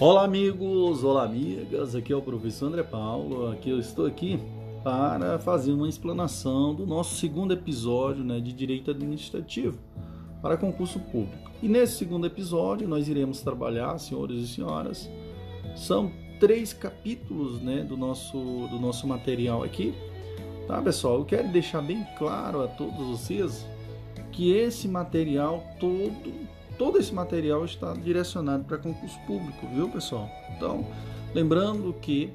Olá amigos, olá amigas, aqui é o professor André Paulo, aqui eu estou aqui para fazer uma explanação do nosso segundo episódio né, de Direito Administrativo para concurso público. E nesse segundo episódio nós iremos trabalhar, senhores e senhoras, são três capítulos né, do, nosso, do nosso material aqui. Tá pessoal, eu quero deixar bem claro a todos vocês que esse material todo todo esse material está direcionado para concurso público, viu pessoal? Então, lembrando que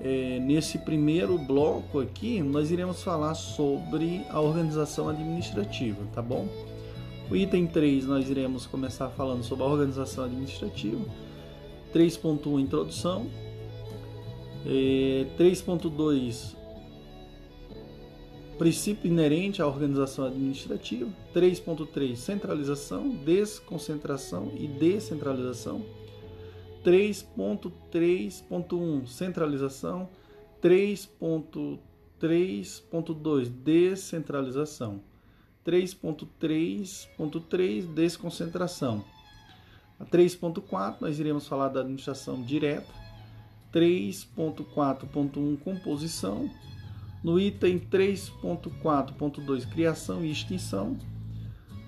é, nesse primeiro bloco aqui nós iremos falar sobre a organização administrativa, tá bom? O item 3 nós iremos começar falando sobre a organização administrativa, 3.1 introdução, é, 3.2 princípio inerente à organização administrativa, 3.3 centralização, desconcentração e descentralização, 3.3.1 centralização, 3.3.2 descentralização, 3.3.3 desconcentração. A 3.4 nós iremos falar da administração direta, 3.4.1 composição, no item 3.4.2, criação e extinção.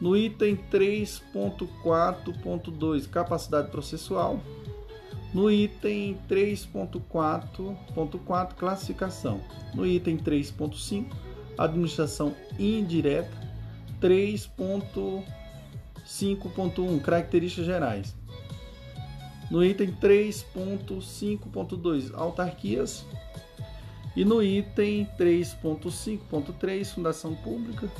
No item 3.4.2, capacidade processual. No item 3.4.4, classificação. No item 3.5, administração indireta. 3.5.1, características gerais. No item 3.5.2, autarquias. E no item 3.5.3, Fundação Pública.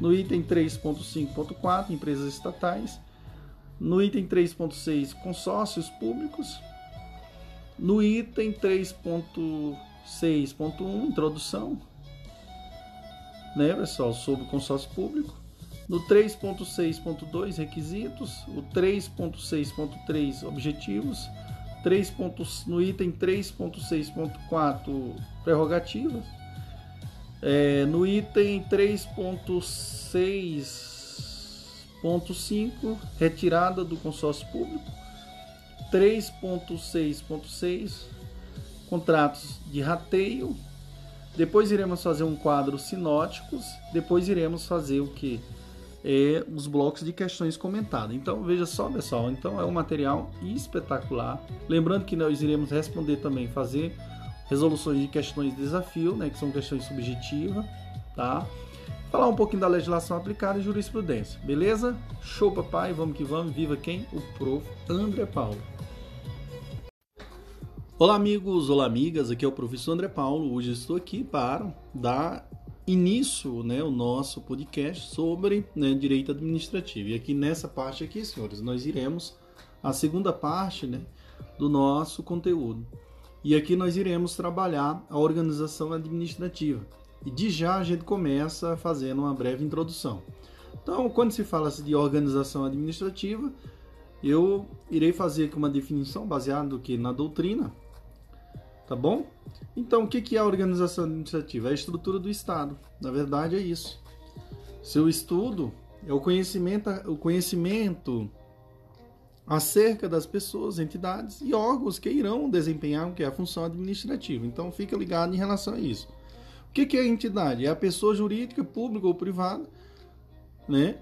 No item 3.5.4, Empresas Estatais. No item 3.6, Consórcios Públicos. No item 3.6.1, Introdução. Né, pessoal, sobre consórcio público. No 3.6.2, Requisitos. O 3.6.3, Objetivos 3 pontos, no item 3.6.4 prerrogativas, é, no item 3.6.5 retirada do consórcio público, 3.6.6 contratos de rateio, depois iremos fazer um quadro sinóticos, depois iremos fazer o que? É, os blocos de questões comentadas. Então veja só, pessoal, então é um material espetacular. Lembrando que nós iremos responder também, fazer resoluções de questões de desafio, né, que são questões subjetivas, tá? Falar um pouquinho da legislação aplicada e jurisprudência, beleza? Show, papai, vamos que vamos, viva quem? O prof. André Paulo. Olá, amigos, olá, amigas, aqui é o professor André Paulo. Hoje estou aqui para dar início né, o nosso podcast sobre né, direito administrativo. E aqui nessa parte aqui, senhores, nós iremos a segunda parte né, do nosso conteúdo. E aqui nós iremos trabalhar a organização administrativa. E de já a gente começa fazendo uma breve introdução. Então, quando se fala de organização administrativa, eu irei fazer aqui uma definição baseada que na doutrina, tá bom? Então, o que é a organização administrativa? É a estrutura do Estado. Na verdade, é isso. Seu estudo é o conhecimento, o conhecimento acerca das pessoas, entidades e órgãos que irão desempenhar o que é a função administrativa. Então, fica ligado em relação a isso. O que é a entidade? É a pessoa jurídica, pública ou privada, né?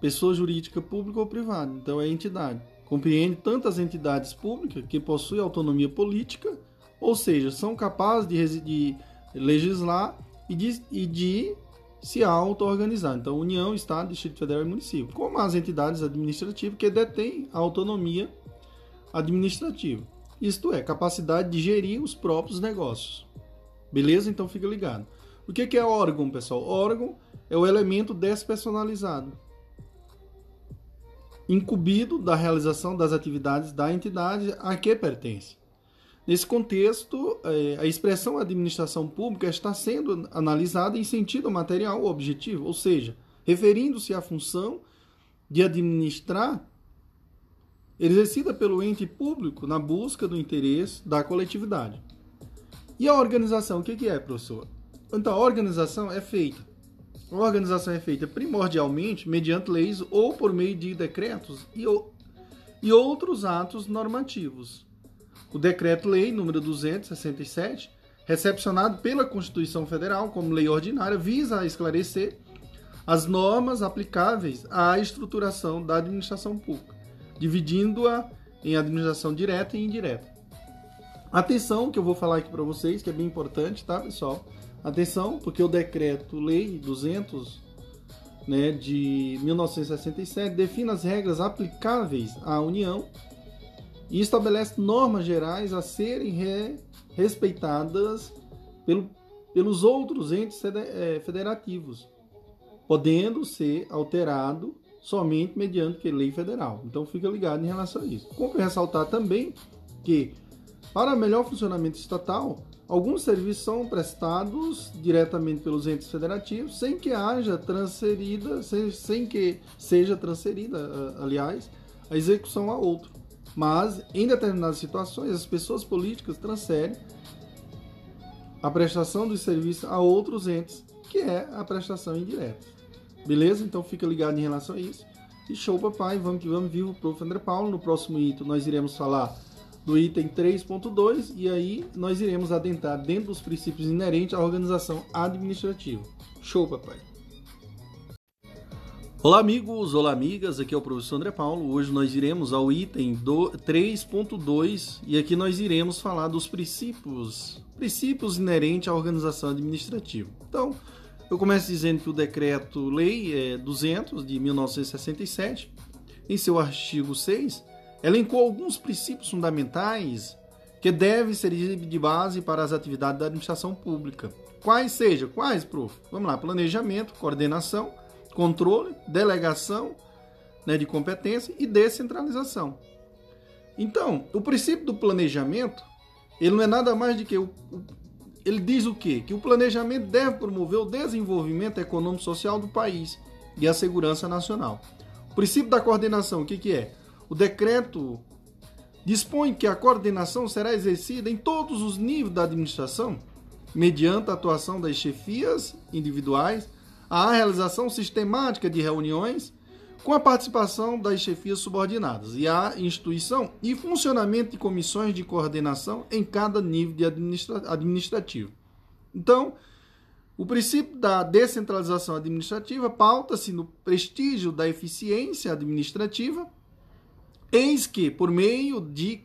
Pessoa jurídica, pública ou privada. Então, é a entidade. Compreende tantas entidades públicas que possuem autonomia política ou seja, são capazes de, de legislar e de, e de se auto-organizar. Então, União, Estado, Distrito Federal e Município, como as entidades administrativas que detêm a autonomia administrativa. Isto é, capacidade de gerir os próprios negócios. Beleza? Então fica ligado. O que é órgão, pessoal? Órgão é o elemento despersonalizado, incumbido da realização das atividades da entidade a que pertence. Nesse contexto, é, a expressão administração pública está sendo analisada em sentido material objetivo, ou seja, referindo-se à função de administrar exercida pelo ente público na busca do interesse da coletividade. E a organização, o que é, professor? Então, a organização é feita. A organização é feita primordialmente mediante leis ou por meio de decretos e, e outros atos normativos o Decreto-Lei número 267, recepcionado pela Constituição Federal como lei ordinária, visa esclarecer as normas aplicáveis à estruturação da administração pública, dividindo-a em administração direta e indireta. Atenção, que eu vou falar aqui para vocês, que é bem importante, tá, pessoal? Atenção, porque o decreto-lei 200 né, de 1967 define as regras aplicáveis à União e estabelece normas gerais a serem re, respeitadas pelo, pelos outros entes é, federativos, podendo ser alterado somente mediante lei federal. Então fica ligado em relação a isso. Compre ressaltar também que para melhor funcionamento estatal, alguns serviços são prestados diretamente pelos entes federativos, sem que haja transferida, sem, sem que seja transferida, aliás, a execução a outro. Mas, em determinadas situações, as pessoas políticas transferem a prestação dos serviços a outros entes, que é a prestação indireta. Beleza? Então fica ligado em relação a isso. E show, papai. Vamos que vamos. Vivo o prof. André Paulo. No próximo item nós iremos falar do item 3.2 e aí nós iremos adentrar dentro dos princípios inerentes à organização administrativa. Show, papai! Olá, amigos! Olá, amigas! Aqui é o professor André Paulo. Hoje nós iremos ao item 3.2 e aqui nós iremos falar dos princípios, princípios inerentes à organização administrativa. Então, eu começo dizendo que o decreto-lei é 200 de 1967, em seu artigo 6, elencou alguns princípios fundamentais que devem ser de base para as atividades da administração pública. Quais sejam? Quais, prof? Vamos lá: planejamento, coordenação, controle, delegação né, de competência e descentralização. Então, o princípio do planejamento, ele não é nada mais do que o, ele diz o quê? Que o planejamento deve promover o desenvolvimento econômico social do país e a segurança nacional. O princípio da coordenação, o que, que é? O decreto dispõe que a coordenação será exercida em todos os níveis da administração, mediante a atuação das chefias individuais, a realização sistemática de reuniões com a participação das chefias subordinadas e a instituição e funcionamento de comissões de coordenação em cada nível de administra administrativo. Então, o princípio da descentralização administrativa pauta-se no prestígio da eficiência administrativa Eis que, por meio de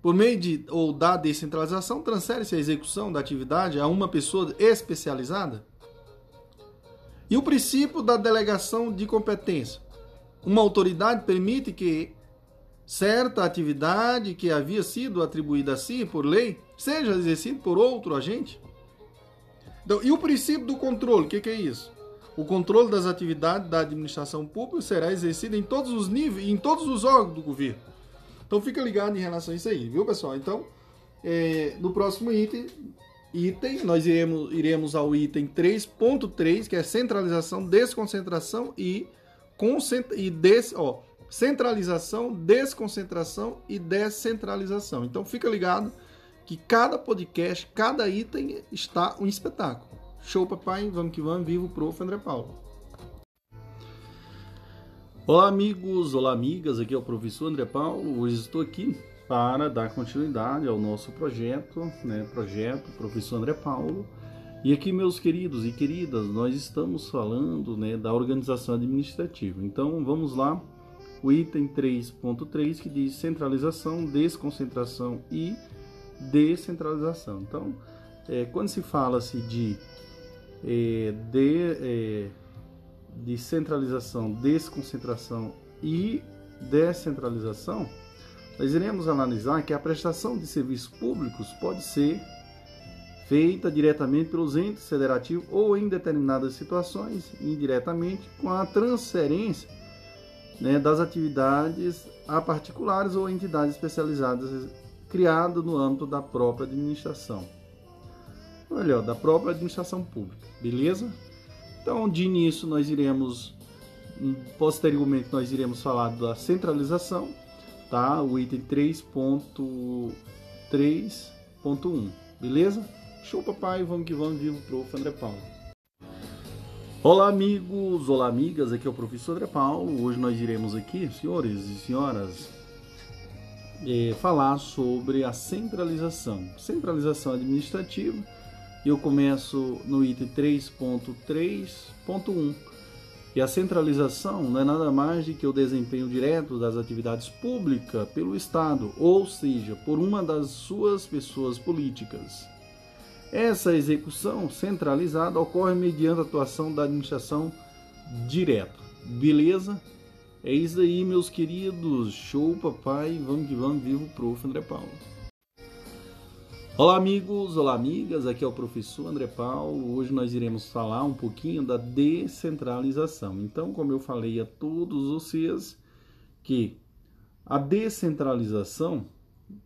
por meio de ou da descentralização, transfere-se a execução da atividade a uma pessoa especializada. E o princípio da delegação de competência. Uma autoridade permite que certa atividade que havia sido atribuída a si por lei seja exercida por outro agente. Então, e o princípio do controle, o que, que é isso? O controle das atividades da administração pública será exercido em todos os níveis, em todos os órgãos do governo. Então fica ligado em relação a isso aí, viu pessoal? Então, é, no próximo item, item, nós iremos, iremos ao item 3.3, que é centralização, desconcentração e, concentra, e des, ó, centralização, desconcentração e descentralização. Então fica ligado que cada podcast, cada item está um espetáculo. Show, papai. Vamos que vamos. Viva o prof. André Paulo. Olá, amigos. Olá, amigas. Aqui é o professor André Paulo. Hoje estou aqui para dar continuidade ao nosso projeto, né? Projeto Professor André Paulo. E aqui, meus queridos e queridas, nós estamos falando né, da organização administrativa. Então, vamos lá. O item 3.3 que diz centralização, desconcentração e descentralização. Então, é, quando se fala-se de é, de, é, de centralização, desconcentração e descentralização, nós iremos analisar que a prestação de serviços públicos pode ser feita diretamente pelos entes federativos ou em determinadas situações, indiretamente, com a transferência né, das atividades a particulares ou entidades especializadas criadas no âmbito da própria administração melhor, da própria administração pública, beleza? Então, de início, nós iremos, hum, posteriormente, nós iremos falar da centralização, tá? O item 3.3.1, beleza? Show, papai, vamos que vamos, vivo, prof. André Paulo. Olá, amigos, olá, amigas, aqui é o professor André Paulo. Hoje nós iremos aqui, senhores e senhoras, é, falar sobre a centralização. Centralização administrativa. Eu começo no item 3.3.1. E a centralização não é nada mais do que o desempenho direto das atividades públicas pelo Estado, ou seja, por uma das suas pessoas políticas. Essa execução centralizada ocorre mediante a atuação da administração direta. Beleza? É isso aí, meus queridos. Show, papai. Vamos que vamos. Viva o prof. André Paulo. Olá, amigos. Olá, amigas. Aqui é o professor André Paulo. Hoje nós iremos falar um pouquinho da descentralização. Então, como eu falei a todos vocês, que a descentralização,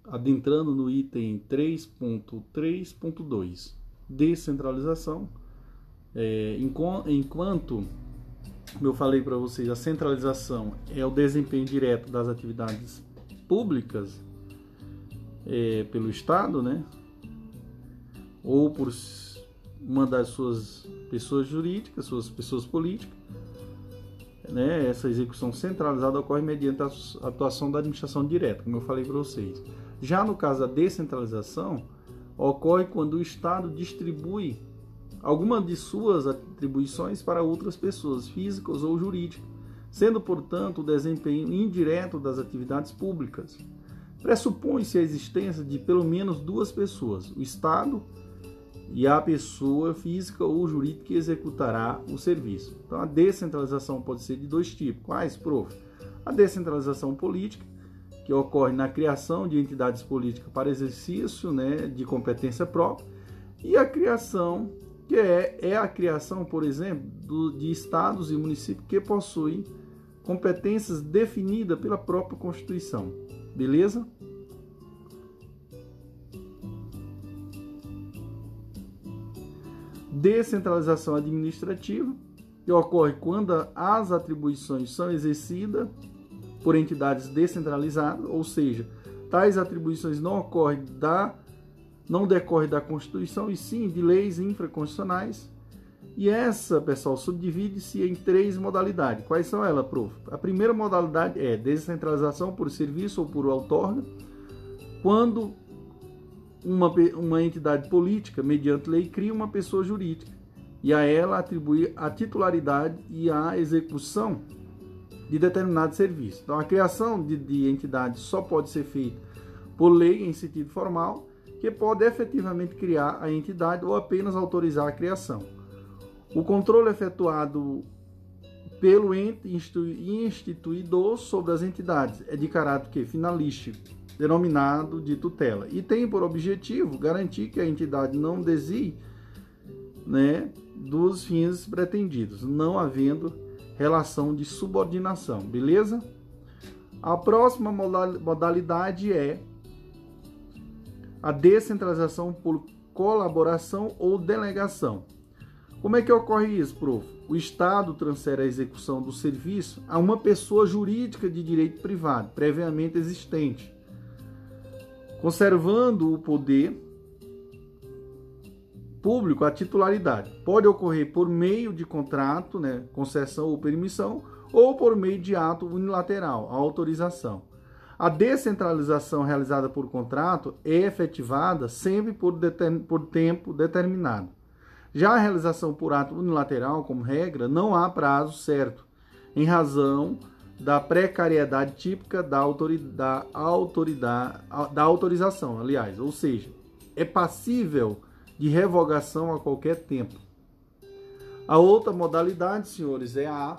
adentrando no item 3.3.2, descentralização, é, enquanto eu falei para vocês, a centralização é o desempenho direto das atividades públicas é, pelo Estado, né? Ou por uma das suas pessoas jurídicas, suas pessoas políticas. Né? Essa execução centralizada ocorre mediante a atuação da administração direta, como eu falei para vocês. Já no caso da descentralização, ocorre quando o Estado distribui alguma de suas atribuições para outras pessoas, físicas ou jurídicas, sendo, portanto, o desempenho indireto das atividades públicas. Pressupõe-se a existência de pelo menos duas pessoas, o Estado a pessoa física ou jurídica que executará o serviço. Então, a descentralização pode ser de dois tipos. Quais, prof? A descentralização política, que ocorre na criação de entidades políticas para exercício né, de competência própria, e a criação que é, é a criação, por exemplo, do, de estados e municípios que possuem competências definidas pela própria Constituição. Beleza? Descentralização administrativa, que ocorre quando as atribuições são exercidas por entidades descentralizadas, ou seja, tais atribuições não ocorrem da não decorre da Constituição e sim de leis infraconstitucionais. E essa, pessoal, subdivide-se em três modalidades. Quais são elas, prof? A primeira modalidade é descentralização por serviço ou por outorga, quando uma, uma entidade política, mediante lei, cria uma pessoa jurídica e a ela atribui a titularidade e a execução de determinado serviço. Então, a criação de, de entidade só pode ser feita por lei em sentido formal que pode efetivamente criar a entidade ou apenas autorizar a criação. O controle efetuado pelo ente instituidor sobre as entidades é de caráter que finalístico, denominado de tutela, e tem por objetivo garantir que a entidade não desvie né, dos fins pretendidos, não havendo relação de subordinação, beleza? A próxima modalidade é a descentralização por colaboração ou delegação. Como é que ocorre isso, prof? O Estado transfere a execução do serviço a uma pessoa jurídica de direito privado, previamente existente, conservando o poder público a titularidade. Pode ocorrer por meio de contrato, né, concessão ou permissão, ou por meio de ato unilateral, a autorização. A descentralização realizada por contrato é efetivada sempre por, por tempo determinado. Já a realização por ato unilateral, como regra, não há prazo certo, em razão da precariedade típica da, autoridade, autoridade, da autorização, aliás, ou seja, é passível de revogação a qualquer tempo. A outra modalidade, senhores, é a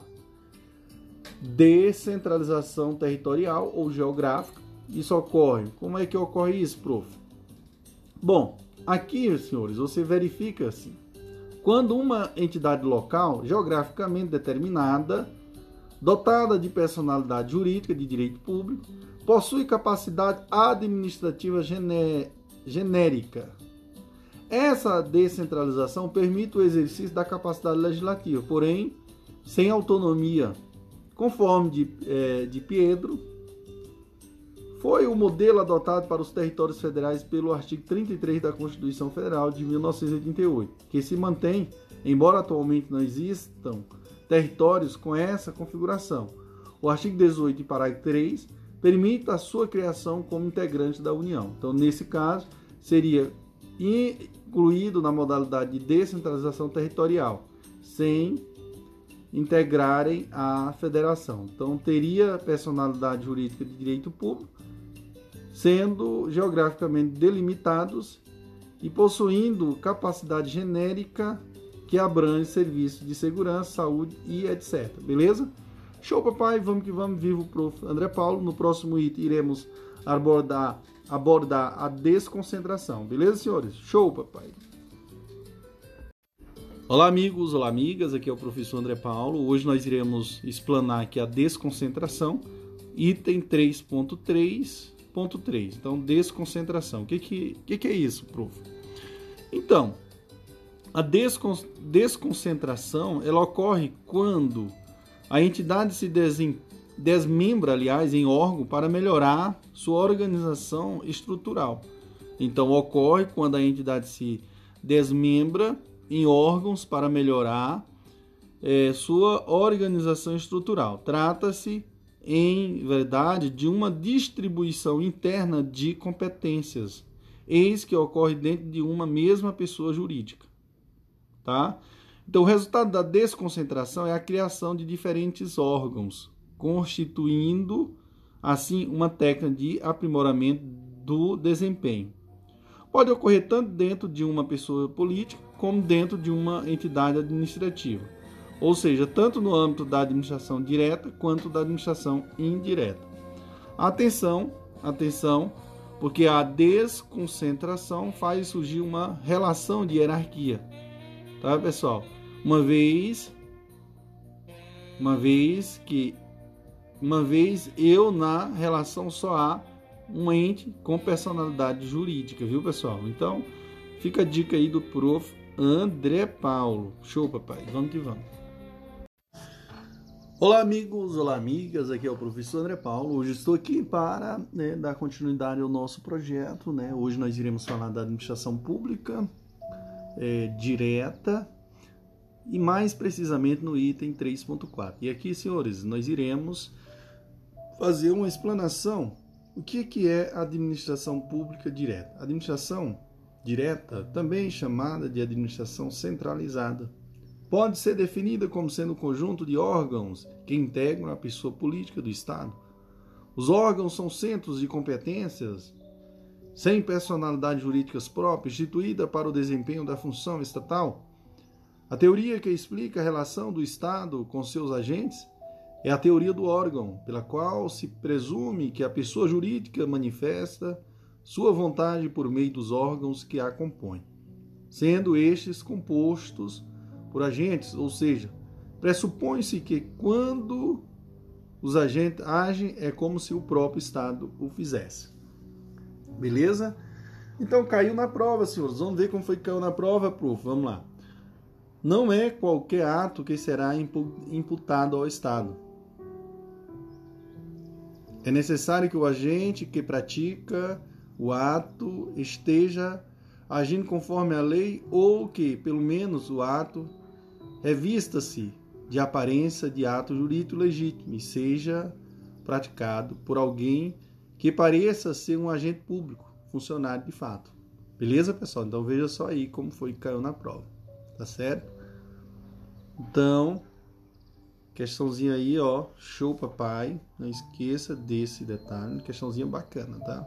descentralização territorial ou geográfica. Isso ocorre. Como é que ocorre isso, prof? Bom, aqui, senhores, você verifica assim. Quando uma entidade local, geograficamente determinada, dotada de personalidade jurídica de direito público, possui capacidade administrativa gené genérica. Essa descentralização permite o exercício da capacidade legislativa, porém sem autonomia conforme de, é, de Pietro, foi o modelo adotado para os territórios federais pelo artigo 33 da Constituição Federal de 1988, que se mantém, embora atualmente não existam territórios com essa configuração. O artigo 18, parágrafo 3, permita a sua criação como integrante da União. Então, nesse caso, seria incluído na modalidade de descentralização territorial, sem integrarem a federação. Então, teria personalidade jurídica de direito público, sendo geograficamente delimitados e possuindo capacidade genérica que abrange serviços de segurança, saúde e etc. Beleza? Show, papai. Vamos que vamos. Vivo o prof. André Paulo. No próximo item iremos abordar, abordar a desconcentração. Beleza, senhores? Show, papai. Olá, amigos. Olá, amigas. Aqui é o professor André Paulo. Hoje nós iremos explanar aqui a desconcentração, item 3.3.3. Então, desconcentração. O que, que, que, que é isso, prof? Então, a descon desconcentração ela ocorre quando a entidade se desmembra, aliás, em órgão para melhorar sua organização estrutural. Então, ocorre quando a entidade se desmembra em órgãos para melhorar é, sua organização estrutural. Trata-se, em verdade, de uma distribuição interna de competências, eis que ocorre dentro de uma mesma pessoa jurídica. Tá? Então, o resultado da desconcentração é a criação de diferentes órgãos, constituindo, assim, uma técnica de aprimoramento do desempenho. Pode ocorrer tanto dentro de uma pessoa política como dentro de uma entidade administrativa, ou seja, tanto no âmbito da administração direta quanto da administração indireta. Atenção, atenção, porque a desconcentração faz surgir uma relação de hierarquia tá, pessoal? Uma vez, uma vez que, uma vez eu na relação só há um ente com personalidade jurídica, viu, pessoal? Então, fica a dica aí do prof. André Paulo. Show, papai. Vamos que vamos. Olá, amigos, olá, amigas. Aqui é o professor André Paulo. Hoje estou aqui para né, dar continuidade ao nosso projeto. Né? Hoje nós iremos falar da administração pública é, direta e mais precisamente no item 3.4. E aqui, senhores, nós iremos fazer uma explanação. O que, que é administração pública direta? Administração direta, também chamada de administração centralizada, pode ser definida como sendo um conjunto de órgãos que integram a pessoa política do Estado. Os órgãos são centros de competências sem personalidade jurídicas próprias, instituída para o desempenho da função estatal. A teoria que explica a relação do Estado com seus agentes é a teoria do órgão, pela qual se presume que a pessoa jurídica manifesta sua vontade por meio dos órgãos que a compõem, sendo estes compostos por agentes, ou seja, pressupõe-se que quando os agentes agem é como se o próprio Estado o fizesse. Beleza? Então caiu na prova, senhores. Vamos ver como foi que caiu na prova, prof. Vamos lá. Não é qualquer ato que será imputado ao Estado. É necessário que o agente que pratica o ato esteja agindo conforme a lei ou que, pelo menos, o ato revista-se de aparência de ato jurídico legítimo e seja praticado por alguém que pareça ser um agente público, funcionário de fato. Beleza, pessoal? Então veja só aí como foi que caiu na prova. Tá certo? Então, questãozinha aí, ó. Show, papai. Não esqueça desse detalhe. Questãozinha bacana, tá?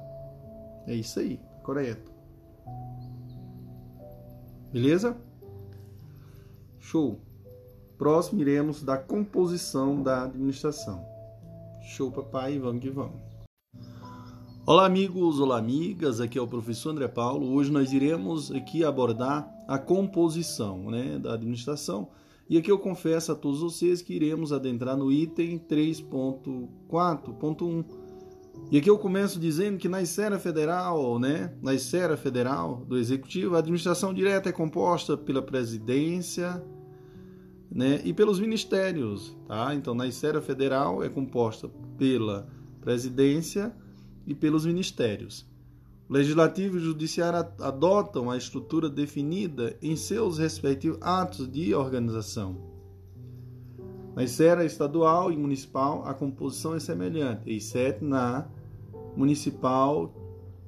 É isso aí. Correto. Beleza? Show. Próximo iremos da composição da administração. Show, papai. Vamos que vamos. Olá amigos, olá amigas, aqui é o professor André Paulo. Hoje nós iremos aqui abordar a composição né, da administração e aqui eu confesso a todos vocês que iremos adentrar no item 3.4.1 e aqui eu começo dizendo que na esfera federal, né, na esfera federal do executivo, a administração direta é composta pela presidência, né, e pelos ministérios, tá? Então na esfera federal é composta pela presidência e pelos ministérios. O Legislativo e o Judiciário adotam a estrutura definida em seus respectivos atos de organização. Na esfera estadual e municipal, a composição é semelhante, exceto na municipal,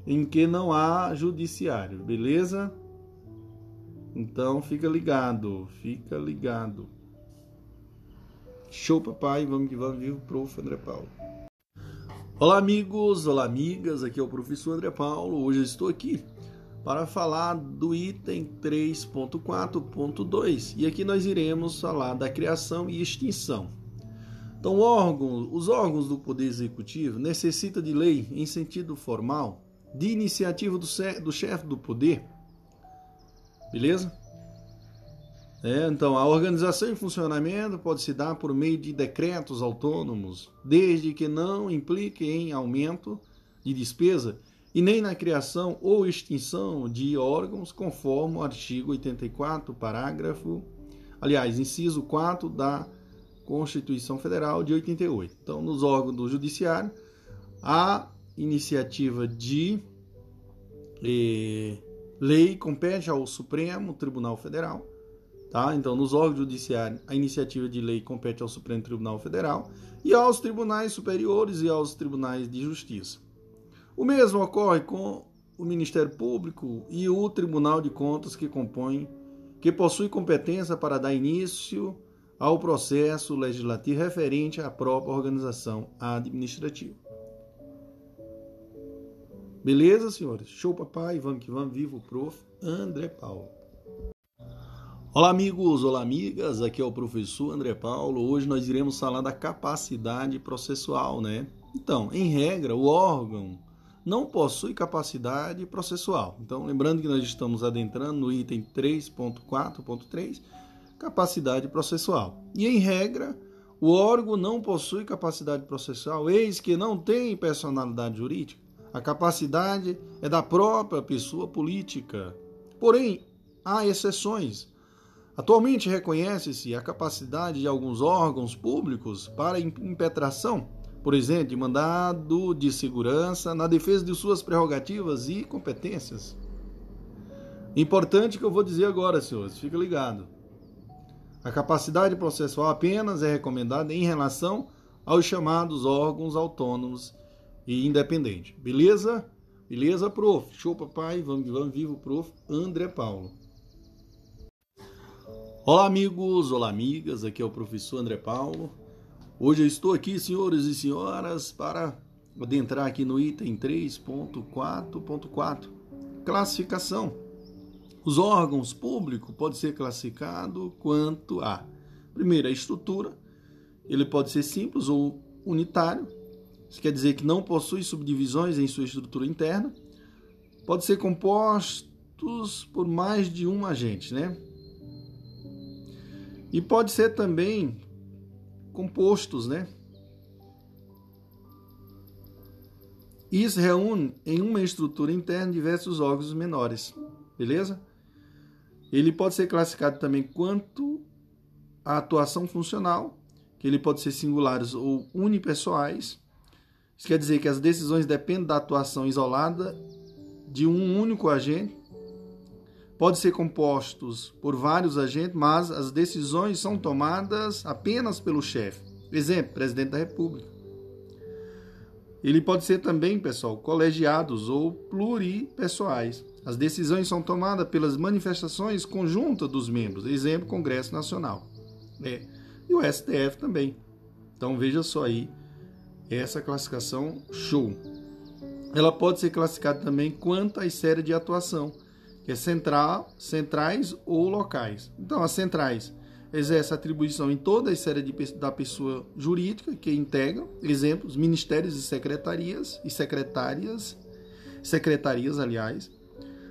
em que não há judiciário, beleza? Então fica ligado, fica ligado. Show, papai, vamos que vamos, vivo, prof. André Paulo. Olá, amigos, olá, amigas, aqui é o professor André Paulo. Hoje eu estou aqui para falar do item 3.4.2 e aqui nós iremos falar da criação e extinção. Então, os órgãos do Poder Executivo necessitam de lei em sentido formal, de iniciativa do, do chefe do poder, beleza? É, então, a organização e funcionamento pode se dar por meio de decretos autônomos, desde que não implique em aumento de despesa e nem na criação ou extinção de órgãos, conforme o artigo 84, parágrafo, aliás, inciso 4 da Constituição Federal de 88. Então, nos órgãos do Judiciário, a iniciativa de eh, lei compete ao Supremo Tribunal Federal Tá? Então, nos órgãos judiciários, a iniciativa de lei compete ao Supremo Tribunal Federal e aos tribunais superiores e aos tribunais de justiça. O mesmo ocorre com o Ministério Público e o Tribunal de Contas que compõe, que possui competência para dar início ao processo legislativo referente à própria organização administrativa. Beleza, senhores? Show, papai. Vamos que vamos. Viva o prof. André Paulo. Olá, amigos, olá, amigas. Aqui é o professor André Paulo. Hoje nós iremos falar da capacidade processual, né? Então, em regra, o órgão não possui capacidade processual. Então, lembrando que nós estamos adentrando no item 3.4.3, capacidade processual. E em regra, o órgão não possui capacidade processual, eis que não tem personalidade jurídica. A capacidade é da própria pessoa política. Porém, há exceções Atualmente reconhece-se a capacidade de alguns órgãos públicos para impetração, por exemplo, de mandado de segurança na defesa de suas prerrogativas e competências. Importante que eu vou dizer agora, senhores, fica ligado. A capacidade processual apenas é recomendada em relação aos chamados órgãos autônomos e independentes. Beleza? Beleza, prof? Show, papai. Vamos, vamos, vivo, prof. André Paulo. Olá, amigos, olá, amigas. Aqui é o professor André Paulo. Hoje eu estou aqui, senhores e senhoras, para adentrar aqui no item 3.4.4, classificação. Os órgãos públicos podem ser classificados quanto a primeira a estrutura, ele pode ser simples ou unitário, isso quer dizer que não possui subdivisões em sua estrutura interna, pode ser compostos por mais de um agente, né? E pode ser também compostos, né? Isso reúne em uma estrutura interna diversos órgãos menores, beleza? Ele pode ser classificado também quanto à atuação funcional, que ele pode ser singulares ou unipessoais. Isso quer dizer que as decisões dependem da atuação isolada de um único agente pode ser compostos por vários agentes, mas as decisões são tomadas apenas pelo chefe. Exemplo, presidente da República. Ele pode ser também, pessoal, colegiados ou pluripessoais. As decisões são tomadas pelas manifestações conjuntas dos membros, exemplo, Congresso Nacional. É. E o STF também. Então veja só aí essa classificação show. Ela pode ser classificada também quanto às séries de atuação que é central, centrais ou locais. Então, as centrais exercem atribuição em toda a série de, da pessoa jurídica que integram, exemplos, ministérios e secretarias e secretárias, secretarias, aliás.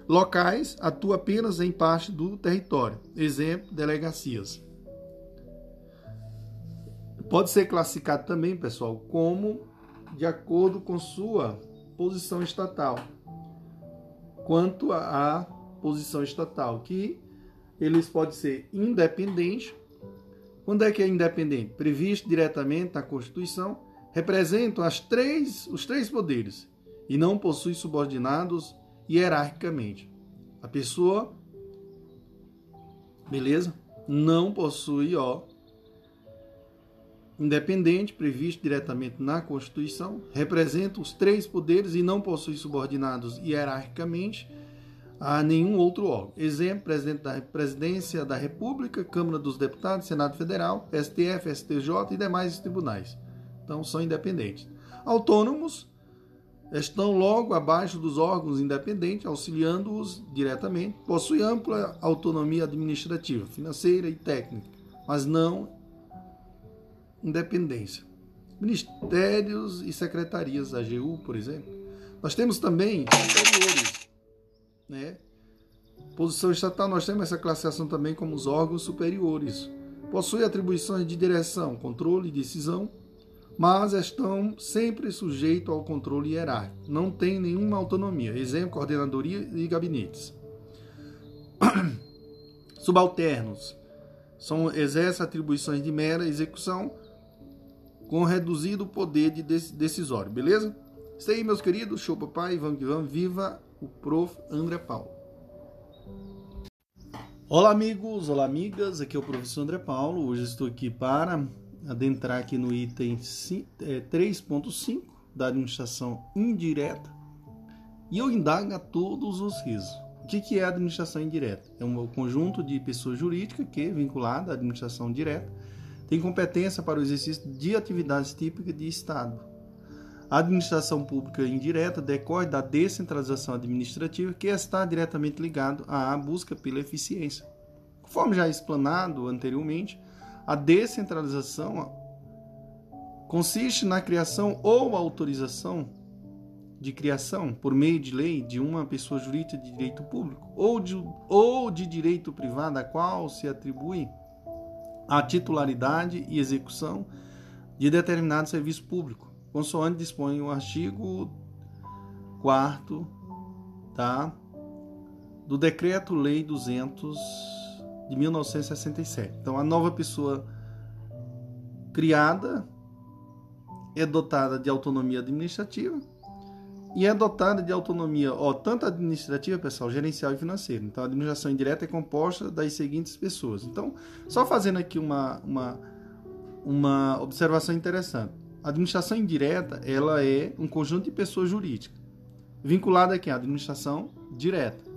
Locais atua apenas em parte do território, exemplo, delegacias. Pode ser classificado também, pessoal, como de acordo com sua posição estatal, quanto a posição estatal, que eles podem ser independentes. Quando é que é independente? Previsto diretamente na Constituição, representam as três, os três poderes e não possui subordinados hierarquicamente. A pessoa, beleza? Não possui, ó, independente, previsto diretamente na Constituição, representa os três poderes e não possui subordinados hierarquicamente a nenhum outro órgão. Exemplo: presidente da Presidência da República, Câmara dos Deputados, Senado Federal, STF, STJ e demais tribunais. Então são independentes. Autônomos estão logo abaixo dos órgãos independentes, auxiliando-os diretamente. Possui ampla autonomia administrativa, financeira e técnica, mas não independência. Ministérios e secretarias AGU, por exemplo. Nós temos também superiores, né? Posição estatal, nós temos essa classificação também como os órgãos superiores. Possui atribuições de direção, controle e decisão, mas estão sempre sujeitos ao controle hierárquico. Não tem nenhuma autonomia. Exemplo, coordenadoria e gabinetes. Subalternos são exercem atribuições de mera execução com reduzido poder de decisório, beleza? Isso aí, meus queridos. Show papai, vamos que vamos. Viva o prof. André Paulo. Olá, amigos, olá, amigas. Aqui é o professor André Paulo. Hoje estou aqui para adentrar aqui no item 3.5 é, da administração indireta e eu indago a todos os risos. O que é a administração indireta? É um conjunto de pessoas jurídicas que, vinculada à administração direta, tem competência para o exercício de atividades típicas de Estado. A administração pública indireta decorre da descentralização administrativa que está diretamente ligado à busca pela eficiência. Conforme já explanado anteriormente, a descentralização consiste na criação ou autorização de criação por meio de lei de uma pessoa jurídica de direito público ou de, ou de direito privado a qual se atribui a titularidade e execução de determinado serviço público, consoante dispõe o artigo 4 tá, do Decreto-Lei 200 de 1967. Então, a nova pessoa criada é dotada de autonomia administrativa e é dotada de autonomia, ó, tanto administrativa, pessoal, gerencial e financeira. Então, a administração indireta é composta das seguintes pessoas. Então, só fazendo aqui uma, uma, uma observação interessante. A administração indireta, ela é um conjunto de pessoas jurídicas, vinculada aqui à administração direta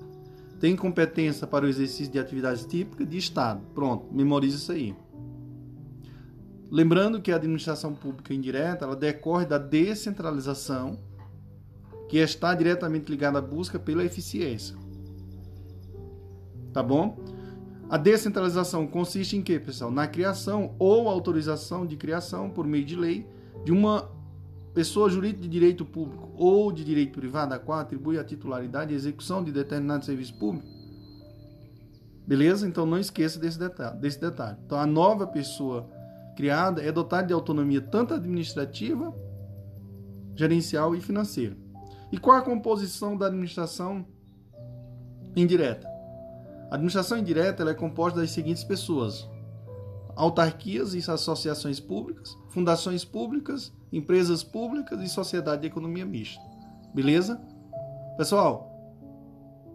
tem competência para o exercício de atividades típicas de Estado. Pronto, memorize isso aí. Lembrando que a administração pública indireta ela decorre da descentralização, que está diretamente ligada à busca pela eficiência. Tá bom? A descentralização consiste em quê, pessoal? Na criação ou autorização de criação por meio de lei de uma pessoa jurídica de direito público ou de direito privado a qual atribui a titularidade e execução de determinado serviço público. Beleza? Então não esqueça desse detalhe, desse detalhe. Então a nova pessoa criada é dotada de autonomia tanto administrativa, gerencial e financeira. E qual a composição da administração indireta? A administração indireta é composta das seguintes pessoas: autarquias e associações públicas, fundações públicas, empresas públicas e sociedade de economia mista. Beleza? Pessoal,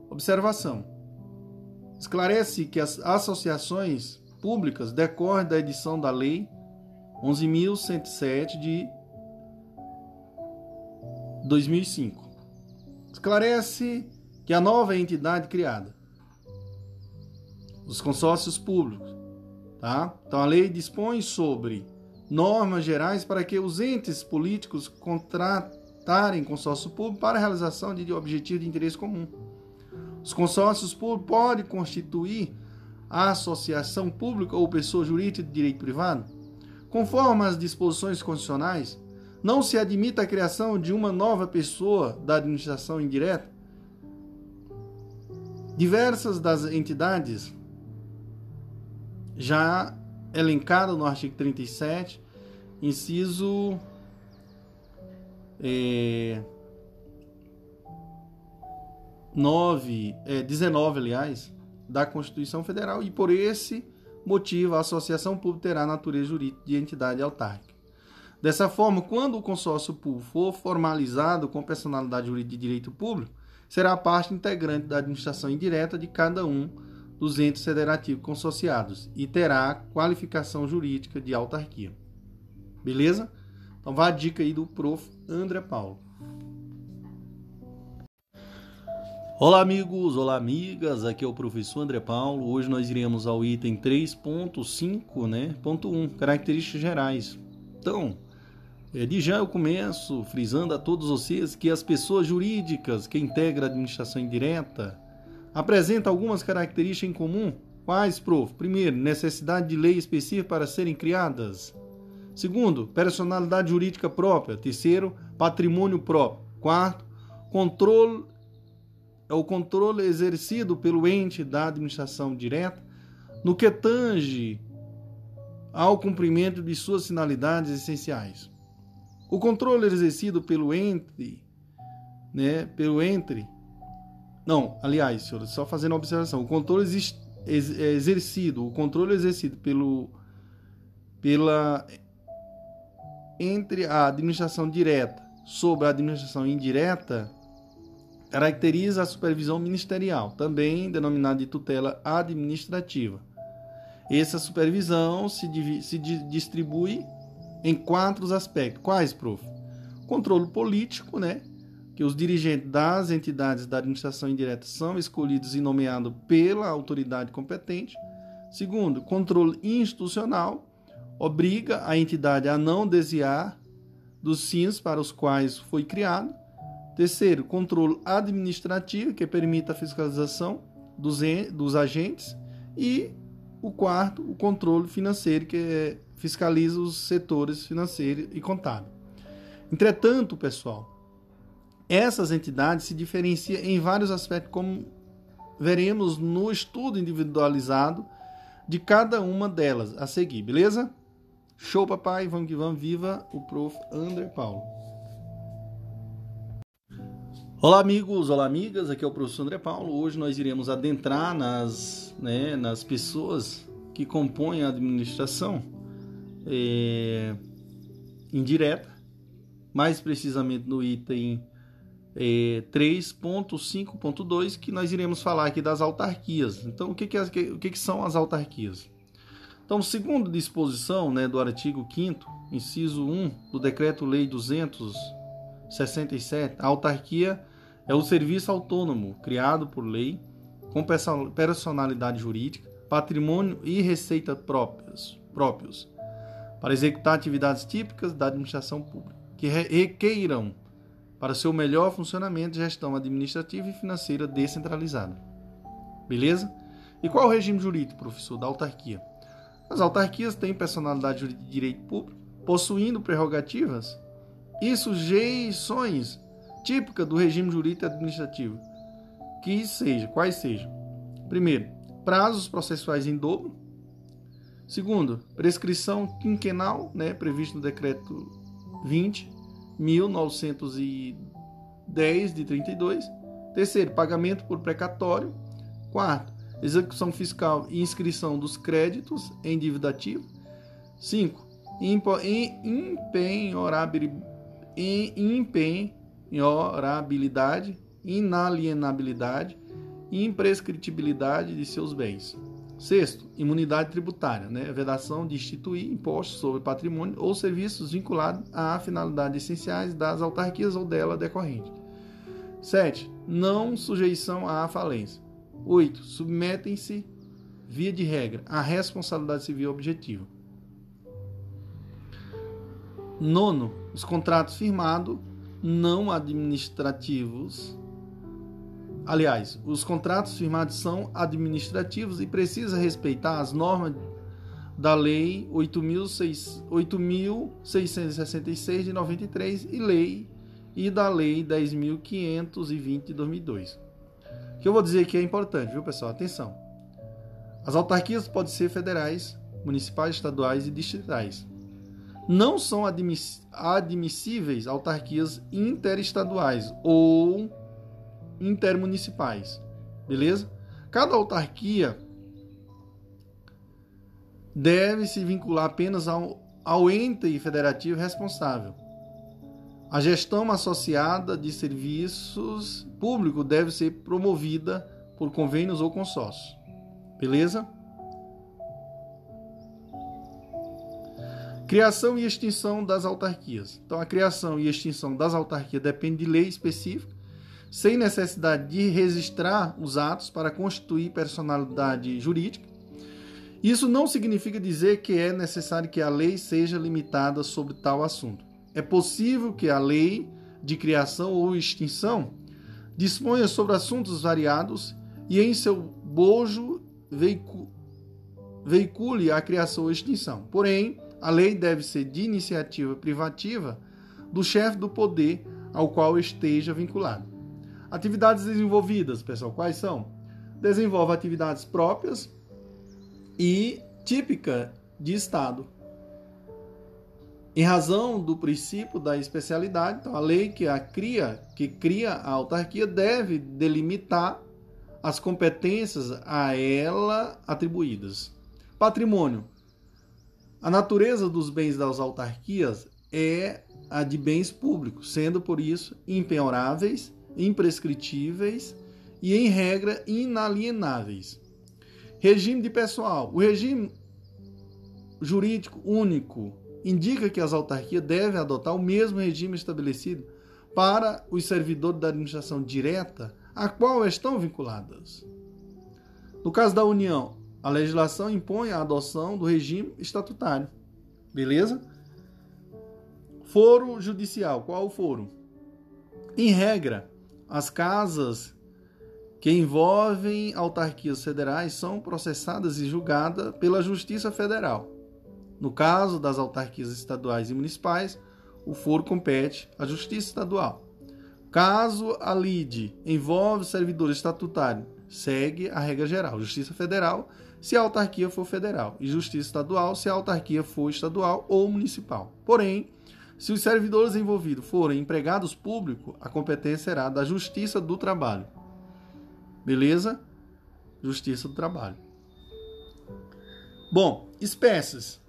observação. Esclarece que as associações públicas decorrem da edição da Lei 11.107 de 2005. Esclarece que a nova entidade criada, os consórcios públicos, Tá? Então a lei dispõe sobre normas gerais para que os entes políticos contratarem consórcio público para a realização de objetivos de interesse comum. Os consórcios públicos podem constituir a associação pública ou pessoa jurídica de direito privado. Conforme as disposições constitucionais, não se admite a criação de uma nova pessoa da administração indireta. Diversas das entidades já elencado no artigo 37, inciso é, 9, é, 19, aliás, da Constituição Federal, e por esse motivo a associação pública terá natureza jurídica de entidade autárquica. Dessa forma, quando o consórcio público for formalizado com personalidade jurídica de direito público, será parte integrante da administração indireta de cada um dos entes federativos consorciados e terá qualificação jurídica de autarquia. Beleza? Então vá a dica aí do prof. André Paulo. Olá amigos, olá amigas, aqui é o professor André Paulo. Hoje nós iremos ao item 3.5, né? Ponto 1, características gerais. Então, é, de já eu começo frisando a todos vocês que as pessoas jurídicas que integram a administração indireta apresentam algumas características em comum. Quais, prof? Primeiro, necessidade de lei específica para serem criadas. Segundo, personalidade jurídica própria. Terceiro, patrimônio próprio. Quarto, controle é o controle exercido pelo ente da administração direta no que tange ao cumprimento de suas finalidades essenciais. O controle exercido pelo ente, né, pelo entre, não, aliás, senhor, só fazendo uma observação, o controle é exercido, o controle exercido pelo pela entre a administração direta sobre a administração indireta caracteriza a supervisão ministerial, também denominada de tutela administrativa. Essa supervisão se, se distribui em quatro aspectos. Quais, prof? Controle político, né? Que os dirigentes das entidades da administração indireta são escolhidos e nomeados pela autoridade competente. Segundo, controle institucional, obriga a entidade a não desviar dos fins para os quais foi criado. Terceiro, controle administrativo, que permite a fiscalização dos, dos agentes. E o quarto, o controle financeiro, que é fiscaliza os setores financeiro e contábil. Entretanto, pessoal, essas entidades se diferenciam em vários aspectos, como veremos no estudo individualizado de cada uma delas a seguir, beleza? Show, papai, vamos que vamos, viva o prof. Ander Paulo. Olá, amigos, olá, amigas, aqui é o professor André Paulo. Hoje nós iremos adentrar nas, né, nas pessoas que compõem a administração é, indireta, mais precisamente no item é, 3.5.2, que nós iremos falar aqui das autarquias. Então, o que, que, é, o que, que são as autarquias? Então, segundo disposição né, do artigo 5 inciso 1 do Decreto-Lei 267, a autarquia é o serviço autônomo criado por lei com personalidade jurídica, patrimônio e receita próprios, próprios para executar atividades típicas da administração pública, que requeiram para seu melhor funcionamento gestão administrativa e financeira descentralizada. Beleza? E qual é o regime jurídico, professor, da autarquia? As autarquias têm personalidade de direito público, possuindo prerrogativas e sujeições típicas do regime jurídico administrativo, que seja, quais sejam. Primeiro, prazos processuais em dobro, Segundo, prescrição quinquenal, né, previsto no decreto 20 1910 de 32. Terceiro, pagamento por precatório. Quarto, execução fiscal e inscrição dos créditos em dívida ativa. Cinco, empenhorabilidade, inalienabilidade e imprescritibilidade de seus bens. Sexto, imunidade tributária, né? vedação de instituir impostos sobre patrimônio ou serviços vinculados a finalidades essenciais das autarquias ou dela decorrente. Sete, não sujeição à falência. Oito, submetem-se, via de regra, à responsabilidade civil objetiva. Nono, os contratos firmados não administrativos Aliás, os contratos firmados são administrativos e precisa respeitar as normas da Lei 8.666 de 93 e lei e da Lei 10.520 de 2002. Que eu vou dizer aqui é importante, viu, pessoal? Atenção. As autarquias podem ser federais, municipais, estaduais e distritais. Não são admissíveis autarquias interestaduais ou intermunicipais. Beleza? Cada autarquia deve se vincular apenas ao, ao ente federativo responsável. A gestão associada de serviços públicos deve ser promovida por convênios ou consórcios. Beleza? Criação e extinção das autarquias. Então, a criação e extinção das autarquias depende de lei específica, sem necessidade de registrar os atos para constituir personalidade jurídica. Isso não significa dizer que é necessário que a lei seja limitada sobre tal assunto. É possível que a lei de criação ou extinção disponha sobre assuntos variados e em seu bojo veicule a criação ou extinção. Porém, a lei deve ser de iniciativa privativa do chefe do poder ao qual esteja vinculado. Atividades desenvolvidas, pessoal, quais são? Desenvolve atividades próprias e típica de Estado. Em razão do princípio da especialidade, então a lei que a cria, que cria a autarquia deve delimitar as competências a ela atribuídas. Patrimônio a natureza dos bens das autarquias é a de bens públicos, sendo por isso impenhoráveis, imprescritíveis e, em regra, inalienáveis. Regime de pessoal. O regime jurídico único indica que as autarquias devem adotar o mesmo regime estabelecido para os servidores da administração direta a qual estão vinculadas. No caso da União, a legislação impõe a adoção do regime estatutário. Beleza? Foro judicial. Qual o foro? Em regra, as casas que envolvem autarquias federais são processadas e julgadas pela Justiça Federal. No caso das autarquias estaduais e municipais, o foro compete à Justiça Estadual. Caso a lide envolve servidor estatutário, segue a regra geral, Justiça Federal se a autarquia for federal, e justiça estadual se a autarquia for estadual ou municipal. Porém, se os servidores envolvidos forem empregados públicos, a competência será da Justiça do Trabalho. Beleza? Justiça do Trabalho. Bom, espécies.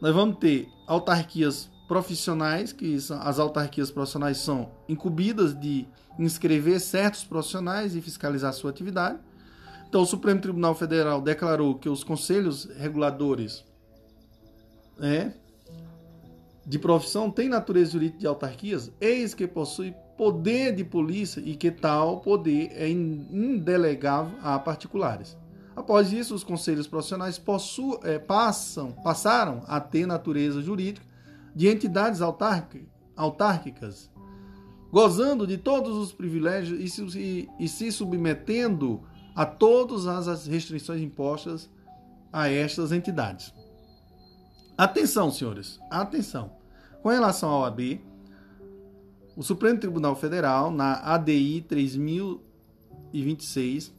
Nós vamos ter autarquias profissionais, que são, as autarquias profissionais são incumbidas de inscrever certos profissionais e fiscalizar sua atividade. Então, o Supremo Tribunal Federal declarou que os conselhos reguladores é, de profissão têm natureza jurídica de autarquias, eis que possui poder de polícia e que tal poder é indelegável a particulares. Após isso, os conselhos profissionais possu, é, passam, passaram a ter natureza jurídica de entidades autárquicas, gozando de todos os privilégios e se, e se submetendo a todas as restrições impostas a estas entidades. Atenção, senhores, atenção. Com relação ao AB, o Supremo Tribunal Federal, na ADI 3026,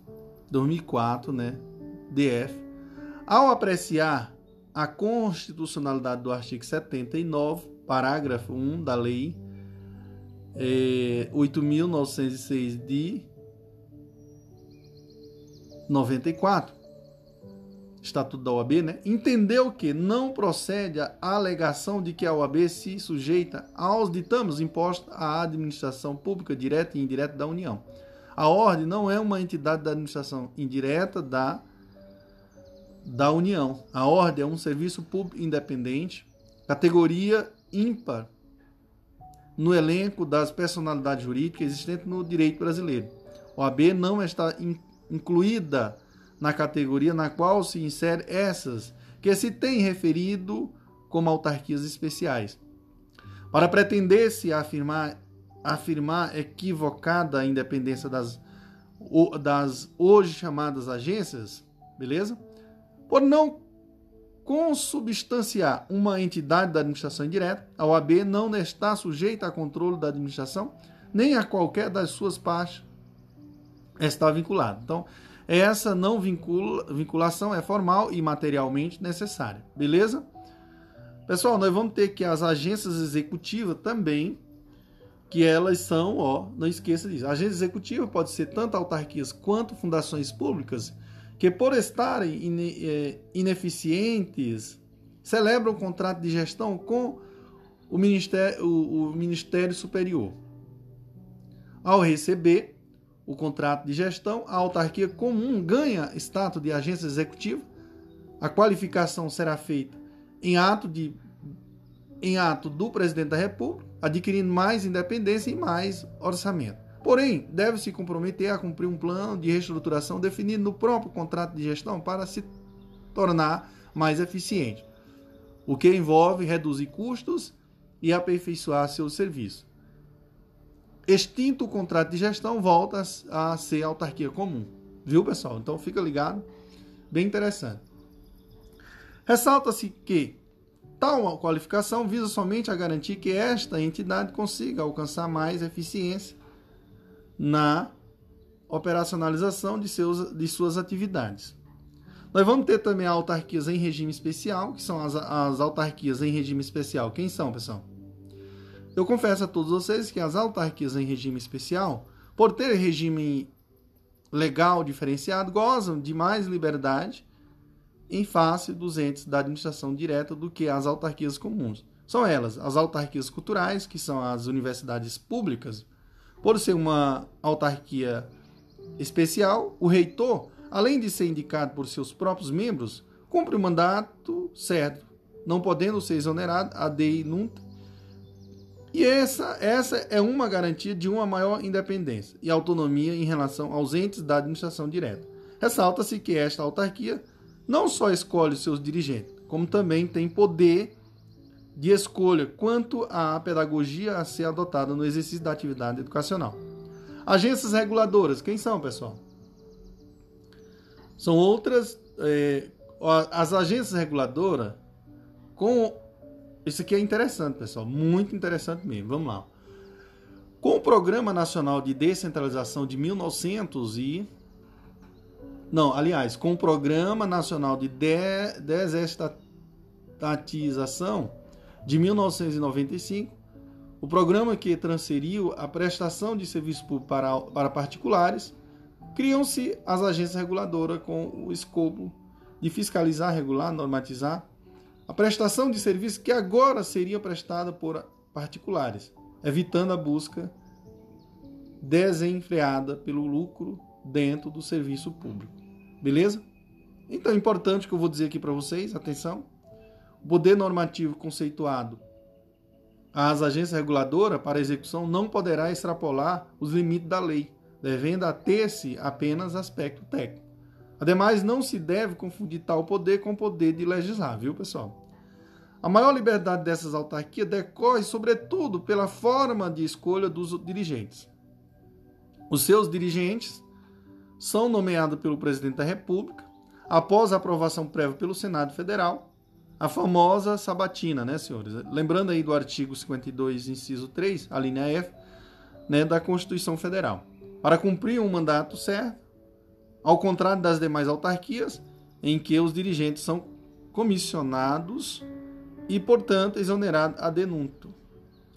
2004, né, DF, ao apreciar a constitucionalidade do artigo 79, parágrafo 1 da Lei é, eh, 8.906 de 94, Estatuto da OAB, né, entendeu que não procede a alegação de que a OAB se sujeita aos ditames impostos à administração pública direta e indireta da União. A ordem não é uma entidade da administração indireta da, da União. A ordem é um serviço público independente, categoria ímpar no elenco das personalidades jurídicas existentes no direito brasileiro. OAB não está incluída na categoria na qual se insere essas que se tem referido como autarquias especiais. Para pretender-se afirmar, afirmar equivocada a independência das, das hoje chamadas agências, beleza? Por não consubstanciar uma entidade da administração indireta, a OAB não está sujeita a controle da administração, nem a qualquer das suas partes está vinculado. Então, essa não vincula, vinculação é formal e materialmente necessária. Beleza? Pessoal, nós vamos ter que as agências executivas também, que elas são, ó, não esqueça disso. A agência executiva pode ser tanto autarquias quanto fundações públicas que, por estarem é, ineficientes, celebram um contrato de gestão com o Ministério, o, o Ministério Superior. Ao receber o contrato de gestão, a autarquia comum ganha status de agência executiva. A qualificação será feita em ato de em ato do presidente da República, adquirindo mais independência e mais orçamento. Porém, deve se comprometer a cumprir um plano de reestruturação definido no próprio contrato de gestão para se tornar mais eficiente, o que envolve reduzir custos e aperfeiçoar seu serviço. Extinto o contrato de gestão, volta a ser autarquia comum. Viu, pessoal? Então fica ligado. Bem interessante. Ressalta-se que tal qualificação visa somente a garantir que esta entidade consiga alcançar mais eficiência na operacionalização de, seus, de suas atividades. Nós vamos ter também autarquias em regime especial, que são as, as autarquias em regime especial. Quem são, pessoal? Eu confesso a todos vocês que as autarquias em regime especial, por ter regime legal diferenciado, gozam de mais liberdade em face dos entes da administração direta do que as autarquias comuns. São elas as autarquias culturais, que são as universidades públicas, por ser uma autarquia especial, o reitor, além de ser indicado por seus próprios membros, cumpre o mandato certo, não podendo ser exonerado a dei nunta. E essa, essa é uma garantia de uma maior independência e autonomia em relação aos entes da administração direta. Ressalta-se que esta autarquia não só escolhe seus dirigentes, como também tem poder de escolha quanto à pedagogia a ser adotada no exercício da atividade educacional. Agências reguladoras, quem são, pessoal? São outras. É, as agências reguladoras, com. Isso aqui é interessante, pessoal, muito interessante mesmo. Vamos lá. Com o Programa Nacional de Descentralização de 1900 e. Não, aliás, com o Programa Nacional de Desestatização de 1995, o programa que transferiu a prestação de serviço público para, para particulares, criam-se as agências reguladoras com o escopo de fiscalizar, regular, normatizar a prestação de serviço que agora seria prestada por particulares, evitando a busca desenfreada pelo lucro dentro do serviço público. Beleza? Então é importante que eu vou dizer aqui para vocês, atenção, o poder normativo conceituado às agências reguladoras para execução não poderá extrapolar os limites da lei, devendo ater-se apenas aspecto técnico. Ademais, não se deve confundir tal poder com o poder de legislar, viu, pessoal? A maior liberdade dessas autarquias decorre, sobretudo, pela forma de escolha dos dirigentes. Os seus dirigentes são nomeados pelo presidente da República, após aprovação prévia pelo Senado Federal, a famosa sabatina, né, senhores? Lembrando aí do artigo 52, inciso 3, a linha F, né, da Constituição Federal. Para cumprir um mandato certo, ao contrário das demais autarquias, em que os dirigentes são comissionados e, portanto, exonerados a denunto.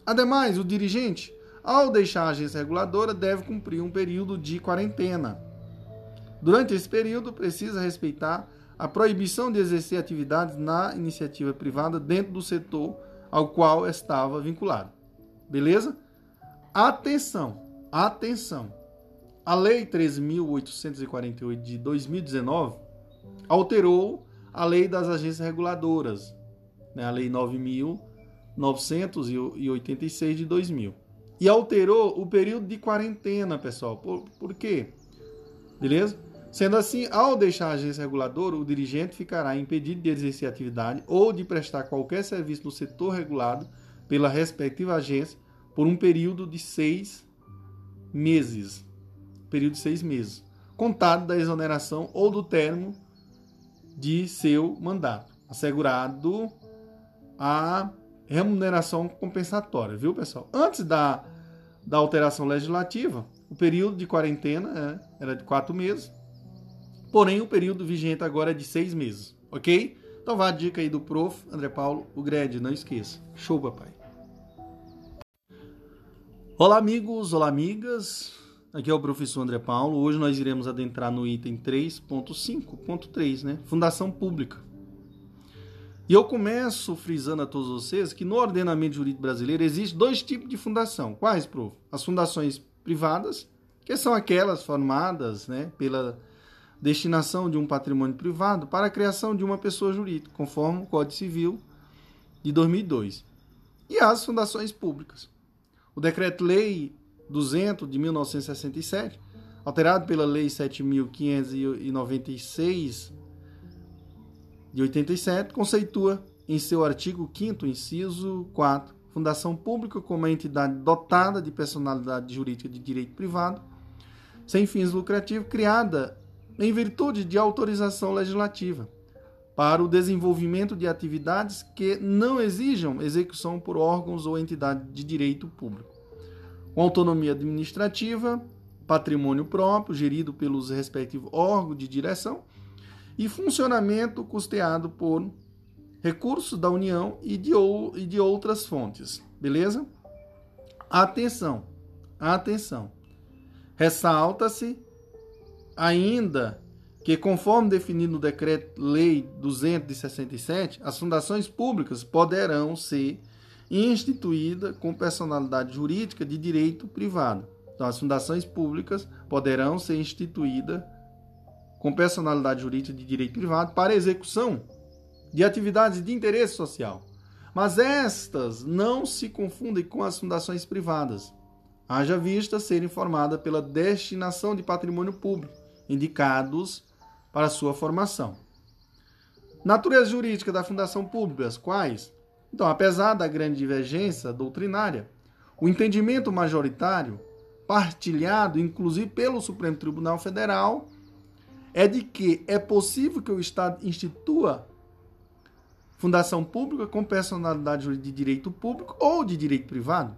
Ademais, o dirigente, ao deixar a agência reguladora, deve cumprir um período de quarentena. Durante esse período, precisa respeitar a proibição de exercer atividades na iniciativa privada dentro do setor ao qual estava vinculado. Beleza? Atenção, atenção. A Lei 13.848 de 2019 alterou a Lei das Agências Reguladoras, né? a Lei 9.986 de 2000. E alterou o período de quarentena, pessoal. Por, por quê? Beleza? Sendo assim, ao deixar a agência reguladora, o dirigente ficará impedido de exercer atividade ou de prestar qualquer serviço no setor regulado pela respectiva agência por um período de seis meses. Período de seis meses. Contado da exoneração ou do termo de seu mandato. Assegurado a remuneração compensatória, viu, pessoal? Antes da, da alteração legislativa, o período de quarentena né, era de quatro meses Porém, o período vigente agora é de seis meses, ok? Então vá a dica aí do prof. André Paulo, o GRED, não esqueça. Show, papai. Olá, amigos, olá, amigas. Aqui é o professor André Paulo. Hoje nós iremos adentrar no item 3.5.3, né? Fundação Pública. E eu começo frisando a todos vocês que no ordenamento jurídico brasileiro existe dois tipos de fundação. Quais, prof? As fundações privadas, que são aquelas formadas né, pela destinação de um patrimônio privado para a criação de uma pessoa jurídica, conforme o Código Civil de 2002. e as fundações públicas. O Decreto-Lei 200 de 1967, alterado pela Lei 7596 de 87, conceitua em seu artigo 5 inciso 4, fundação pública como entidade dotada de personalidade jurídica de direito privado, sem fins lucrativos, criada em virtude de autorização legislativa para o desenvolvimento de atividades que não exijam execução por órgãos ou entidade de direito público. Com autonomia administrativa, patrimônio próprio, gerido pelos respectivos órgãos de direção, e funcionamento custeado por recursos da União e de, ou, e de outras fontes. Beleza? Atenção, atenção. Ressalta-se ainda que, conforme definido no Decreto-Lei 267, as fundações públicas poderão ser instituídas com personalidade jurídica de direito privado. Então, as fundações públicas poderão ser instituídas com personalidade jurídica de direito privado para execução de atividades de interesse social. Mas estas não se confundem com as fundações privadas, haja vista serem formadas pela destinação de patrimônio público, indicados para sua formação. Natureza jurídica da fundação pública, quais? Então, apesar da grande divergência doutrinária, o entendimento majoritário, partilhado inclusive pelo Supremo Tribunal Federal, é de que é possível que o Estado institua fundação pública com personalidade de direito público ou de direito privado.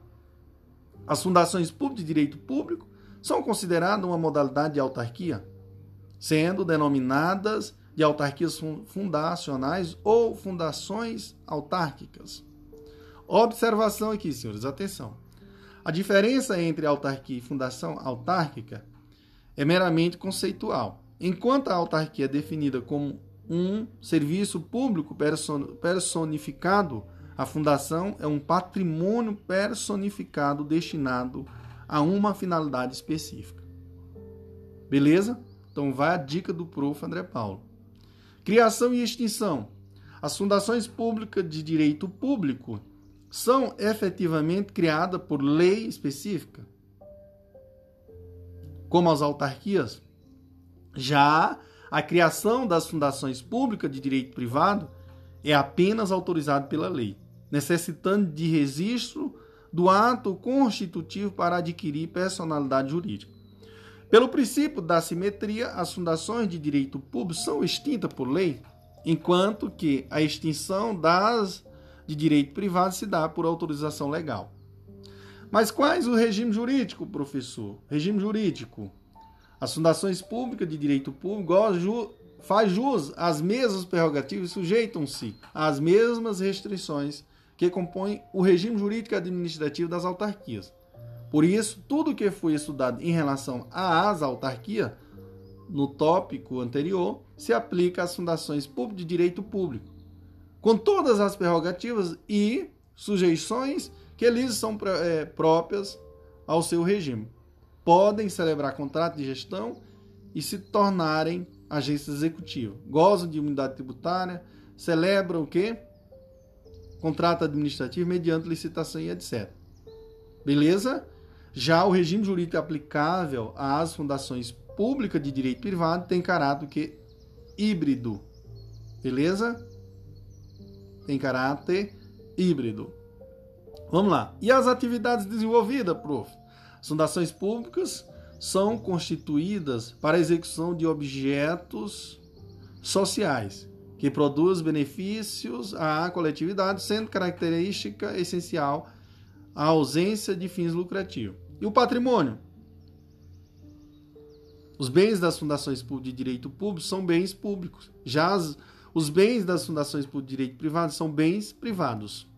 As fundações públicas de direito público são consideradas uma modalidade de autarquia, sendo denominadas de autarquias fundacionais ou fundações autárquicas. Observação aqui, senhores, atenção. A diferença entre autarquia e fundação autárquica é meramente conceitual. Enquanto a autarquia é definida como um serviço público personificado. A fundação é um patrimônio personificado destinado a uma finalidade específica. Beleza? Então vai a dica do prof. André Paulo. Criação e extinção. As fundações públicas de direito público são efetivamente criadas por lei específica, como as autarquias. Já a criação das fundações públicas de direito privado é apenas autorizada pela lei, necessitando de registro do ato constitutivo para adquirir personalidade jurídica. Pelo princípio da simetria, as fundações de direito público são extintas por lei, enquanto que a extinção das de direito privado se dá por autorização legal. Mas quais o regime jurídico, professor? Regime jurídico as fundações públicas de direito público faz jus às mesmas prerrogativas e sujeitam-se às mesmas restrições que compõem o regime jurídico administrativo das autarquias. Por isso, tudo que foi estudado em relação às autarquias, no tópico anterior, se aplica às fundações de direito público, com todas as prerrogativas e sujeições que lhes são é, próprias ao seu regime podem celebrar contrato de gestão e se tornarem agências executivas. Gozam de imunidade tributária, celebram o quê? Contrato administrativo mediante licitação e etc. Beleza? Já o regime jurídico aplicável às fundações públicas de direito privado tem caráter que híbrido. Beleza? Tem caráter híbrido. Vamos lá. E as atividades desenvolvidas, prof? As fundações públicas são constituídas para a execução de objetos sociais que produzem benefícios à coletividade, sendo característica essencial a ausência de fins lucrativos. E o patrimônio? Os bens das fundações de direito público são bens públicos. Já as, os bens das fundações de direito privado são bens privados.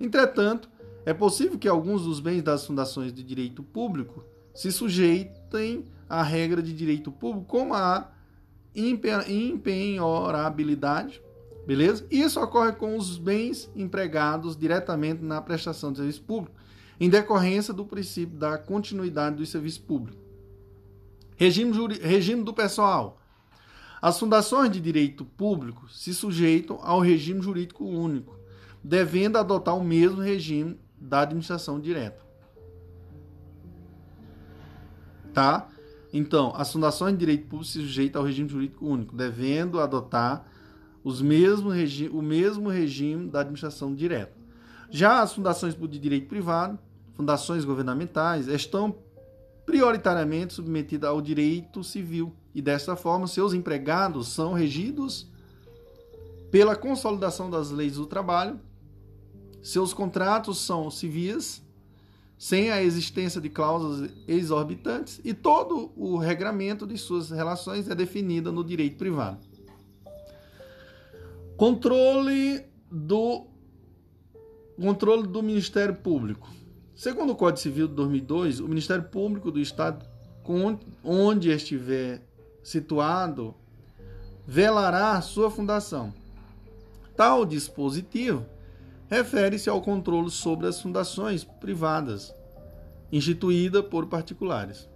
Entretanto, é possível que alguns dos bens das fundações de direito público se sujeitem à regra de direito público, como a impenhorabilidade, beleza? Isso ocorre com os bens empregados diretamente na prestação de serviço público, em decorrência do princípio da continuidade do serviço público. Regime, regime do pessoal. As fundações de direito público se sujeitam ao regime jurídico único devendo adotar o mesmo regime da administração direta. Tá? Então, as fundações de direito público se sujeitam ao regime jurídico único, devendo adotar os mesmos regi o mesmo regime da administração direta. Já as fundações de direito privado, fundações governamentais, estão prioritariamente submetidas ao direito civil e, desta forma, seus empregados são regidos pela consolidação das leis do trabalho, seus contratos são civis, sem a existência de cláusulas exorbitantes, e todo o regramento de suas relações é definido no direito privado. Controle do controle do Ministério Público. Segundo o Código Civil de 2002, o Ministério Público do Estado, onde estiver situado, velará sua fundação. Tal dispositivo refere-se ao controle sobre as fundações privadas instituída por particulares.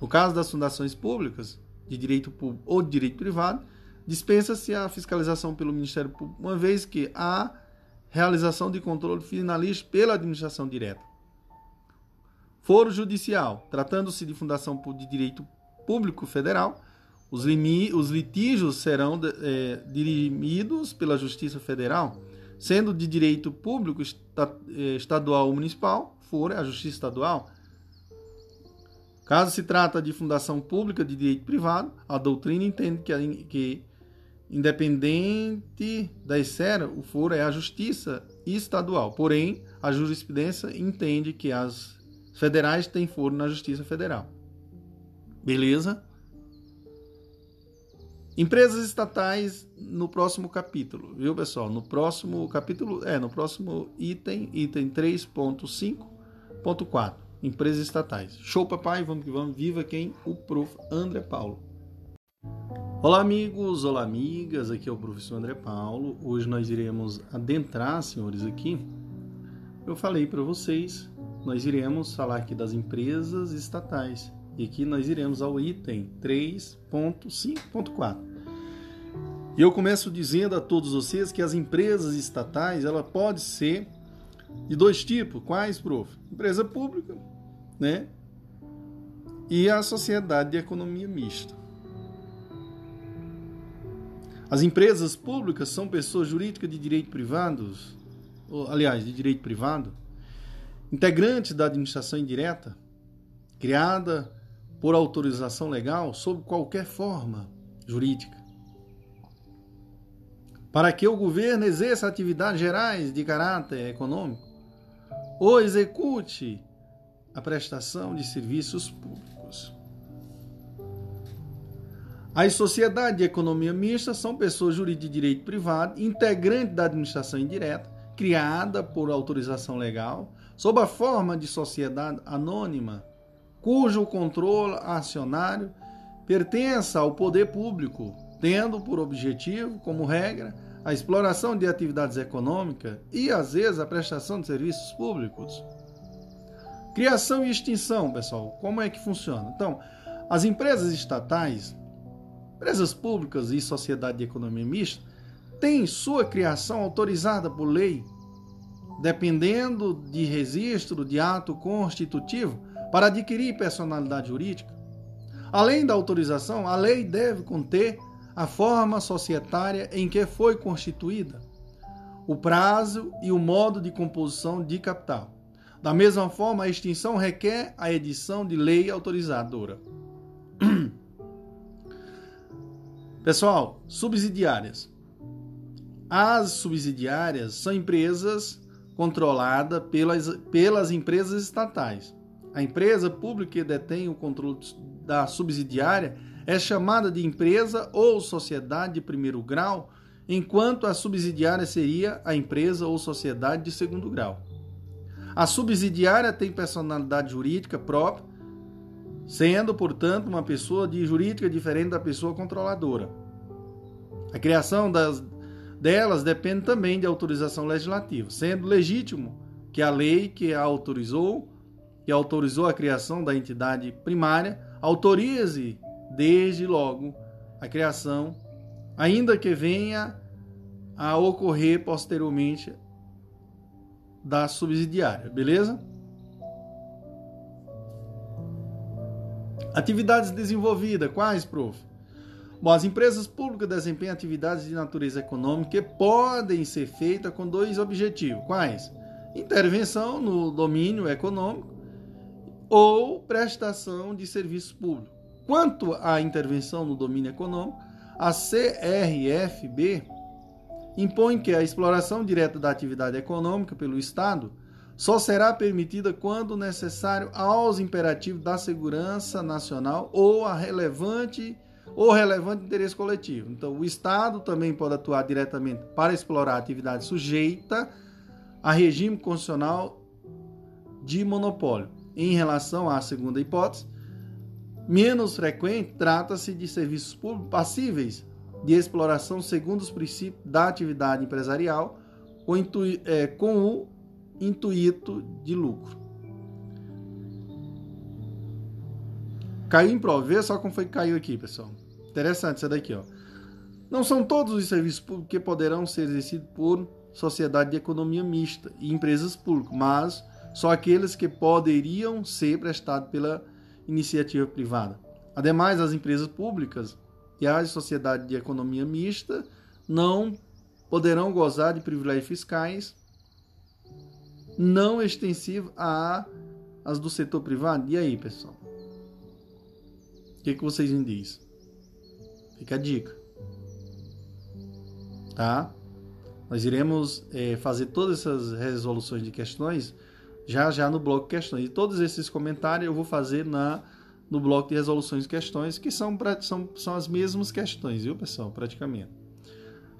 No caso das fundações públicas, de direito público ou de direito privado, dispensa-se a fiscalização pelo Ministério Público, uma vez que há realização de controle finalista pela administração direta. Foro judicial, tratando-se de fundação de direito público federal, os, os litígios serão é, dirimidos pela Justiça Federal, sendo de direito público é, estadual ou municipal, for a Justiça Estadual. Caso se trata de fundação pública de direito privado, a doutrina entende que, que independente da esfera, o foro é a justiça estadual. Porém, a jurisprudência entende que as federais têm foro na justiça federal. Beleza? Empresas estatais no próximo capítulo, viu pessoal? No próximo capítulo, é, no próximo item, item 3.5.4, empresas estatais. Show papai, vamos que vamos, viva quem? O prof. André Paulo. Olá amigos, olá amigas, aqui é o professor André Paulo. Hoje nós iremos adentrar, senhores, aqui. Eu falei para vocês, nós iremos falar aqui das empresas estatais. E aqui nós iremos ao item 3.5.4. E eu começo dizendo a todos vocês que as empresas estatais, ela pode ser de dois tipos. Quais, prof? Empresa pública, né? E a sociedade de economia mista. As empresas públicas são pessoas jurídicas de direito privado, ou, aliás, de direito privado, integrantes da administração indireta, criada por autorização legal sob qualquer forma jurídica. Para que o governo exerça atividades gerais de caráter econômico ou execute a prestação de serviços públicos. As sociedades de economia mista são pessoas jurídicas de direito privado, integrantes da administração indireta, criada por autorização legal, sob a forma de sociedade anônima cujo controle acionário pertença ao poder público, tendo por objetivo, como regra, a exploração de atividades econômicas e, às vezes, a prestação de serviços públicos. Criação e extinção, pessoal, como é que funciona? Então, as empresas estatais, empresas públicas e sociedade de economia mista têm sua criação autorizada por lei, dependendo de registro de ato constitutivo para adquirir personalidade jurídica. Além da autorização, a lei deve conter a forma societária em que foi constituída, o prazo e o modo de composição de capital. Da mesma forma, a extinção requer a edição de lei autorizadora. Pessoal, subsidiárias. As subsidiárias são empresas controladas pelas, pelas empresas estatais. A empresa pública que detém o controle da subsidiária é chamada de empresa ou sociedade de primeiro grau, enquanto a subsidiária seria a empresa ou sociedade de segundo grau. A subsidiária tem personalidade jurídica própria, sendo, portanto, uma pessoa de jurídica diferente da pessoa controladora. A criação das, delas depende também de autorização legislativa, sendo legítimo que a lei que a autorizou que autorizou a criação da entidade primária, autorize desde logo a criação, ainda que venha a ocorrer posteriormente da subsidiária, beleza? Atividades desenvolvidas, quais, prof? Bom, as empresas públicas desempenham atividades de natureza econômica que podem ser feitas com dois objetivos. Quais? Intervenção no domínio econômico ou prestação de serviços públicos. Quanto à intervenção no domínio econômico, a CRFB impõe que a exploração direta da atividade econômica pelo Estado só será permitida quando necessário aos imperativos da segurança nacional ou a relevante ou relevante interesse coletivo. Então, o Estado também pode atuar diretamente para explorar atividade sujeita a regime constitucional de monopólio. Em relação à segunda hipótese, menos frequente, trata-se de serviços públicos passíveis de exploração segundo os princípios da atividade empresarial com, é, com o intuito de lucro. Caiu em prova, vê só como foi que caiu aqui, pessoal. Interessante isso daqui, ó. Não são todos os serviços públicos que poderão ser exercidos por sociedade de economia mista e empresas públicas, mas só aqueles que poderiam ser prestados pela iniciativa privada. Ademais, as empresas públicas e as sociedades de economia mista não poderão gozar de privilégios fiscais não extensivos a as do setor privado. E aí, pessoal? O que, que vocês me dizem? Fica a dica. Tá? Nós iremos é, fazer todas essas resoluções de questões já já no bloco questões. E todos esses comentários eu vou fazer na no bloco de resoluções de questões, que são, são, são as mesmas questões, viu, pessoal? Praticamente.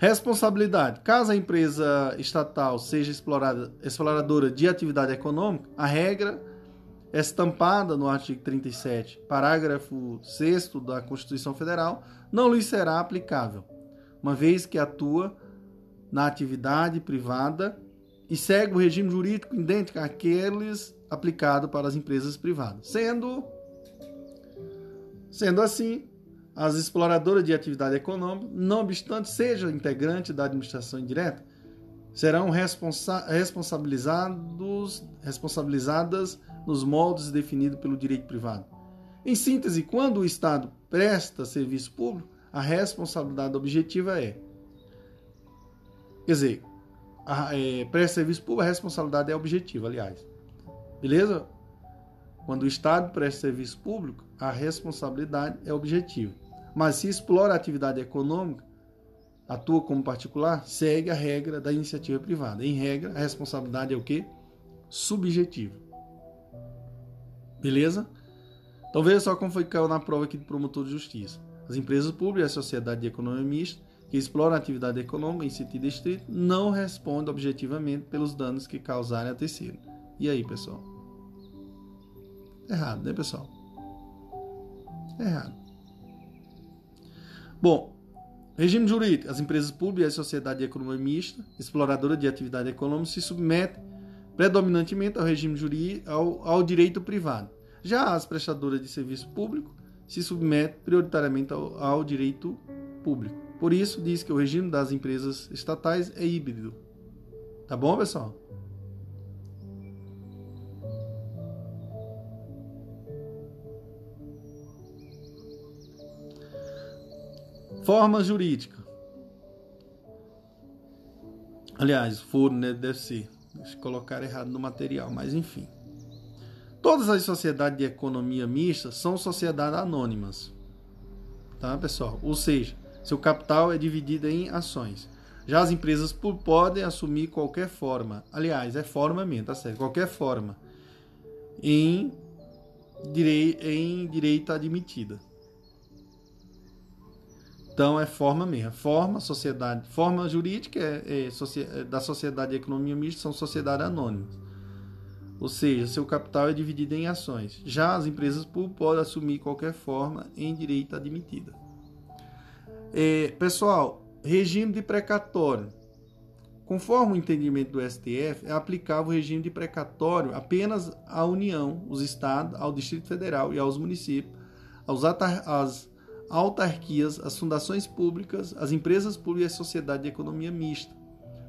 Responsabilidade. Caso a empresa estatal seja explorada, exploradora de atividade econômica, a regra estampada no artigo 37, parágrafo 6 da Constituição Federal, não lhe será aplicável, uma vez que atua na atividade privada e segue o regime jurídico idêntico àqueles aplicado para as empresas privadas. Sendo, sendo assim, as exploradoras de atividade econômica, não obstante sejam integrantes da administração indireta, serão responsa responsabilizados, responsabilizadas nos moldes definidos pelo direito privado. Em síntese, quando o Estado presta serviço público, a responsabilidade objetiva é. Quer dizer, é, presta serviço público, a responsabilidade é objetiva, aliás. Beleza? Quando o Estado presta serviço público, a responsabilidade é objetiva. Mas se explora a atividade econômica, atua como particular, segue a regra da iniciativa privada. Em regra, a responsabilidade é o quê? Subjetiva. Beleza? Então veja só como foi que caiu na prova aqui do promotor de justiça. As empresas públicas e a sociedade de economia mista que exploram a atividade econômica em sentido estrito não respondem objetivamente pelos danos que causarem a terceiro. E aí, pessoal? Errado, né, pessoal? Errado. Bom, regime jurídico. As empresas públicas e a sociedade de economia mista, exploradora de atividade econômica, se submetem predominantemente ao regime jurídico, ao, ao direito privado. Já as prestadoras de serviço público se submetem prioritariamente ao, ao direito público. Por isso, diz que o regime das empresas estatais é híbrido. Tá bom, pessoal? Forma jurídica. Aliás, foro, né? Deve ser. Deixa eu colocar errado no material, mas enfim. Todas as sociedades de economia mista são sociedades anônimas. Tá, pessoal? Ou seja, seu capital é dividido em ações. Já as empresas podem assumir qualquer forma, aliás, é forma mesmo, tá certo? Qualquer forma em, direi em direito admitida. Então é forma mesmo. Forma, sociedade, forma jurídica é, é, é da sociedade de economia mista são sociedades anônimas. Ou seja, seu capital é dividido em ações. Já as empresas podem assumir qualquer forma em direito admitida. É, pessoal, regime de precatório. Conforme o entendimento do STF, é aplicável o regime de precatório apenas à União, os estados, ao Distrito Federal e aos municípios, aos, autarquias, as fundações públicas, as empresas públicas e a sociedade de economia mista,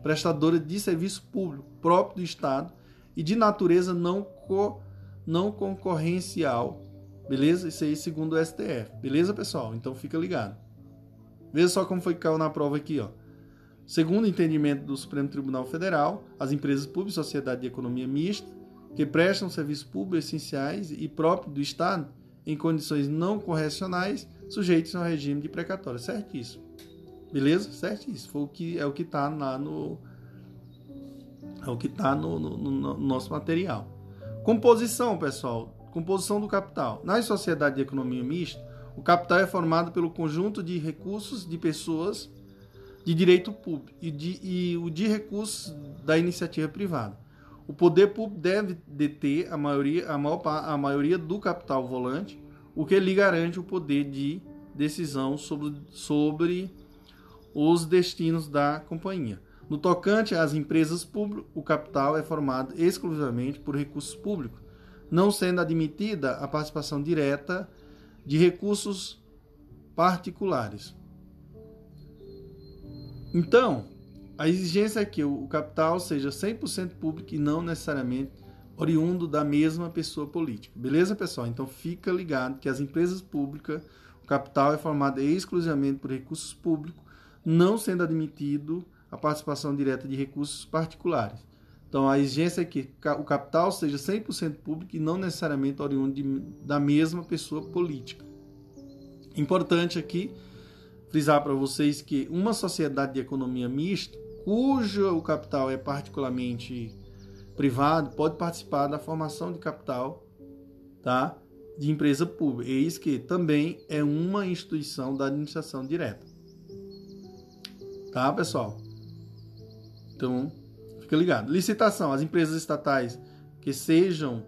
prestadora de serviço público próprio do Estado e de natureza não, co, não concorrencial. Beleza? Isso aí segundo o STF. Beleza, pessoal? Então fica ligado. Veja só como foi que caiu na prova aqui, ó. Segundo o entendimento do Supremo Tribunal Federal, as empresas públicas e sociedade de economia mista que prestam serviços públicos essenciais e próprios do Estado em condições não correcionais sujeitos ao regime de precatória. Certíssimo. Beleza? Certíssimo. Foi o que, é o que está lá no. É o que está no, no, no, nosso material. Composição, pessoal. Composição do capital. Nas sociedades de economia mista, o capital é formado pelo conjunto de recursos de pessoas de direito público e, de, e o de recursos da iniciativa privada. O poder público deve deter a maioria, a, maior, a maioria do capital volante, o que lhe garante o poder de decisão sobre, sobre os destinos da companhia. No tocante às empresas públicas, o capital é formado exclusivamente por recursos públicos, não sendo admitida a participação direta de recursos particulares. Então, a exigência é que o capital seja 100% público e não necessariamente oriundo da mesma pessoa política. Beleza, pessoal? Então fica ligado que as empresas públicas, o capital é formado exclusivamente por recursos públicos, não sendo admitido a participação direta de recursos particulares. Então a exigência é que o capital seja 100% público e não necessariamente oriundo de, da mesma pessoa política. Importante aqui frisar para vocês que uma sociedade de economia mista cujo o capital é particularmente privado pode participar da formação de capital tá, de empresa pública. Eis que também é uma instituição da administração direta. Tá, pessoal? Então, fica ligado. Licitação. As empresas estatais que sejam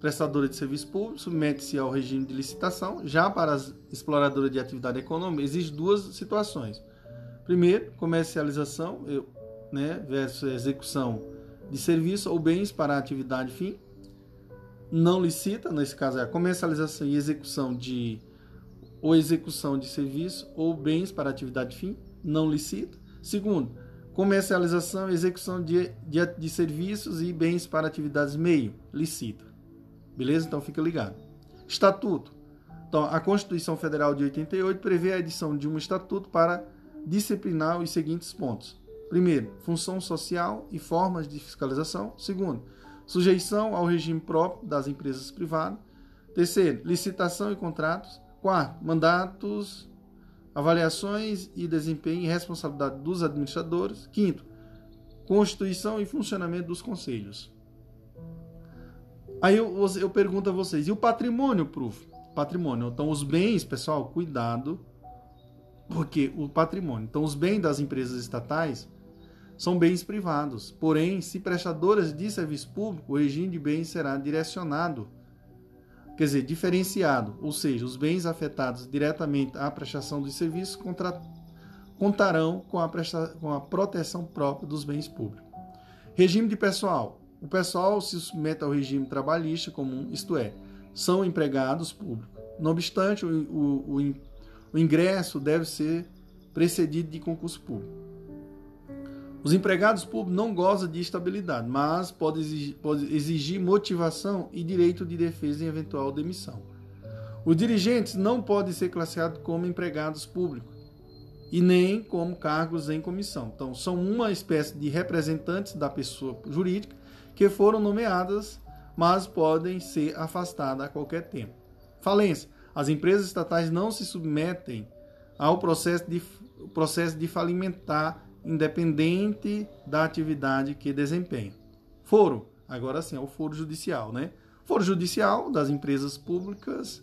prestadoras de serviço público submete-se ao regime de licitação. Já para as exploradoras de atividade econômica, existem duas situações. Primeiro, comercialização né, versus execução de serviço ou bens para atividade fim. Não licita, nesse caso é a comercialização e execução de ou execução de serviço ou bens para atividade fim, não licita. Segundo, comercialização e execução de, de, de serviços e bens para atividades meio, licita. Beleza? Então fica ligado. Estatuto. Então, a Constituição Federal de 88 prevê a edição de um estatuto para disciplinar os seguintes pontos. Primeiro, função social e formas de fiscalização. Segundo, sujeição ao regime próprio das empresas privadas. Terceiro, licitação e contratos. Quarto, mandatos, avaliações e desempenho e responsabilidade dos administradores. Quinto, constituição e funcionamento dos conselhos. Aí eu, eu pergunto a vocês, e o patrimônio, Proof? Patrimônio. Então, os bens, pessoal, cuidado porque o patrimônio. Então, os bens das empresas estatais são bens privados. Porém, se prestadoras de serviço público, o regime de bens será direcionado, quer dizer, diferenciado, ou seja, os bens afetados diretamente à prestação de serviços contra, contarão com a, presta, com a proteção própria dos bens públicos. Regime de pessoal. O pessoal se submete ao regime trabalhista comum, isto é, são empregados públicos. Não obstante, o, o, o o ingresso deve ser precedido de concurso público. Os empregados públicos não gozam de estabilidade, mas podem exigir, pode exigir motivação e direito de defesa em eventual demissão. Os dirigentes não podem ser classificados como empregados públicos e nem como cargos em comissão. Então, são uma espécie de representantes da pessoa jurídica que foram nomeadas, mas podem ser afastadas a qualquer tempo. Falência. As empresas estatais não se submetem ao processo de, processo de falimentar independente da atividade que desempenham. Foro, agora sim, é o foro judicial, né? Foro judicial das empresas públicas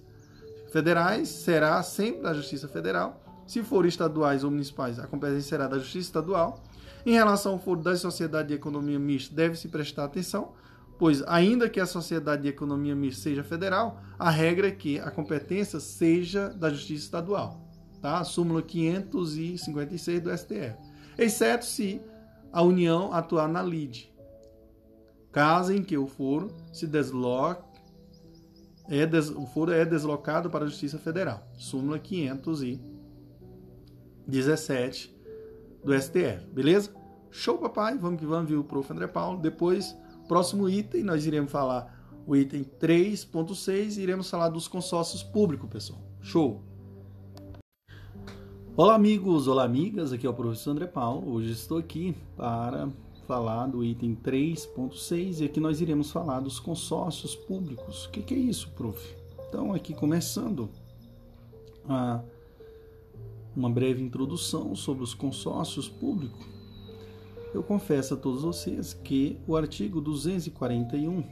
federais será sempre da Justiça Federal. Se forem estaduais ou municipais, a competência será da Justiça Estadual. Em relação ao foro das sociedades de economia mista, deve-se prestar atenção, pois, ainda que a sociedade de economia mista seja federal, a regra é que a competência seja da Justiça Estadual, tá? Súmula 556 do STF, exceto se a União atuar na lide. Caso em que o foro se desloque é des, o foro é deslocado para a Justiça Federal. Súmula 517 do STF, beleza? Show, papai. Vamos que vamos, viu, prof. André Paulo. Depois, próximo item, nós iremos falar o item 3.6 e iremos falar dos consórcios públicos, pessoal. Show! Olá, amigos, olá, amigas. Aqui é o professor André Paulo. Hoje estou aqui para falar do item 3.6 e aqui nós iremos falar dos consórcios públicos. O que, é isso, prof? Então, aqui começando a uma breve introdução sobre os consórcios públicos. Eu confesso a todos vocês que o artigo 241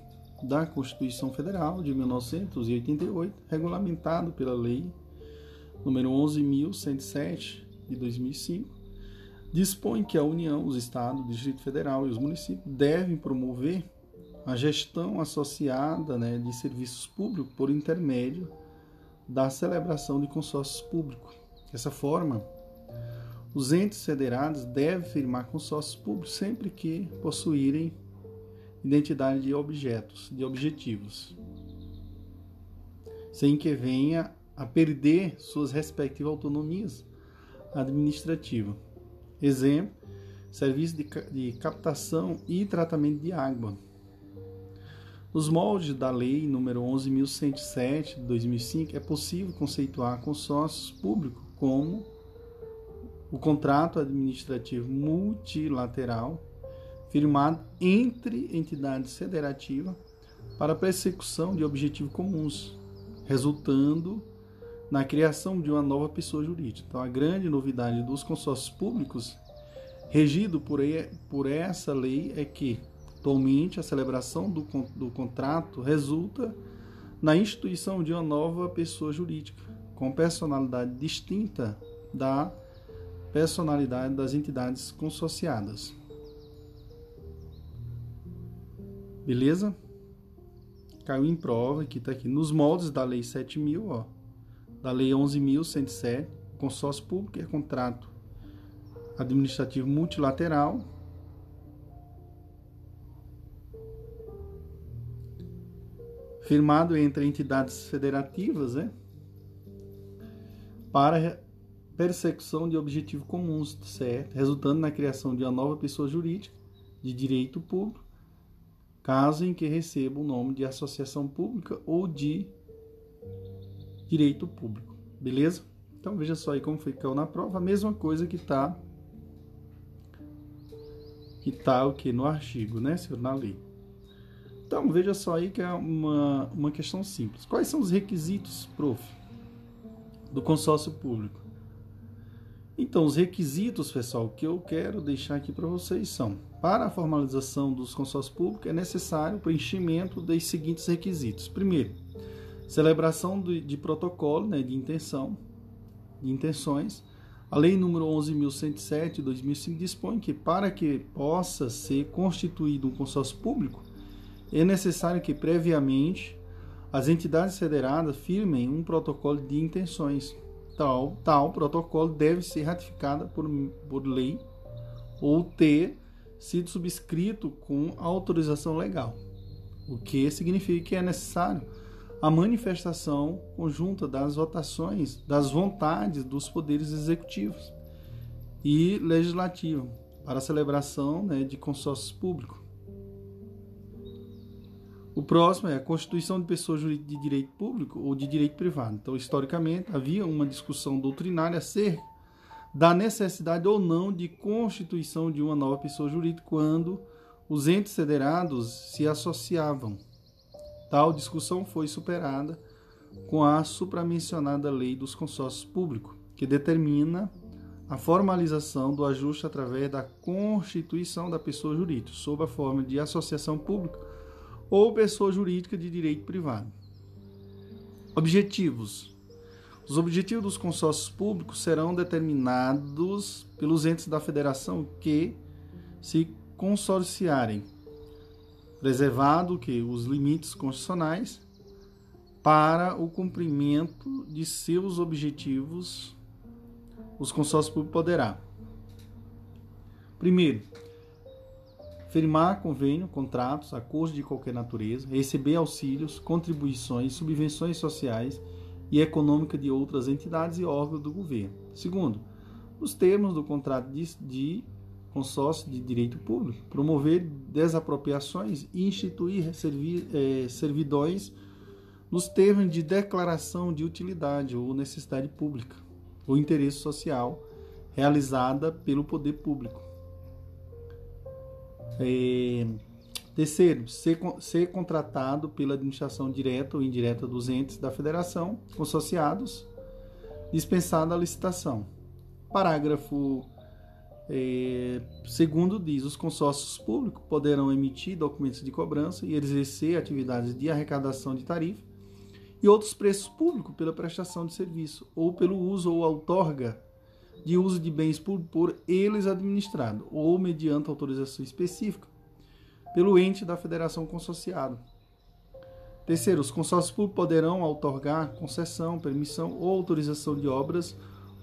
da Constituição Federal de 1988, regulamentado pela Lei número 11.107 de 2005, dispõe que a União, os Estados, o Distrito Federal e os municípios devem promover a gestão associada né, de serviços públicos por intermédio da celebração de consórcios públicos. Dessa forma, os entes federados devem firmar consórcios públicos sempre que possuírem identidade de objetos, de objetivos, sem que venha a perder suas respectivas autonomias administrativas. Exemplo, serviço de, de captação e tratamento de água. Nos moldes da Lei nº 11.107 de 2005, é possível conceituar consórcios públicos como o contrato administrativo multilateral firmado entre entidades federativas para persecução de objetivos comuns, resultando na criação de uma nova pessoa jurídica. Então, a grande novidade dos consórcios públicos, regido por, por essa lei, é que, atualmente, a celebração do, do contrato resulta na instituição de uma nova pessoa jurídica, com personalidade distinta da personalidade das entidades consorciadas. Beleza? Caiu em prova, que está aqui nos moldes da Lei 7.000, ó da Lei 11.107, consórcio público é contrato administrativo multilateral firmado entre entidades federativas, né, para persecução de objetivos comuns, certo? Resultando na criação de uma nova pessoa jurídica de direito público, caso em que receba o nome de associação pública ou de direito público, beleza? Então veja só aí como ficou na prova, a mesma coisa que está que tá o que no artigo, né, senhor, na lei. Então veja só aí que é uma, uma questão simples. Quais são os requisitos, prof, do consórcio público? Então, os requisitos, pessoal, que eu quero deixar aqui para vocês são: para a formalização dos consórcios públicos é necessário o preenchimento dos seguintes requisitos. Primeiro, Celebração de, de protocolo né, de intenção, de intenções. A Lei número 11.107 de 2005 dispõe que para que possa ser constituído um consórcio público, é necessário que previamente as entidades federadas firmem um protocolo de intenções. Tal, tal protocolo deve ser ratificado por, por lei ou ter sido subscrito com autorização legal, o que significa que é necessário a manifestação conjunta das votações, das vontades dos poderes executivos e legislativo para a celebração né, de consórcios públicos. O próximo é a constituição de pessoa jurídica de direito público ou de direito privado. Então, historicamente, havia uma discussão doutrinária acerca da necessidade ou não de constituição de uma nova pessoa jurídica quando os entes federados se associavam Tal discussão foi superada com a supramencionada Lei dos Consórcios Públicos, que determina a formalização do ajuste através da constituição da pessoa jurídica, sob a forma de associação pública ou pessoa jurídica de direito privado. Objetivos: Os objetivos dos consórcios públicos serão determinados pelos entes da federação que se consorciarem preservado que os limites constitucionais para o cumprimento de seus objetivos, os consórcios públicos poderá. Primeiro, firmar convênio, contratos, acordos de qualquer natureza, receber auxílios, contribuições, subvenções sociais e econômicas de outras entidades e órgãos do governo. Segundo, nos termos do contrato de, de consórcio de direito público, promover desapropriações e instituir servi, eh, servidões nos termos de declaração de utilidade ou necessidade pública ou interesse social realizada pelo poder público. É, terceiro, ser, ser contratado pela administração direta ou indireta dos entes da federação consorciados, dispensada a licitação. Parágrafo é, segundo diz, os consórcios públicos poderão emitir documentos de cobrança e exercer atividades de arrecadação de tarifa e outros preços públicos pela prestação de serviço ou pelo uso ou outorga de uso de bens por, por eles administrado ou mediante autorização específica pelo ente da federação consorciada. Terceiro, os consórcios públicos poderão outorgar concessão, permissão ou autorização de obras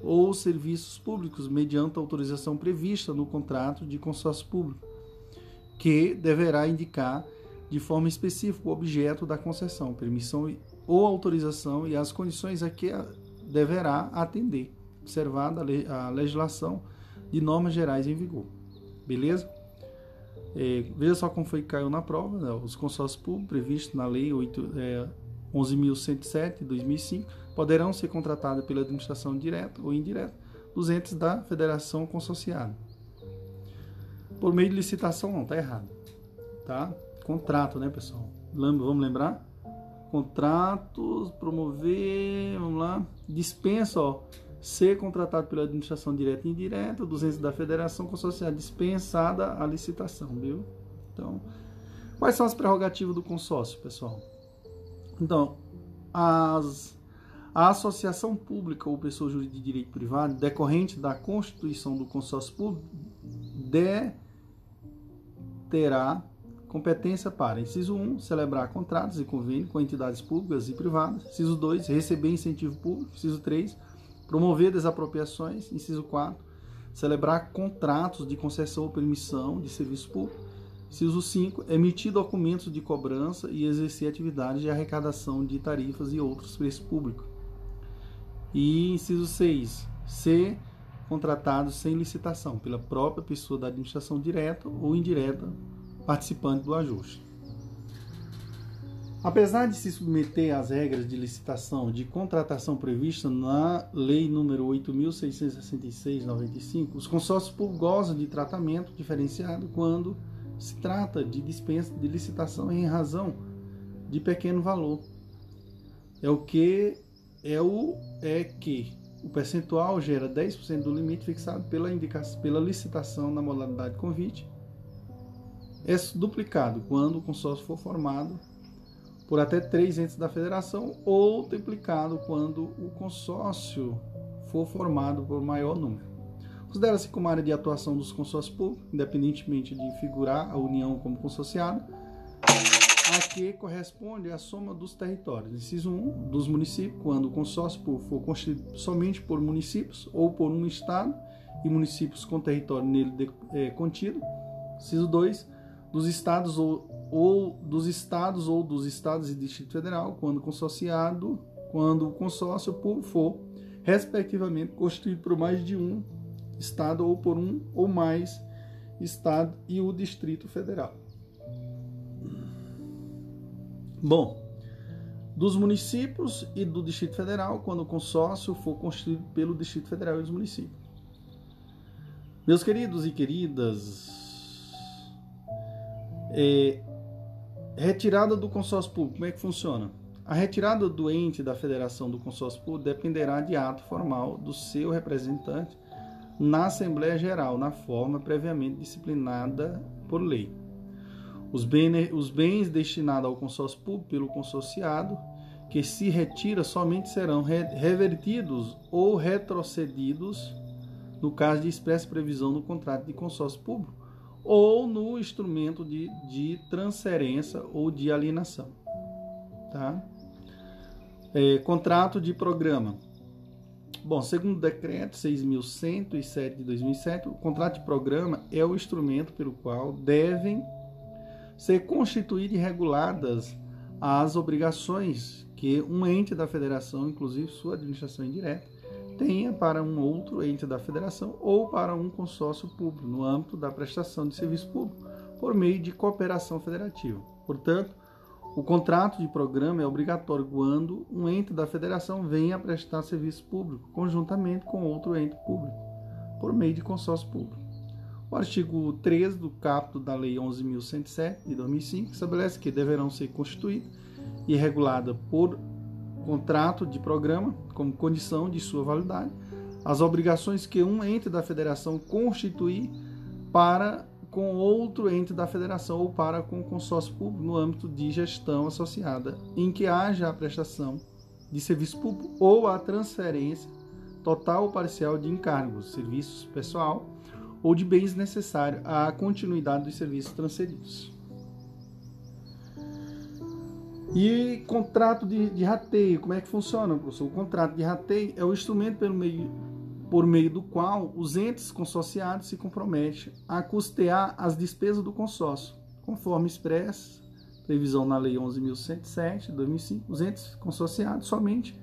ou serviços públicos mediante autorização prevista no contrato de consórcio público, que deverá indicar de forma específica o objeto da concessão, permissão ou autorização e as condições a que deverá atender, observada a legislação de normas gerais em vigor. Beleza? É, veja só como foi que caiu na prova, né? os consórcios públicos previstos na Lei 8, é, 11.107 de 2005 poderão ser contratados pela administração direta ou indireta dos entes da federação consorciada. Por meio de licitação, não, está errado. Tá? Contrato, né, pessoal? Vamos lembrar? Contratos, promover, vamos lá. Dispensa, ó, ser contratado pela administração direta e indireta dos entes da federação consorciada, dispensada a licitação, viu? Então, quais são as prerrogativas do consórcio, pessoal? Então, as a associação pública ou pessoa jurídica de direito privado, decorrente da constituição do consórcio público, de, terá competência para, inciso 1, celebrar contratos e convênios com entidades públicas e privadas, inciso 2, receber incentivo público, inciso 3, promover desapropriações, inciso 4, celebrar contratos de concessão ou permissão de serviço público, inciso 5, emitir documentos de cobrança e exercer atividades de arrecadação de tarifas e outros preços públicos. E inciso 6, ser contratado sem licitação pela própria pessoa da administração direta ou indireta participante do ajuste. Apesar de se submeter às regras de licitação de contratação prevista na Lei nº 8.666/95, os consórcios públicos gozam de tratamento diferenciado quando se trata de dispensa de licitação em razão de pequeno valor. É o que é o é que o percentual gera 10% do limite fixado pela, indicação, pela licitação na modalidade convite. É duplicado quando o consórcio for formado por até três entes da federação ou triplicado quando o consórcio for formado por maior número. Considera-se como área de atuação dos consórcios públicos, independentemente de figurar a União como consorciado, a que corresponde a soma dos territórios. Inciso 1, dos municípios, quando o consórcio for constituído somente por municípios ou por um estado e municípios com território nele de, é, contido. Inciso 2, dos estados ou, ou dos estados ou dos estados e Distrito Federal, quando consorciado, quando o consórcio for respectivamente constituído por mais de um estado ou por um ou mais estado e o Distrito Federal. Bom, dos municípios e do Distrito Federal, quando o consórcio for constituído pelo Distrito Federal e os municípios. Meus queridos e queridas, é, retirada do consórcio público, como é que funciona? A retirada do ente da federação do consórcio público dependerá de ato formal do seu representante na Assembleia Geral, na forma previamente disciplinada por lei. Os, os bens destinados ao consórcio público pelo consorciado, que se retira, somente serão re revertidos ou retrocedidos no caso de expressa previsão no contrato de consórcio público ou no instrumento de, de transferência ou de alienação. Tá? É, contrato de programa. Bom, segundo o decreto 6.107 de 2007, o contrato de programa é o instrumento pelo qual devem ser constituídas e reguladas as obrigações que um ente da federação, inclusive sua administração indireta, tenha para um outro ente da federação ou para um consórcio público no âmbito da prestação de serviço público por meio de cooperação federativa. Portanto, o contrato de programa é obrigatório quando um ente da federação venha a prestar serviço público conjuntamente com outro ente público, por meio de consórcio público. O artigo 13 do caput da Lei 11.107 de 2005 estabelece que deverão ser constituídas e reguladas por contrato de programa, como condição de sua validade, as obrigações que um ente da federação constituir para com outro ente da federação ou para com consórcio público no âmbito de gestão associada, em que haja a prestação de serviço público ou a transferência total ou parcial de encargos, serviços pessoal ou de bens necessários à continuidade dos serviços transferidos. E contrato de, de rateio, como é que funciona, professor? O contrato de rateio é o instrumento pelo meio por meio do qual os entes consorciados se comprometem a custear as despesas do consórcio, conforme expressa previsão na Lei 11.107 de 2005. Os entes consorciados somente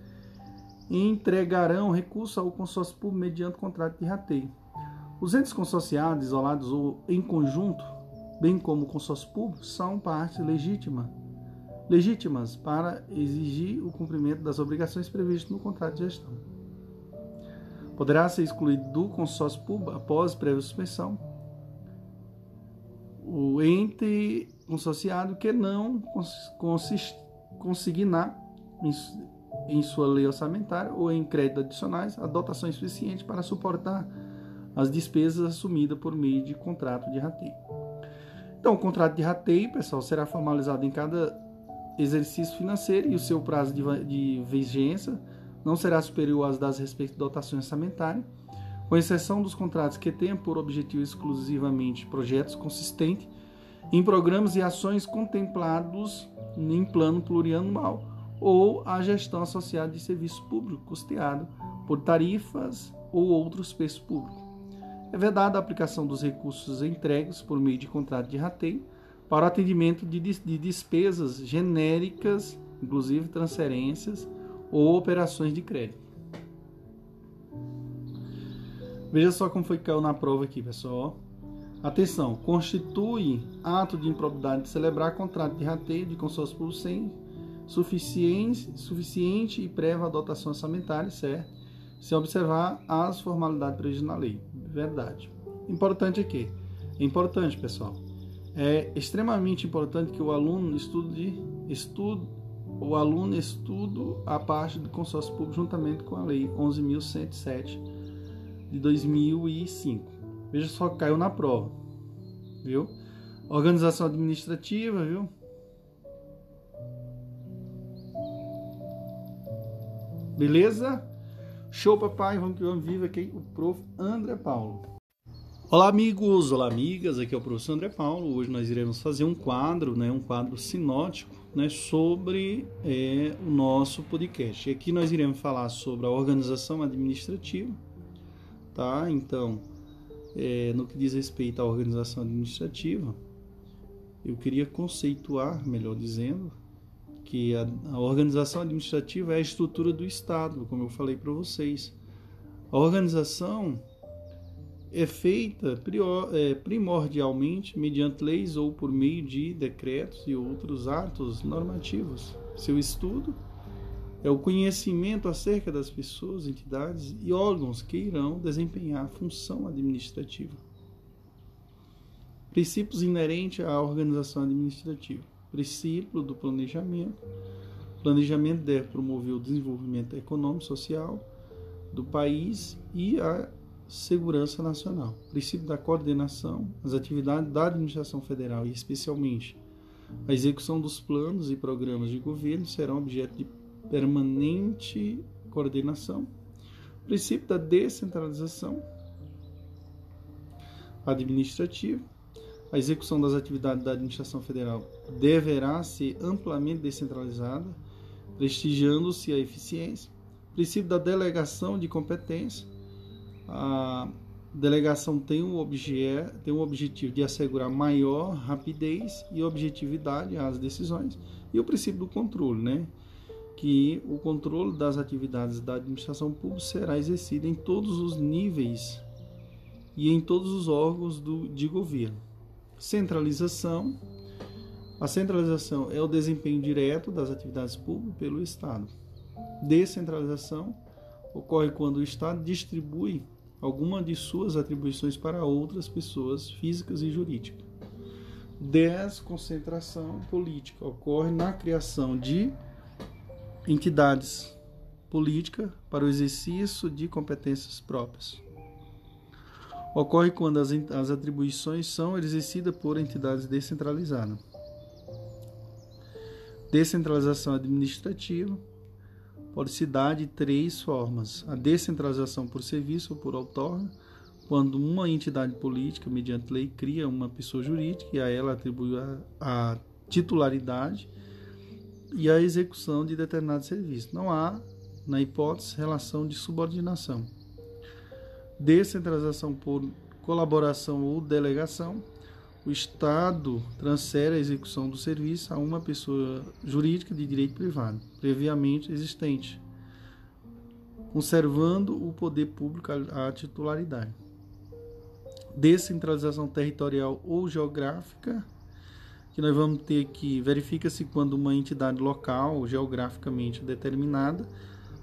entregarão recurso ao consórcio público mediante contrato de rateio. Os entes consorciados, isolados ou em conjunto, bem como o consórcio público, são parte legítima, legítimas para exigir o cumprimento das obrigações previstas no contrato de gestão. Poderá ser excluído do consórcio público após prévia suspensão o ente consorciado que não consignar em sua lei orçamentária ou em crédito adicionais a dotação suficiente para suportar as despesas assumidas por meio de contrato de rateio. Então, o contrato de rateio, pessoal, será formalizado em cada exercício financeiro e o seu prazo de, de vigência não será superior às das respectivas dotações orçamentárias, com exceção dos contratos que tenham por objetivo exclusivamente projetos consistentes em programas e ações contemplados em plano plurianual ou a gestão associada de serviço público custeado por tarifas ou outros preços públicos. É vedada a aplicação dos recursos entregues por meio de contrato de rateio para o atendimento de, de despesas genéricas, inclusive transferências, ou operações de crédito. Veja só como foi que caiu na prova aqui, pessoal. Atenção, constitui ato de improbidade de celebrar contrato de rateio de consórcio público sem suficiente, suficiente e prévia dotação orçamentária, certo? Se observar as formalidades previstas na lei. Verdade. Importante aqui. É importante, pessoal. É extremamente importante que o aluno estude, estude o aluno estuda a parte do consórcio público juntamente com a lei 11.107 de 2005. Veja só, caiu na prova, viu? Organização administrativa, viu? Beleza? Show, papai. Vamos que vamos vivo aqui o prof. André Paulo. Olá, amigos, olá, amigas. Aqui é o professor André Paulo. Hoje nós iremos fazer um quadro, né, um quadro sinótico, né, sobre é, o nosso podcast. E aqui nós iremos falar sobre a organização administrativa, tá? Então, é, no que diz respeito à organização administrativa, eu queria conceituar, melhor dizendo, que a, a organização administrativa é a estrutura do Estado, como eu falei para vocês. A organização é feita é, primordialmente mediante leis ou por meio de decretos e outros atos normativos. Seu estudo é o conhecimento acerca das pessoas, entidades e órgãos que irão desempenhar a função administrativa. Princípios inerentes à organização administrativa. Princípio do planejamento. O planejamento deve promover o desenvolvimento econômico e social do país e a segurança nacional, princípio da coordenação, as atividades da administração federal e especialmente a execução dos planos e programas de governo serão objeto de permanente coordenação, princípio da descentralização administrativa, a execução das atividades da administração federal deverá ser amplamente descentralizada, prestigiando-se a eficiência princípio da delegação de competência. A delegação tem um, objeto, tem um objetivo de assegurar maior rapidez e objetividade às decisões. E o princípio do controle, né? que o controle das atividades da administração pública será exercido em todos os níveis e em todos os órgãos do, de governo. Centralização. A centralização é o desempenho direto das atividades públicas pelo Estado. Descentralização ocorre quando o Estado distribui alguma de suas atribuições para outras pessoas físicas e jurídicas. Desconcentração política ocorre na criação de entidades políticas para o exercício de competências próprias. Ocorre quando as, as atribuições são exercidas por entidades descentralizadas. Descentralização administrativa pode se dar de três formas: a descentralização por serviço ou por outorga, quando uma entidade política, mediante lei, cria uma pessoa jurídica e a ela atribui a, a titularidade e a execução de determinado serviço. Não há, na hipótese, relação de subordinação. Descentralização por colaboração ou delegação. O Estado transfere a execução do serviço a uma pessoa jurídica de direito privado, previamente existente, conservando o poder público à titularidade. Descentralização territorial ou geográfica que nós vamos ter que verifica-se quando uma entidade local, geograficamente determinada,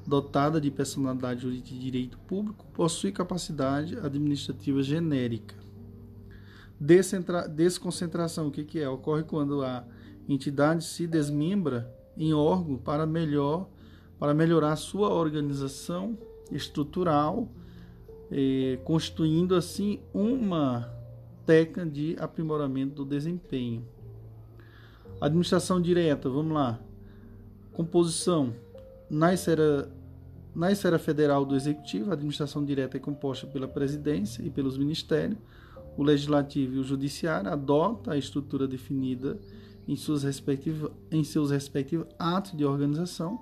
dotada de personalidade jurídica de direito público, possui capacidade administrativa genérica. Descentra desconcentração, o que, que é? Ocorre quando a entidade se desmembra em órgão para melhor para melhorar sua organização estrutural, eh, constituindo assim uma técnica de aprimoramento do desempenho. Administração direta, vamos lá. Composição. Na esfera, na esfera federal do Executivo, a administração direta é composta pela presidência e pelos ministérios. O Legislativo e o Judiciário adota a estrutura definida em, suas em seus respectivos atos de organização.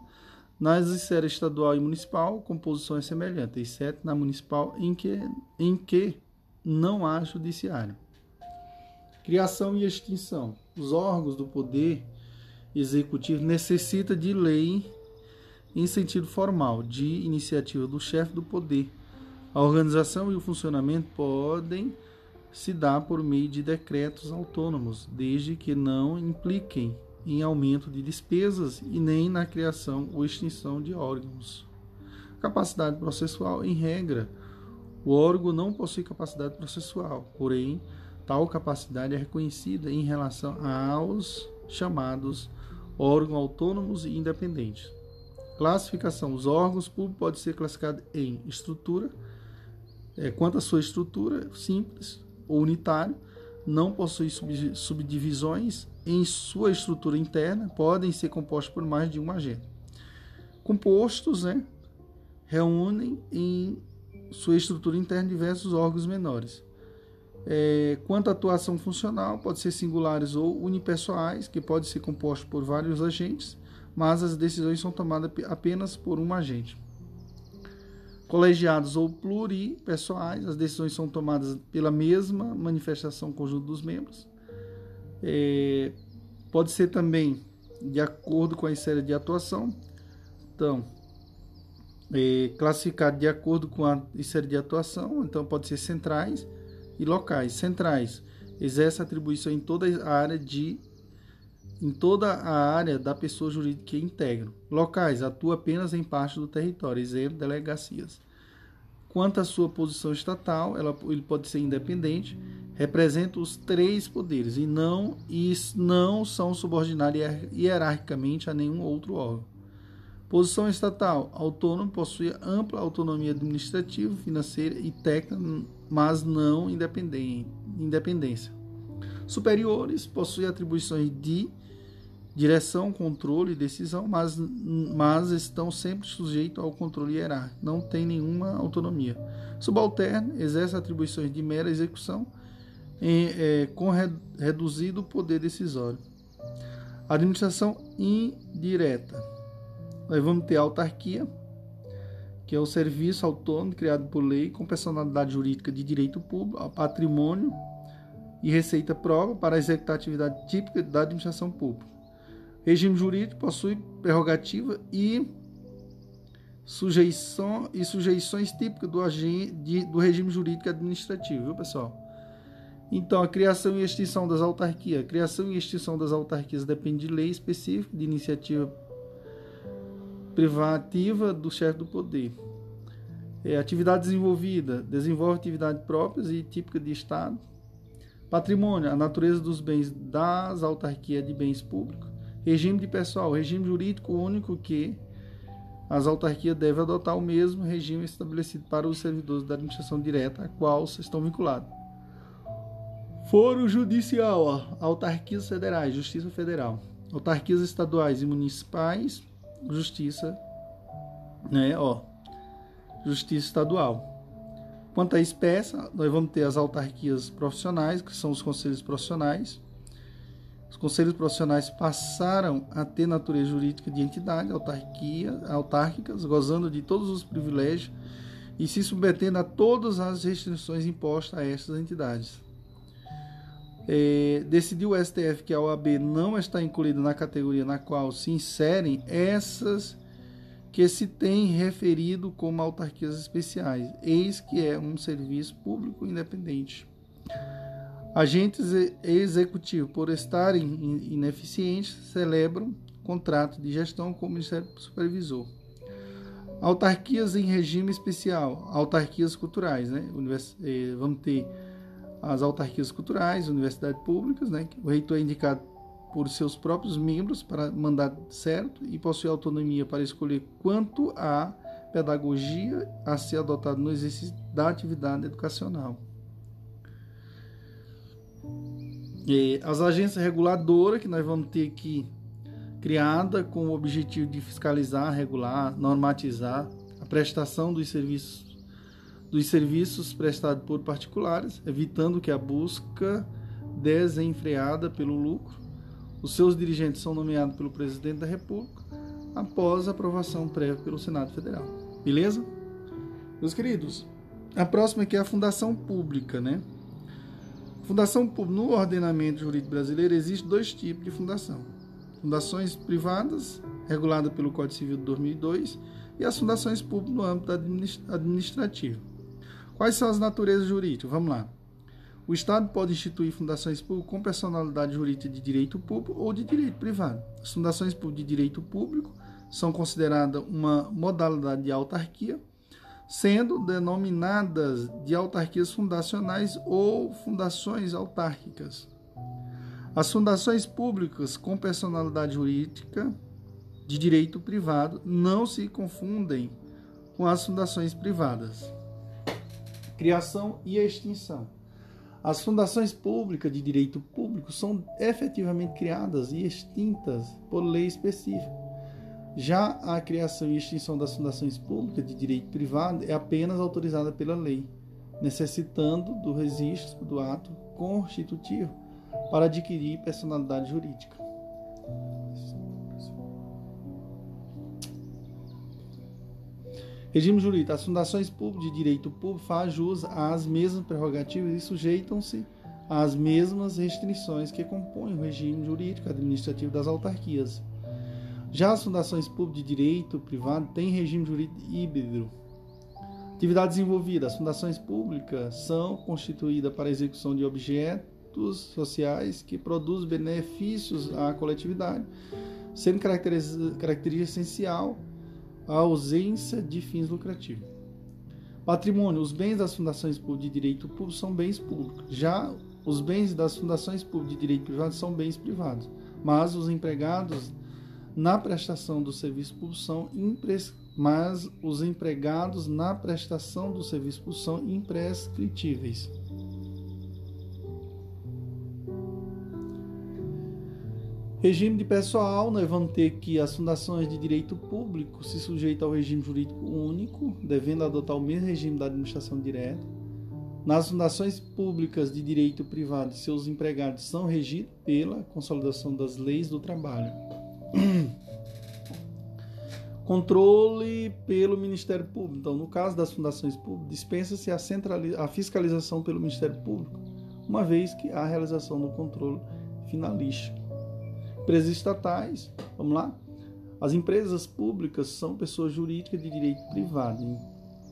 Nas esferas estadual e municipal, composição é semelhante, exceto na municipal, em que, em que não há judiciário. Criação e extinção. Os órgãos do poder executivo necessitam de lei em sentido formal, de iniciativa do chefe do poder. A organização e o funcionamento podem se dar por meio de decretos autônomos, desde que não impliquem em aumento de despesas e nem na criação ou extinção de órgãos. Capacidade processual, em regra, o órgão não possui capacidade processual, porém, Tal capacidade é reconhecida em relação aos chamados órgãos autônomos e independentes. Classificação: os órgãos públicos podem ser classificados em estrutura, é, quanto à sua estrutura, simples ou unitário, não possui subdivisões em sua estrutura interna, podem ser compostos por mais de um agente. Compostos, né, reúnem em sua estrutura interna diversos órgãos menores. É, quanto à atuação funcional, pode ser singulares ou unipessoais, que pode ser composto por vários agentes, mas as decisões são tomadas apenas por um agente. Colegiados ou pluripessoais, as decisões são tomadas pela mesma manifestação conjunto dos membros. É, pode ser também de acordo com a série de atuação. Então, é, classificado de acordo com a série de atuação, então pode ser centrais, e locais centrais. Exerce atribuição em toda a área de em toda a área da pessoa jurídica que integra. Locais atua apenas em parte do território, exemplo, delegacias. Quanto à sua posição estatal, ela, ele pode ser independente, representa os três poderes e não, e não são subordinados hierarquicamente a nenhum outro órgão. Posição estatal: autônomo, possui ampla autonomia administrativa, financeira e técnica, mas não independência. Superiores possuem atribuições de direção, controle e decisão, mas, mas estão sempre sujeitos ao controle hierárquico, não tem nenhuma autonomia. Subalterno exerce atribuições de mera execução em, é, com reduzido poder decisório. Administração indireta nós vamos ter autarquia, que é o serviço autônomo criado por lei com personalidade jurídica de direito público, patrimônio e receita própria para executar atividade típica da administração pública. Regime jurídico possui prerrogativa e sujeição e sujeições típicas do, do regime jurídico administrativo, viu, pessoal? Então, a criação e extinção das autarquias. A criação e extinção das autarquias depende de lei específica, de iniciativa privativa do chefe do poder. É, atividade desenvolvida, desenvolve atividades próprias e típicas de Estado. Patrimônio, a natureza dos bens das autarquias de bens públicos. Regime de pessoal, regime jurídico único que as autarquias devem adotar o mesmo regime estabelecido para os servidores da administração direta a qual estão vinculados. Foro Judicial, ó, autarquias federais, Justiça Federal, autarquias estaduais e municipais, Justiça, né, ó, Justiça Estadual. Quanto à espécie, nós vamos ter as autarquias profissionais, que são os conselhos profissionais, conselhos profissionais passaram a ter natureza jurídica de entidade autarquia, autárquicas, gozando de todos os privilégios e se submetendo a todas as restrições impostas a estas entidades. É, decidiu o STF que a OAB não está incluída na categoria na qual se inserem essas que se tem referido como autarquias especiais, eis que é um serviço público independente. Agentes executivos, por estarem ineficientes, celebram contrato de gestão com o Ministério Supervisor. Autarquias em regime especial, autarquias culturais, né? Eh, vamos ter as autarquias culturais, universidades públicas, né? O reitor é indicado por seus próprios membros para mandar certo e possui autonomia para escolher quanto à pedagogia a ser adotada no exercício da atividade educacional. As agências reguladoras que nós vamos ter aqui criada com o objetivo de fiscalizar, regular, normatizar a prestação dos serviços dos serviços prestados por particulares, evitando que a busca desenfreada pelo lucro. Os seus dirigentes são nomeados pelo presidente da República após aprovação prévia pelo Senado Federal. Beleza? Meus queridos, a próxima aqui é a fundação pública, né? Fundação no ordenamento jurídico brasileiro, existe dois tipos de fundação: fundações privadas, reguladas pelo Código Civil de 2002, e as fundações públicas no âmbito administrativo. Quais são as naturezas jurídicas? Vamos lá. O Estado pode instituir fundações públicas com personalidade jurídica de direito público ou de direito privado. As fundações de direito público são consideradas uma modalidade de autarquia sendo denominadas de autarquias fundacionais ou fundações autárquicas. As fundações públicas com personalidade jurídica de direito privado não se confundem com as fundações privadas. Criação e extinção. As fundações públicas de direito público são efetivamente criadas e extintas por lei específica já a criação e extinção das fundações públicas de direito privado é apenas autorizada pela lei, necessitando do registro do ato constitutivo para adquirir personalidade jurídica. Regime jurídico. As fundações públicas de direito público fazem jus às mesmas prerrogativas e sujeitam-se às mesmas restrições que compõem o regime jurídico administrativo das autarquias. Já as fundações públicas de direito privado têm regime jurídico híbrido. Atividades envolvidas. As fundações públicas são constituídas para a execução de objetos sociais que produzem benefícios à coletividade, sendo característica essencial a ausência de fins lucrativos. Patrimônio. Os bens das fundações públicas de direito público são bens públicos. Já os bens das fundações públicas de direito privado são bens privados. Mas os empregados na prestação do serviço público são mas os empregados na prestação do serviço público são imprescritíveis. Regime de pessoal, nós vamos ter que as fundações de direito público se sujeitam ao regime jurídico único, devendo adotar o mesmo regime da administração direta. Nas fundações públicas de direito privado, seus empregados são regidos pela consolidação das leis do trabalho. Controle pelo Ministério Público. Então, no caso das fundações públicas, dispensa-se a, a fiscalização pelo Ministério Público, uma vez que há a realização do controle finalístico. Empresas estatais, vamos lá? As empresas públicas são pessoas jurídicas de direito privado,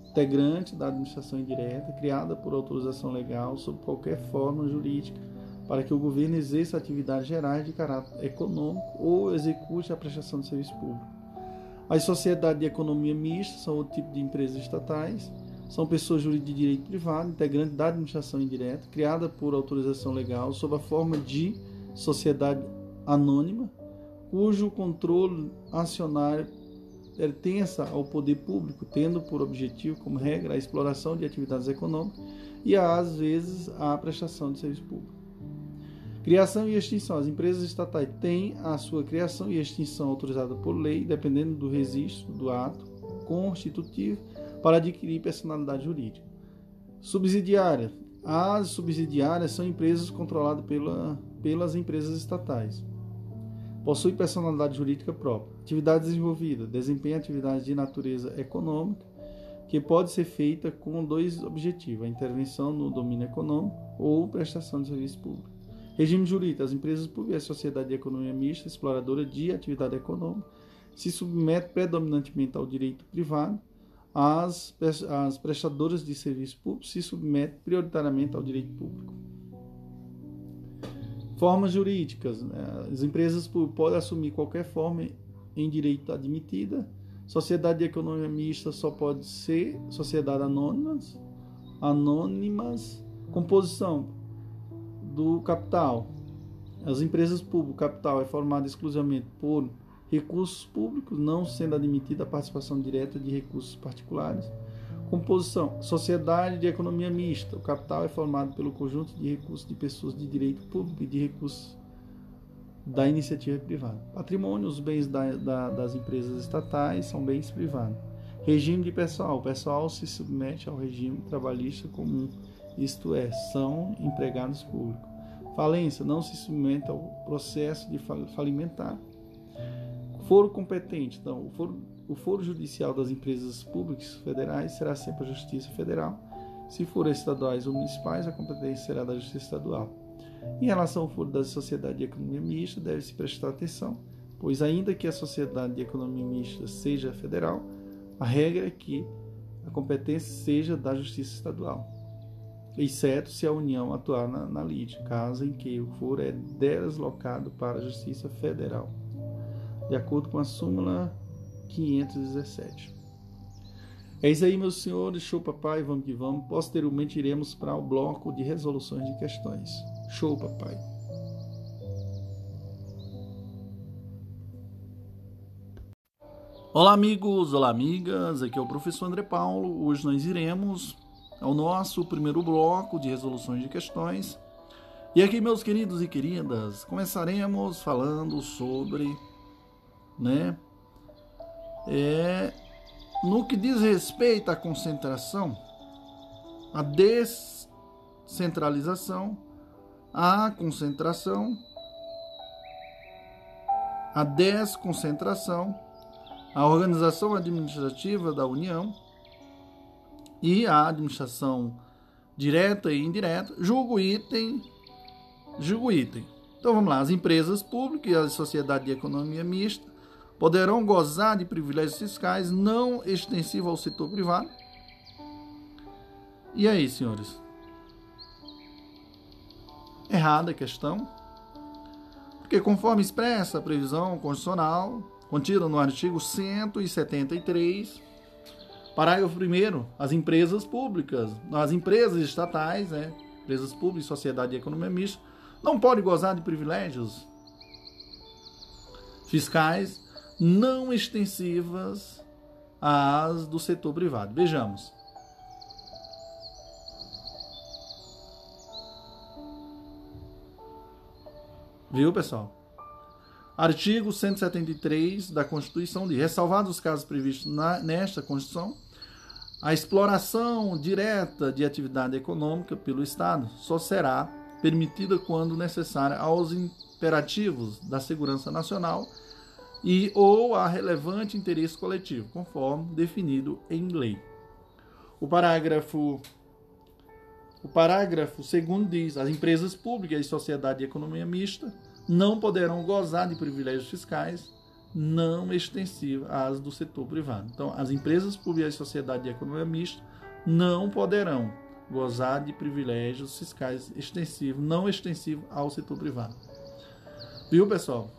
integrante da administração indireta, criada por autorização legal sob qualquer forma jurídica, para que o governo exerça atividades gerais de caráter econômico ou execute a prestação de serviço público. As sociedades de economia mista são outro tipo de empresas estatais, são pessoas jurídicas de direito privado, integrantes da administração indireta, criada por autorização legal sob a forma de sociedade anônima, cujo controle acionário pertença ao poder público, tendo por objetivo, como regra, a exploração de atividades econômicas e, às vezes, a prestação de serviço público. Criação e extinção. As empresas estatais têm a sua criação e extinção autorizada por lei, dependendo do registro do ato constitutivo, para adquirir personalidade jurídica. Subsidiária. As subsidiárias são empresas controladas pela, pelas empresas estatais. Possui personalidade jurídica própria. Atividade desenvolvida. Desempenha atividades de natureza econômica, que pode ser feita com dois objetivos: a intervenção no domínio econômico ou prestação de serviço público. Regime jurídico: as empresas públicas sociedade de economia mista, exploradora de atividade econômica, se submete predominantemente ao direito privado. As, as prestadoras de serviço público se submetem prioritariamente ao direito público. Formas jurídicas: né? as empresas podem assumir qualquer forma em direito admitida. Sociedade de economia mista só pode ser sociedade anônimas, anônimas. Composição: do capital. As empresas públicas, o capital é formado exclusivamente por recursos públicos, não sendo admitida a participação direta de recursos particulares. Composição: sociedade de economia mista. O capital é formado pelo conjunto de recursos de pessoas de direito público e de recursos da iniciativa privada. Patrimônio: os bens da, da, das empresas estatais são bens privados. Regime de pessoal: o pessoal se submete ao regime trabalhista comum isto é, são empregados públicos. Falência não se submete ao processo de falimentar. Foro competente, então, o foro, o foro judicial das empresas públicas federais será sempre a Justiça Federal. Se for estaduais ou municipais, a competência será da Justiça Estadual. Em relação ao foro da Sociedade de Economia Mista, deve-se prestar atenção, pois, ainda que a Sociedade de Economia Mista seja federal, a regra é que a competência seja da Justiça Estadual exceto se a União atuar na, na lide, caso em que o foro é deslocado para a Justiça Federal, de acordo com a súmula 517. É isso aí, meus senhores. Show, papai. Vamos que vamos. Posteriormente, iremos para o bloco de resoluções de questões. Show, papai. Olá, amigos. Olá, amigas. Aqui é o professor André Paulo. Hoje nós iremos ao nosso primeiro bloco de resoluções de questões. E aqui, meus queridos e queridas, começaremos falando sobre, né, é, no que diz respeito à concentração, à descentralização, à concentração, à desconcentração, à organização administrativa da União e a administração direta e indireta, julgo item, julgo item. Então vamos lá, as empresas públicas e a sociedade de economia mista poderão gozar de privilégios fiscais não extensivos ao setor privado. E aí, senhores? Errada a questão. Porque conforme expressa a previsão constitucional contida no artigo 173 Parágrafo 1 as empresas públicas, as empresas estatais, né, empresas públicas, sociedade e economia mista, não podem gozar de privilégios fiscais não extensivas às do setor privado. Vejamos. Viu, pessoal? Artigo 173 da Constituição diz: ressalvados os casos previstos na, nesta Constituição, a exploração direta de atividade econômica pelo Estado só será permitida quando necessária aos imperativos da segurança nacional e ou a relevante interesse coletivo, conforme definido em lei. O parágrafo o parágrafo segundo diz: as empresas públicas e sociedade de economia mista não poderão gozar de privilégios fiscais não extensivos às do setor privado. Então, as empresas públicas e sociedade de economia mista não poderão gozar de privilégios fiscais extensivos, não extensivos ao setor privado. Viu, pessoal?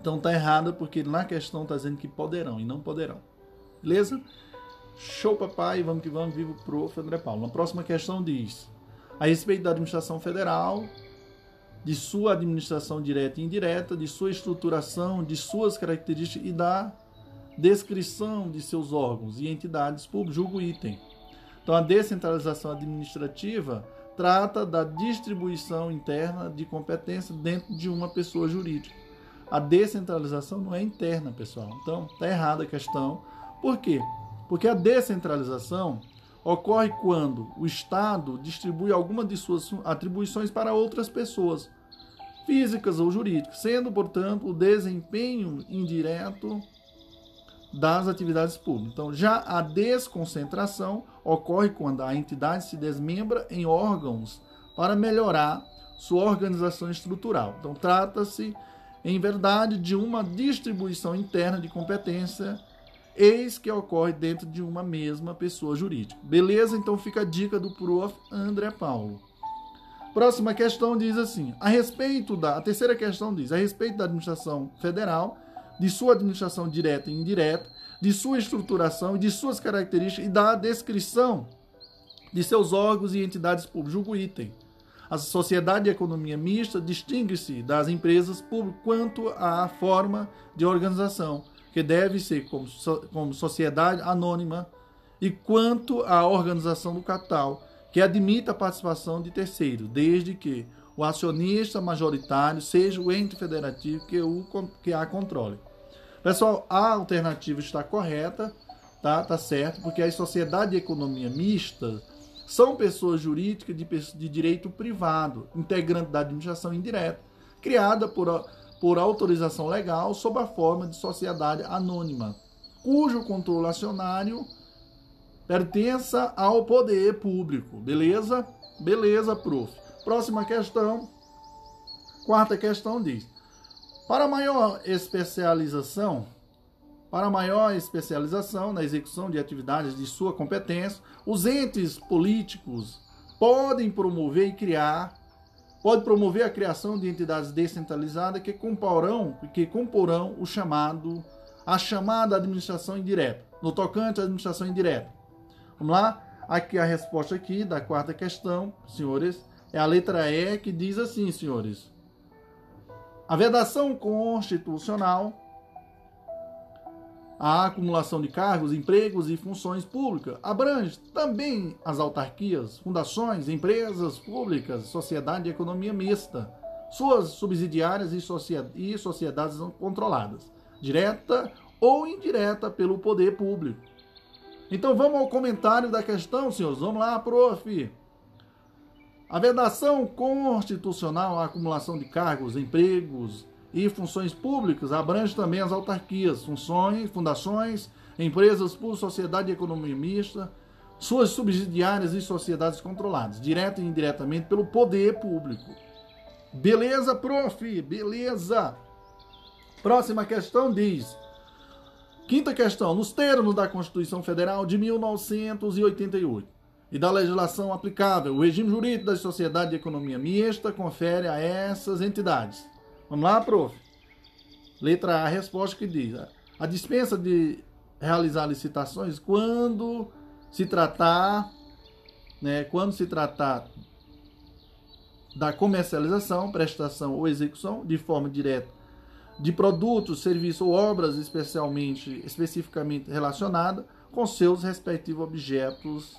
Então tá errado porque na questão tá dizendo que poderão e não poderão. Beleza? Show, papai, vamos que vamos, vivo prof. André Paulo. Na próxima questão diz: a respeito da administração federal, de sua administração direta e indireta, de sua estruturação, de suas características e da descrição de seus órgãos e entidades públicas, julgo item. Então, a descentralização administrativa trata da distribuição interna de competência dentro de uma pessoa jurídica. A descentralização não é interna, pessoal. Então, está errada a questão. Por quê? Porque a descentralização ocorre quando o Estado distribui alguma de suas atribuições para outras pessoas, físicas ou jurídicas, sendo, portanto, o desempenho indireto das atividades públicas. Então, já a desconcentração ocorre quando a entidade se desmembra em órgãos para melhorar sua organização estrutural. Então, trata-se, em verdade, de uma distribuição interna de competência eis que ocorre dentro de uma mesma pessoa jurídica. Beleza? Então fica a dica do prof. André Paulo. Próxima questão diz assim: a respeito da. A terceira questão diz: a respeito da administração federal, de sua administração direta e indireta, de sua estruturação e de suas características e da descrição de seus órgãos e entidades públicas. Julgo item. A sociedade de economia mista distingue-se das empresas públicas quanto à forma de organização que deve ser como, como sociedade anônima, e quanto à organização do capital, que admita a participação de terceiros, desde que o acionista majoritário seja o ente federativo que, o, que a controle. Pessoal, a alternativa está correta, tá, tá certo, porque as sociedades de economia mista são pessoas jurídicas de, de direito privado, integrantes da administração indireta, criada por por autorização legal sob a forma de sociedade anônima, cujo controle acionário pertença ao poder público. Beleza? Beleza, prof. Próxima questão. Quarta questão diz: Para maior especialização, para maior especialização na execução de atividades de sua competência, os entes políticos podem promover e criar pode promover a criação de entidades descentralizadas que comporão, que comporão o chamado, a chamada administração indireta, no tocante à administração indireta. Vamos lá? Aqui a resposta aqui da quarta questão, senhores, é a letra E que diz assim, senhores. A vedação constitucional a acumulação de cargos, empregos e funções públicas abrange também as autarquias, fundações, empresas públicas, sociedade de economia mista, suas subsidiárias e, sociedades controladas, direta ou indireta pelo poder público. Então vamos ao comentário da questão, senhores. Vamos lá, prof. A vedação constitucional à acumulação de cargos, empregos e funções públicas abrange também as autarquias, funções, fundações, empresas por sociedade de economia mista, suas subsidiárias e sociedades controladas, direta e indiretamente pelo poder público. Beleza, prof? Beleza. Próxima questão diz: Quinta questão, nos termos da Constituição Federal de 1988 e da legislação aplicável, o regime jurídico das sociedades de economia mista confere a essas entidades Vamos lá, prof? Letra A, a resposta que diz: a dispensa de realizar licitações quando se tratar, né, quando se tratar da comercialização, prestação ou execução de forma direta de produtos, serviços ou obras especialmente especificamente relacionada com seus respectivos objetos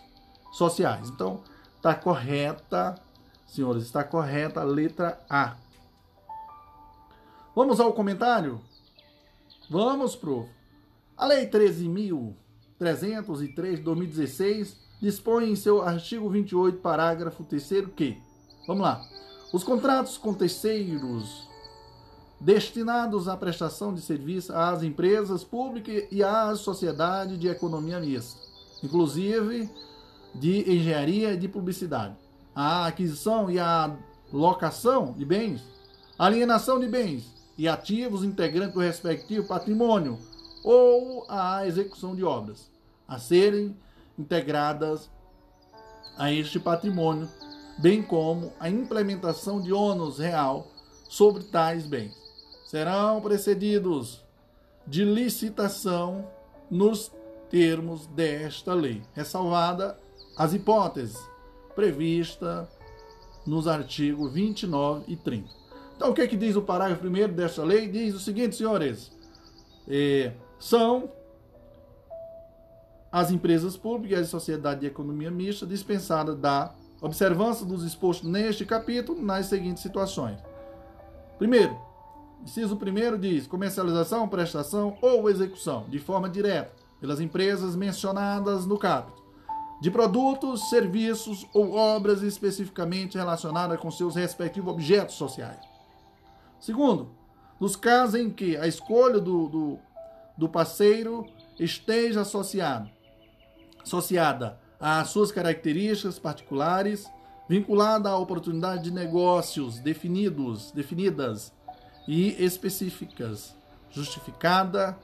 sociais. Então, está correta, senhores, está correta a letra A. Vamos ao comentário? Vamos, prof. A Lei 13.303 de 2016 dispõe em seu artigo 28, parágrafo 3 que, vamos lá, os contratos com terceiros destinados à prestação de serviço às empresas públicas e à sociedade de economia mista, inclusive de engenharia e de publicidade. A aquisição e a locação de bens, alienação de bens e ativos integrantes do respectivo patrimônio ou a execução de obras a serem integradas a este patrimônio, bem como a implementação de ônus real sobre tais bens. Serão precedidos de licitação nos termos desta lei, ressalvada as hipóteses previstas nos artigos 29 e 30. Então, o que, é que diz o parágrafo 1 desta lei? Diz o seguinte, senhores: é, são as empresas públicas e a sociedade de economia mista dispensadas da observância dos expostos neste capítulo nas seguintes situações. Primeiro, inciso primeiro diz comercialização, prestação ou execução de forma direta pelas empresas mencionadas no capítulo de produtos, serviços ou obras especificamente relacionadas com seus respectivos objetos sociais. Segundo, nos casos em que a escolha do, do, do parceiro esteja associado associada às suas características particulares, vinculada à oportunidade de negócios definidos, definidas e específicas, justificada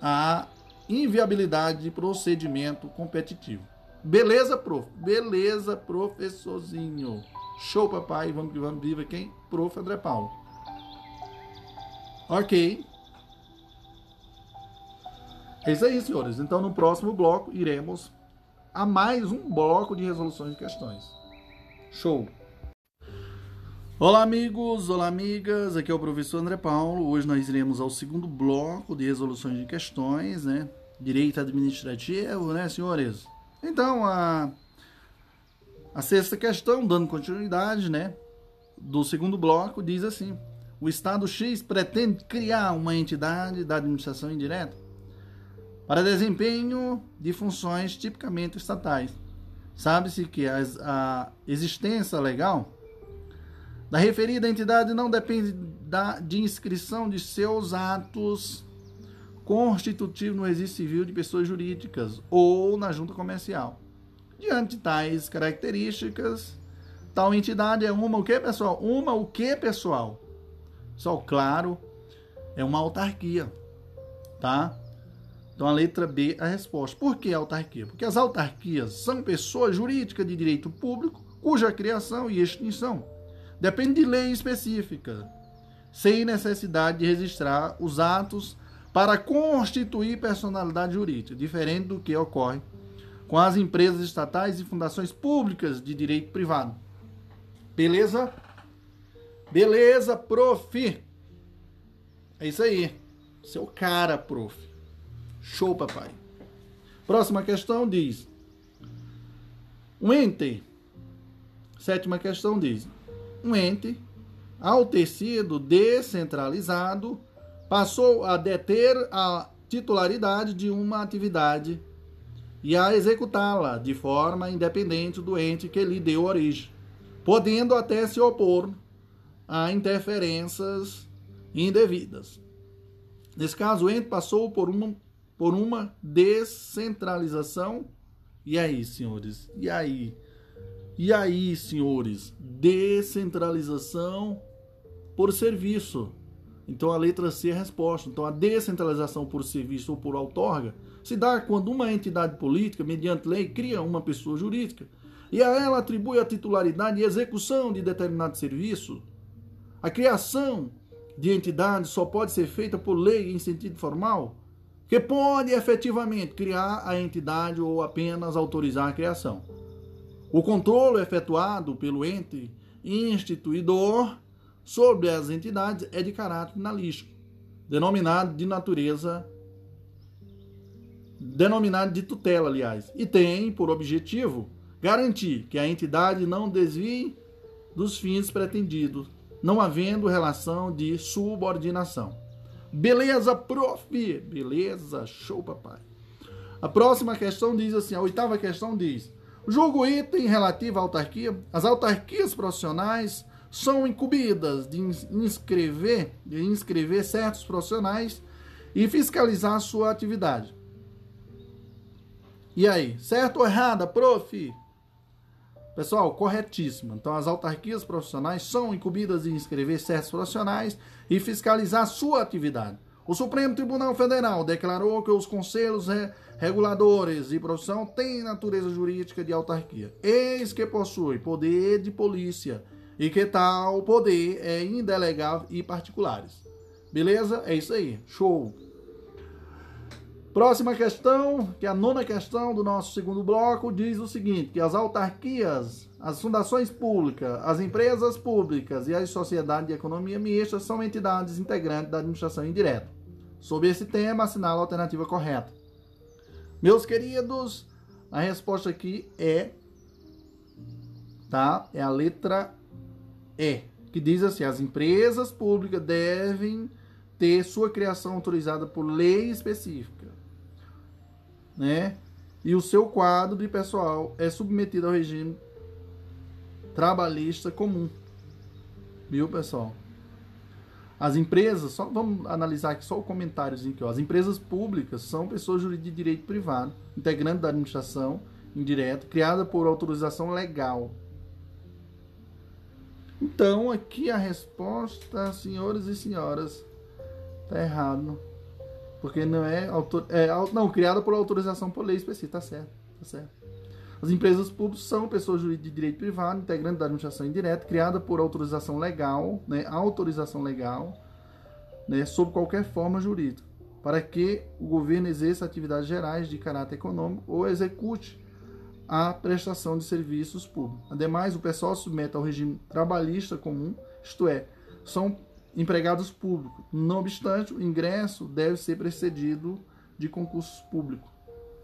a inviabilidade de procedimento competitivo. Beleza, prof? Beleza, professorzinho. Show, papai. Vamos que vamos. Viva quem? Prof. André Paulo. Ok. É isso aí, senhores. Então, no próximo bloco, iremos a mais um bloco de resoluções de questões. Show! Olá, amigos! Olá, amigas! Aqui é o professor André Paulo. Hoje nós iremos ao segundo bloco de resoluções de questões, né? Direito administrativo, né, senhores? Então, a, a sexta questão, dando continuidade, né? Do segundo bloco, diz assim: O Estado X pretende criar uma entidade da administração indireta para desempenho de funções tipicamente estatais. Sabe-se que as, a existência legal da referida entidade não depende da, de inscrição de seus atos constitutivos no registro civil de pessoas jurídicas ou na junta comercial. Diante de tais características, tal entidade é uma o que, pessoal? Uma o que, pessoal? Só claro, é uma autarquia, tá? Então a letra B é a resposta. Por que autarquia? Porque as autarquias são pessoas jurídicas de direito público cuja criação e extinção depende de lei específica, sem necessidade de registrar os atos para constituir personalidade jurídica, diferente do que ocorre com as empresas estatais e fundações públicas de direito privado. Beleza? Beleza, prof. É isso aí. Seu cara, prof. Show, papai. Próxima questão diz: um ente. Sétima questão diz: um ente, ao ter sido descentralizado, passou a deter a titularidade de uma atividade e a executá-la de forma independente do ente que lhe deu origem, podendo até se opor a interferências indevidas. Nesse caso, o ente passou por uma por uma descentralização. E aí, senhores? E aí? E aí, senhores? Descentralização por serviço. Então a letra C é a resposta. Então a descentralização por serviço ou por outorga se dá quando uma entidade política, mediante lei, cria uma pessoa jurídica e a ela atribui a titularidade e execução de determinado serviço. A criação de entidade só pode ser feita por lei em sentido formal que pode efetivamente criar a entidade ou apenas autorizar a criação. O controle efetuado pelo ente instituidor sobre as entidades é de caráter finalístico, denominado de natureza denominado de tutela, aliás, e tem por objetivo garantir que a entidade não desvie dos fins pretendidos, não havendo relação de subordinação. Beleza, prof? Beleza, show, papai. A próxima questão diz assim: a oitava questão diz: julgo item relativo à autarquia. As autarquias profissionais são incumbidas de inscrever, de inscrever certos profissionais e fiscalizar sua atividade. E aí, certo ou errada, prof? Pessoal, corretíssimo. Então, as autarquias profissionais são incumbidas de inscrever certos profissionais e fiscalizar sua atividade. O Supremo Tribunal Federal declarou que os conselhos reguladores de profissão têm natureza jurídica de autarquia, eis que possui poder de polícia e que tal poder é indelegável e particulares. Beleza? É isso aí. Show. Próxima questão, que é a nona questão do nosso segundo bloco, diz o seguinte: que as autarquias, as fundações públicas, as empresas públicas e as sociedades de economia mista são entidades integrantes da administração indireta. Sobre esse tema, assinala a alternativa correta. Meus queridos, a resposta aqui é tá? É a letra E, que diz assim: as empresas públicas devem ter sua criação autorizada por lei específica, né? E o seu quadro de pessoal é submetido ao regime trabalhista comum. Viu, pessoal? As empresas, só vamos analisar aqui só o comentáriozinho aqui, ó. As empresas públicas são pessoas jurídicas de direito privado, integrantes da administração indireta, criada por autorização legal. Então, aqui a resposta, senhores e senhoras, tá errado. Porque não é, autor, é não, criada por autorização por lei específica, tá certo, tá certo. As empresas públicas são pessoas jurídicas de direito privado, integrantes da administração indireta, criada por autorização legal, né, autorização legal, né, sob qualquer forma jurídica, para que o governo exerça atividades gerais de caráter econômico ou execute a prestação de serviços públicos. Ademais, o pessoal submete ao regime trabalhista comum, isto é, são empregados públicos. Não obstante, o ingresso deve ser precedido de concurso público.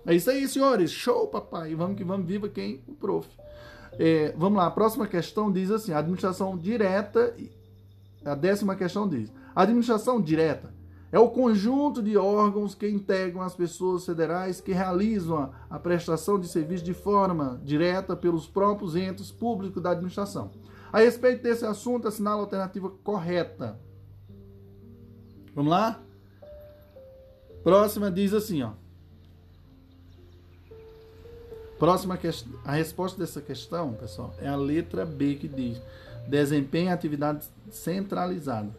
É isso aí, senhores. Show, papai. Vamos que vamos. Viva quem? O prof. É, vamos lá. A próxima questão diz assim: administração direta. A décima questão diz: a administração direta é o conjunto de órgãos que integram as pessoas federais que realizam a, a prestação de serviço de forma direta pelos próprios entes públicos da administração. A respeito desse assunto, assinala a alternativa correta. Vamos lá? Próxima diz assim, ó. Próxima questão, a resposta dessa questão, pessoal, é a letra B que diz: desempenha atividade centralizada,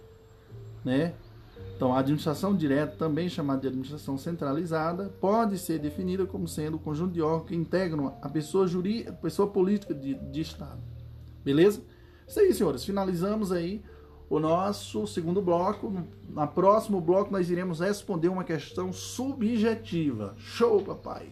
né? Então, a administração direta, também chamada de administração centralizada, pode ser definida como sendo o conjunto de órgãos que integram a pessoa jurídica, pessoa política de, de Estado. Beleza? Isso aí, senhores. Finalizamos aí o nosso segundo bloco. No próximo bloco, nós iremos responder uma questão subjetiva. Show, papai!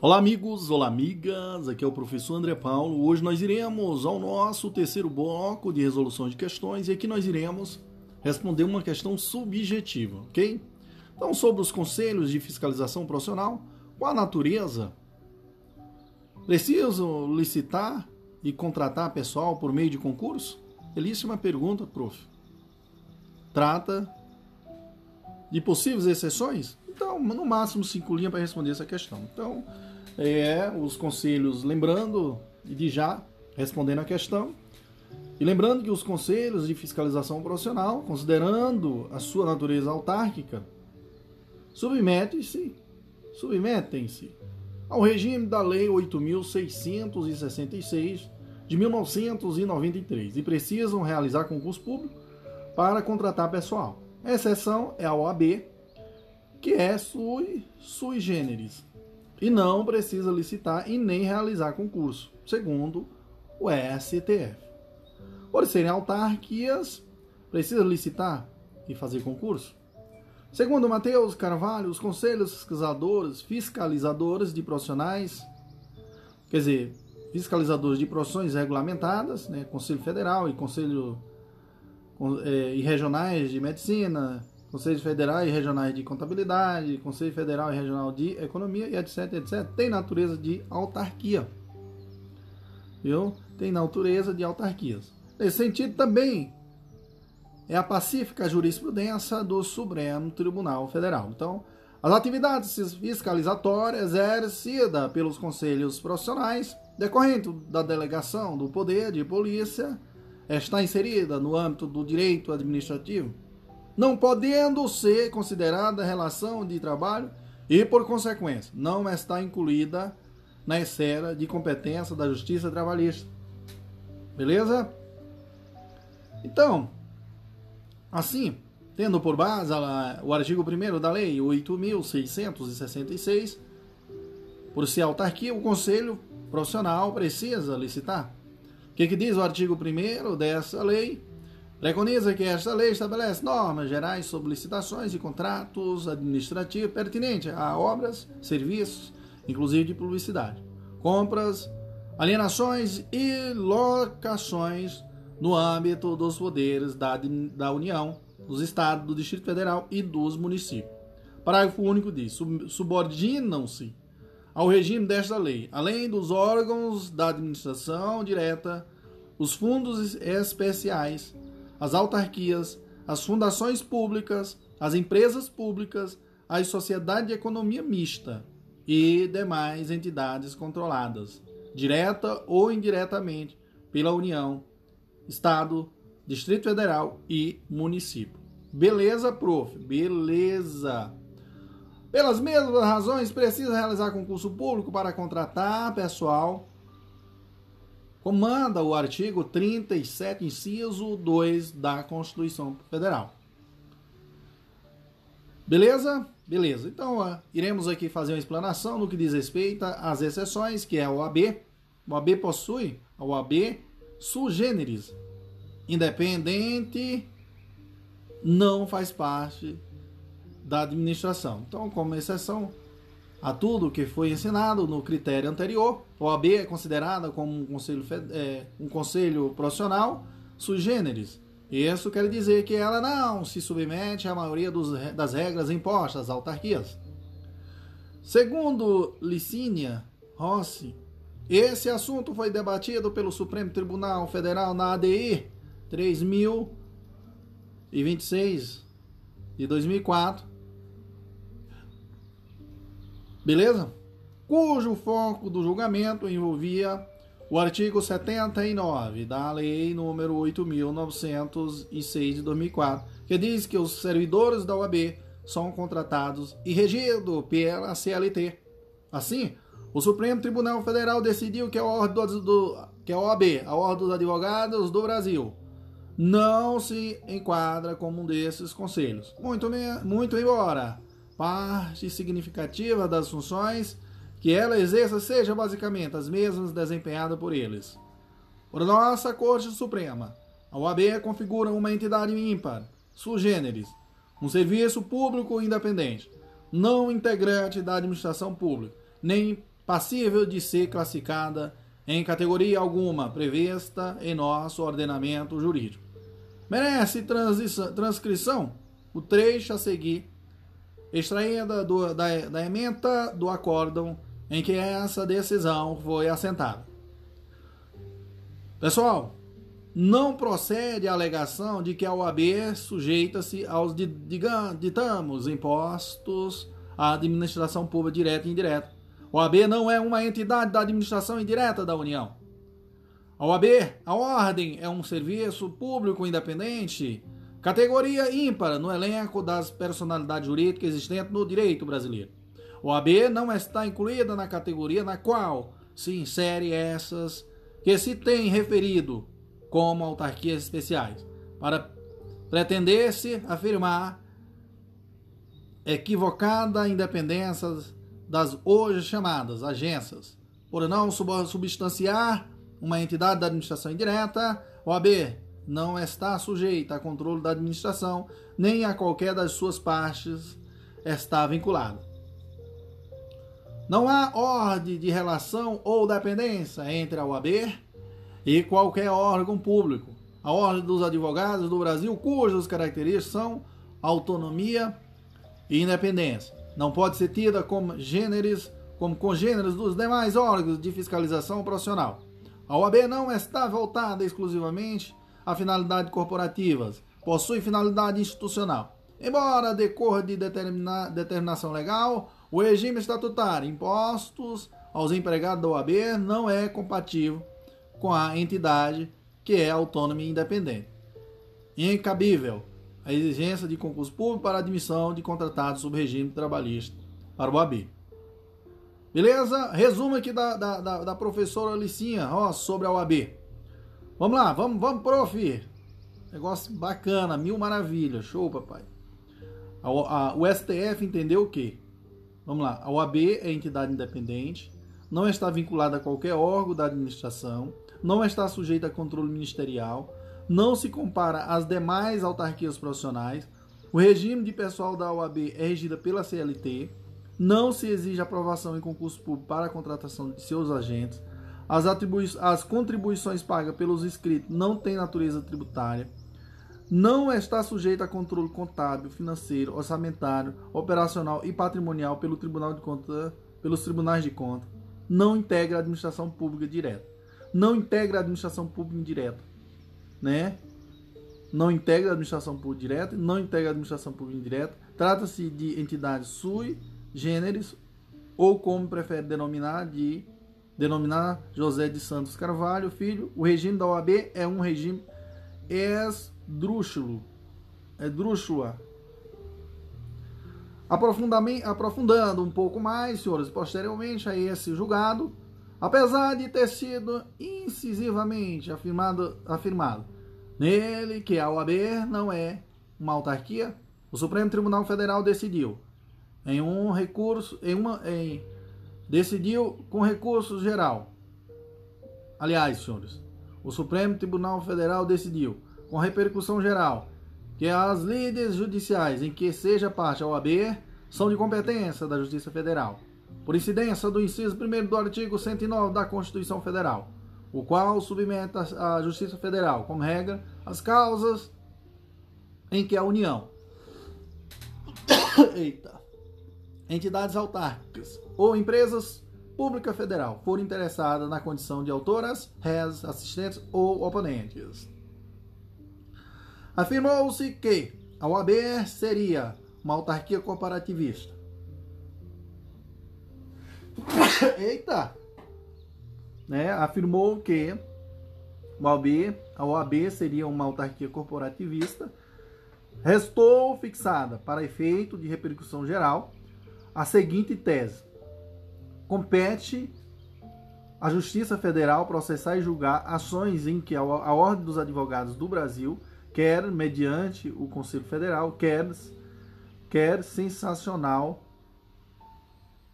Olá, amigos, olá, amigas. Aqui é o professor André Paulo. Hoje nós iremos ao nosso terceiro bloco de resolução de questões e aqui nós iremos responder uma questão subjetiva, ok? Então, sobre os conselhos de fiscalização profissional, qual a natureza? Preciso licitar e contratar pessoal por meio de concurso? Belíssima pergunta, prof. Trata de possíveis exceções? Então, no máximo cinco linhas para responder essa questão. Então, é, os conselhos, lembrando de já respondendo a questão, e lembrando que os conselhos de fiscalização profissional, considerando a sua natureza autárquica, submetem-se submetem-se ao regime da Lei 8.666 de 1993 e precisam realizar concurso público para contratar pessoal. A exceção é a OAB, que é sui, sui generis, e não precisa licitar e nem realizar concurso, segundo o STF. Por serem autarquias, precisa licitar e fazer concurso? Segundo Mateus Carvalho, os conselhos fiscalizadores, fiscalizadores de profissionais, quer dizer, fiscalizadores de profissões regulamentadas, né, Conselho Federal e Conselho é, e regionais de medicina, Conselhos Federais e Regionais de Contabilidade, Conselho Federal e Regional de Economia e etc, etc, tem natureza de autarquia. Viu? Tem natureza de autarquias. Nesse sentido também é a pacífica jurisprudência do Supremo Tribunal Federal. Então, as atividades fiscalizatórias exercidas pelos conselhos profissionais decorrente da delegação do poder de polícia, está inserida no âmbito do direito administrativo, não podendo ser considerada relação de trabalho e, por consequência, não está incluída na esfera de competência da Justiça Trabalhista. Beleza? Então, assim, tendo por base o artigo 1 da Lei 8.666, por ser autarquia, o Conselho Profissional precisa licitar. O que, que diz o artigo 1 dessa lei? Preconiza que esta lei estabelece normas gerais sobre licitações e contratos administrativos pertinentes a obras, serviços, inclusive de publicidade, compras, alienações e locações no âmbito dos poderes da, da União, dos Estados, do Distrito Federal e dos municípios. Parágrafo único diz: subordinam-se ao regime desta lei, além dos órgãos da administração direta, os fundos especiais, as autarquias, as fundações públicas, as empresas públicas, as sociedades de economia mista e demais entidades controladas, direta ou indiretamente, pela União, Estado, Distrito Federal e município. Beleza, prof? Beleza. Pelas mesmas razões, precisa realizar concurso público para contratar pessoal comanda o artigo 37, inciso 2 da Constituição Federal. Beleza? Beleza. Então, uh, iremos aqui fazer uma explanação no que diz respeito às exceções, que é a OAB. O OAB possui a OAB sui generis, independente, não faz parte da administração. Então, como exceção, a tudo que foi ensinado no critério anterior. A OAB é considerada como um conselho, é, um conselho profissional sui generis. Isso quer dizer que ela não se submete à maioria dos, das regras impostas às autarquias. Segundo Licínia Rossi, esse assunto foi debatido pelo Supremo Tribunal Federal na ADI 3026 de 2004 Beleza? Cujo foco do julgamento envolvia o artigo 79 da Lei número 8.906 de 2004, que diz que os servidores da OAB são contratados e regidos pela CLT. Assim, o Supremo Tribunal Federal decidiu que a ordem do, que a OAB, a Ordem dos Advogados do Brasil, não se enquadra como um desses conselhos. Muito, muito embora parte significativa das funções que ela exerça seja basicamente as mesmas desempenhadas por eles. Por nossa Corte Suprema, a OAB configura uma entidade ímpar, sui generis, um serviço público independente, não integrante da administração pública, nem passível de ser classificada em categoria alguma prevista em nosso ordenamento jurídico. Merece transcrição o trecho a seguir extraída do, da, da ementa do acórdão em que essa decisão foi assentada. Pessoal, não procede a alegação de que a OAB sujeita-se aos, ditamos, impostos à administração pública direta e indireta. A OAB não é uma entidade da administração indireta da União. A OAB, a ordem, é um serviço público independente Categoria ímpar no elenco das personalidades jurídicas existentes no direito brasileiro. O AB não está incluída na categoria na qual se insere essas que se tem referido como autarquias especiais, para pretender-se afirmar equivocada independência das hoje chamadas agências, por não substanciar uma entidade da administração indireta, o AB não está sujeita a controle da administração, nem a qualquer das suas partes está vinculado. Não há ordem de relação ou dependência entre a OAB e qualquer órgão público. A Ordem dos Advogados do Brasil, cujas características são autonomia e independência, não pode ser tida como gêneros, como congêneros dos demais órgãos de fiscalização profissional. A OAB não está voltada exclusivamente a finalidades corporativas, possui finalidade institucional. Embora decorra de determina, determinação legal, o regime estatutário, impostos aos empregados da OAB não é compatível com a entidade que é autônoma e independente. Incabível a exigência de concurso público para admissão de contratados sob regime trabalhista para o OAB. Beleza? Resumo aqui da, da, da, da professora Alicinha ó, sobre a OAB. Vamos lá, vamos, vamos, prof. Negócio bacana, mil maravilhas. Show, papai. A, a, o STF entendeu o quê? Vamos lá. A OAB é entidade independente, não está vinculada a qualquer órgão da administração, não está sujeita a controle ministerial, não se compara às demais autarquias profissionais. O regime de pessoal da OAB é regido pela CLT. Não se exige aprovação em concurso público para a contratação de seus agentes. As, as contribuições pagas pelos inscritos não têm natureza tributária. Não está sujeita a controle contábil, financeiro, orçamentário, operacional e patrimonial pelo Tribunal de Conta, pelos tribunais de conta. Não integra a administração pública direta. Não integra a administração pública indireta, né? Não integra a administração pública direta, não integra a administração pública indireta. Trata-se de entidades sui generis ou como prefere denominar de denominar José de Santos Carvalho, filho, o regime da OAB é um regime esdrúxulo, esdrúxula. Aprofundando um pouco mais, senhores, posteriormente a esse julgado, apesar de ter sido incisivamente afirmado, afirmado nele que a OAB não é uma autarquia, o Supremo Tribunal Federal decidiu. Em um recurso, em uma, em decidiu com recurso geral. Aliás, senhores, o Supremo Tribunal Federal decidiu, com repercussão geral, que as lides judiciais em que seja parte a OAB são de competência da Justiça Federal, por incidência do inciso 1 do artigo 109 da Constituição Federal, o qual submete à Justiça Federal, como regra, as causas em que a União. Eita entidades autárquicas ou empresas pública federal forem interessadas na condição de autoras, réis, assistentes ou oponentes. Afirmou-se que a OAB seria uma autarquia corporativista. Eita! Né? Afirmou que a OAB, a OAB seria uma autarquia corporativista. Restou fixada para efeito de repercussão geral a seguinte tese: compete à Justiça Federal processar e julgar ações em que a Ordem dos Advogados do Brasil, quer mediante o Conselho Federal, quer, quer sensacional,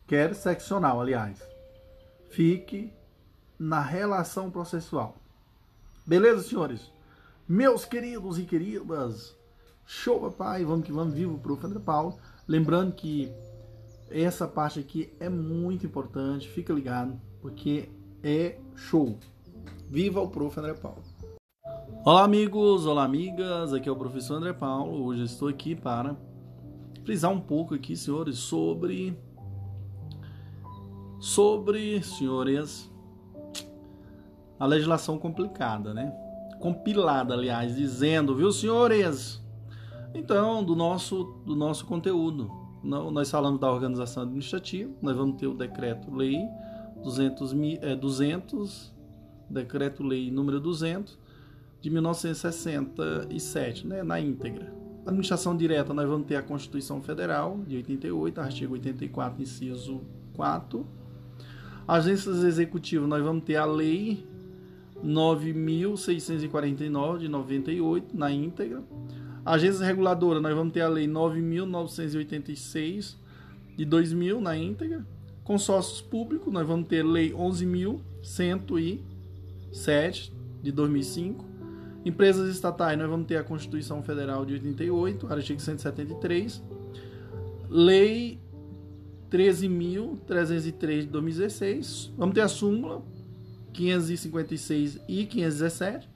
quer seccional, aliás, fique na relação processual. Beleza, senhores? Meus queridos e queridas, show, papai, vamos que vamos, vivo, prof. André Paulo. Lembrando que essa parte aqui é muito importante, fica ligado, porque é show. Viva o Prof. André Paulo. Olá, amigos, olá, amigas. Aqui é o professor André Paulo. Hoje estou aqui para frisar um pouco aqui, senhores, sobre sobre, senhores, a legislação complicada, né? Compilada, aliás, dizendo, viu, senhores? Então, do nosso do nosso conteúdo nós falamos da organização administrativa, nós vamos ter o decreto-lei 200, é, 200 decreto-lei número 200 de 1967, né, na íntegra. Administração direta, nós vamos ter a Constituição Federal de 88, artigo 84, inciso 4. Agências executivas, nós vamos ter a Lei 9.649 de 98 na íntegra. Agências reguladoras, nós vamos ter a Lei 9.986 de 2000 na íntegra. Consórcios públicos, nós vamos ter Lei 11.107 de 2005. Empresas estatais, nós vamos ter a Constituição Federal de 88, artigo 173. Lei 13.303 de 2016. Vamos ter a súmula 556 e 517.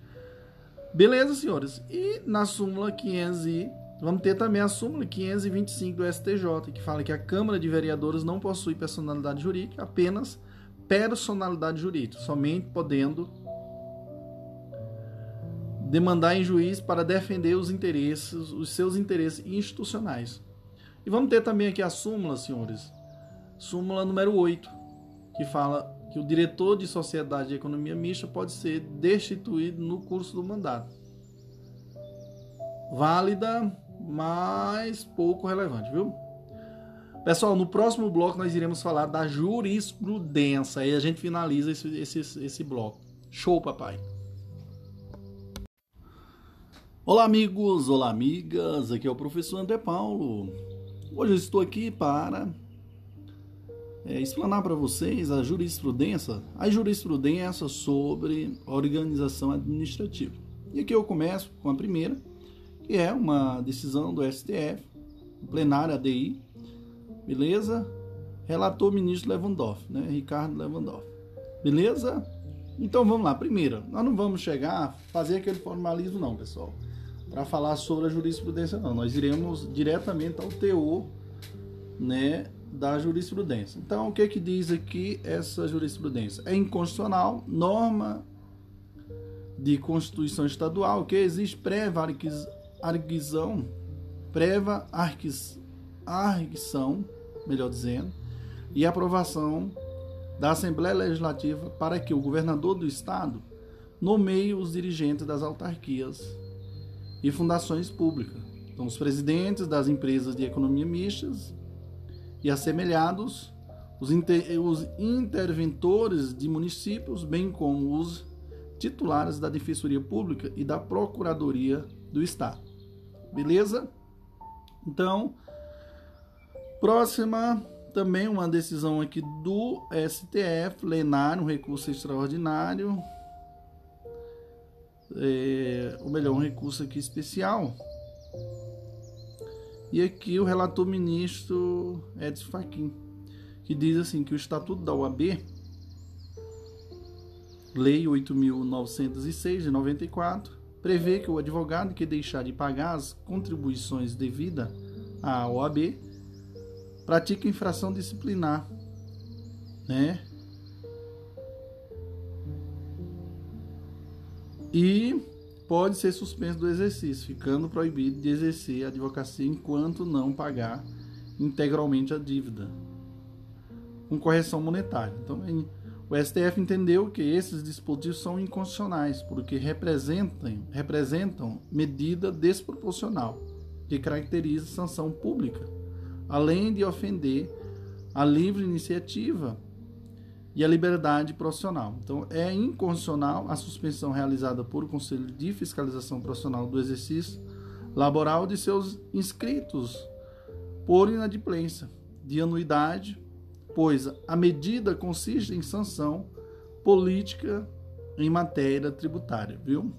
Beleza, senhores? E na súmula 500 e... Vamos ter também a súmula 525 do STJ, que fala que a Câmara de Vereadores não possui personalidade jurídica, apenas personalidade jurídica, somente podendo demandar em juiz para defender os interesses, os seus interesses institucionais. E vamos ter também aqui a súmula, senhores. Súmula número 8, que fala que o diretor de sociedade de economia mista pode ser destituído no curso do mandato. Válida, mas pouco relevante, viu? Pessoal, no próximo bloco nós iremos falar da jurisprudência. Aí a gente finaliza esse, esse, esse bloco. Show, papai! Olá, amigos! Olá, amigas! Aqui é o professor André Paulo. Hoje eu estou aqui para é, explanar para vocês a jurisprudência, a jurisprudência sobre organização administrativa. E aqui eu começo com a primeira, que é uma decisão do STF, plenária ADI, beleza? Relator ministro Lewandowski, né? Ricardo Lewandowski. Beleza? Então vamos lá. Primeiro, nós não vamos chegar a fazer aquele formalismo, não, pessoal, para falar sobre a jurisprudência, não. Nós iremos diretamente ao teor, né, da jurisprudência. Então, o que que diz aqui essa jurisprudência? É inconstitucional, norma de Constituição Estadual, que existe pré-arguição, pré-arguição melhor dizendo, e aprovação da Assembleia Legislativa para que o governador do Estado nomeie os dirigentes das autarquias e fundações públicas. Então, os presidentes das empresas de economia mistas e assemelhados, os, inter, os interventores de municípios, bem como os titulares da Defensoria Pública e da Procuradoria do Estado. Beleza? Então, Próxima, também uma decisão aqui do STF, plenário, um recurso extraordinário. É, ou melhor, um recurso aqui especial. E aqui o relator ministro Edson Fachin, que diz assim que o Estatuto da UAB, Lei 8.906 de 94, prevê que o advogado que deixar de pagar as contribuições devidas à OAB pratica infração disciplinar, né? E pode ser suspenso do exercício, ficando proibido de exercer a advocacia enquanto não pagar integralmente a dívida, com correção monetária. Então, o STF entendeu que esses dispositivos são inconstitucionais, porque representam, representam medida desproporcional que caracteriza sanção pública além de ofender a livre iniciativa e a liberdade profissional. Então, é inconstitucional a suspensão realizada por Conselho de Fiscalização Profissional do exercício laboral de seus inscritos por inadimplência de anuidade, pois a medida consiste em sanção política em matéria tributária, viu?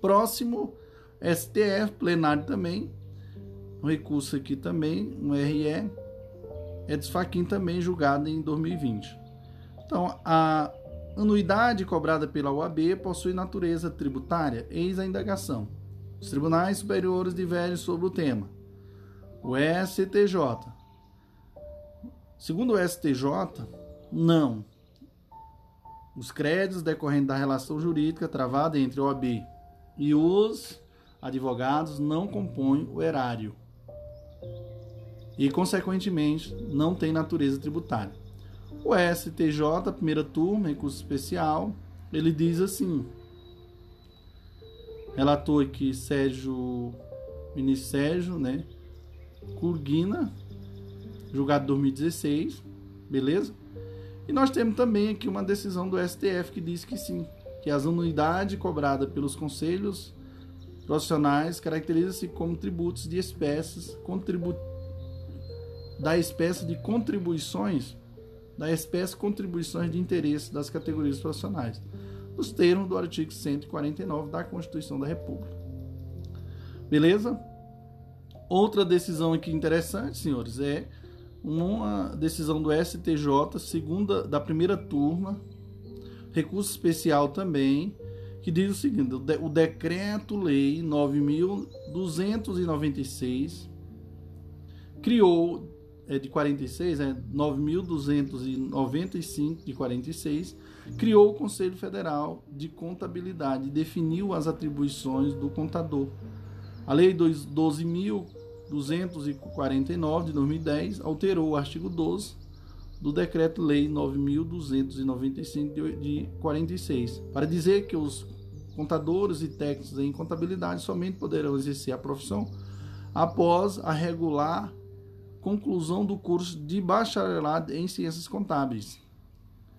Próximo, STF plenário também um recurso aqui também, um RE, é desfaquim também julgado em 2020. Então, a anuidade cobrada pela OAB possui natureza tributária, eis a indagação. Os tribunais superiores divergem sobre o tema. O STJ. Segundo o STJ, não. Os créditos decorrentes da relação jurídica travada entre a OAB e os advogados não compõem o erário e, consequentemente, não tem natureza tributária. O STJ, primeira turma, recurso especial, ele diz assim: relator aqui Sérgio, ministro Sérgio, né? Curguina, julgado 2016, beleza? E nós temos também aqui uma decisão do STF que diz que sim, que as anuidades cobradas pelos conselhos profissionais caracterizam-se como tributos de espécies contributivas da espécie de contribuições, da espécie contribuições de interesse das categorias profissionais, nos termos do artigo 149 da Constituição da República. Beleza? Outra decisão aqui interessante, senhores, é uma decisão do STJ, segunda da primeira turma, recurso especial também, que diz o seguinte: o decreto-lei 9296 criou é, de 46, é 9.295 de 46, criou o Conselho Federal de Contabilidade e definiu as atribuições do contador. A Lei 12.249 de 2010 alterou o artigo 12 do Decreto-Lei 9.295 de 46, para dizer que os contadores e técnicos em contabilidade somente poderão exercer a profissão após a regular conclusão do curso de bacharelado em ciências contábeis,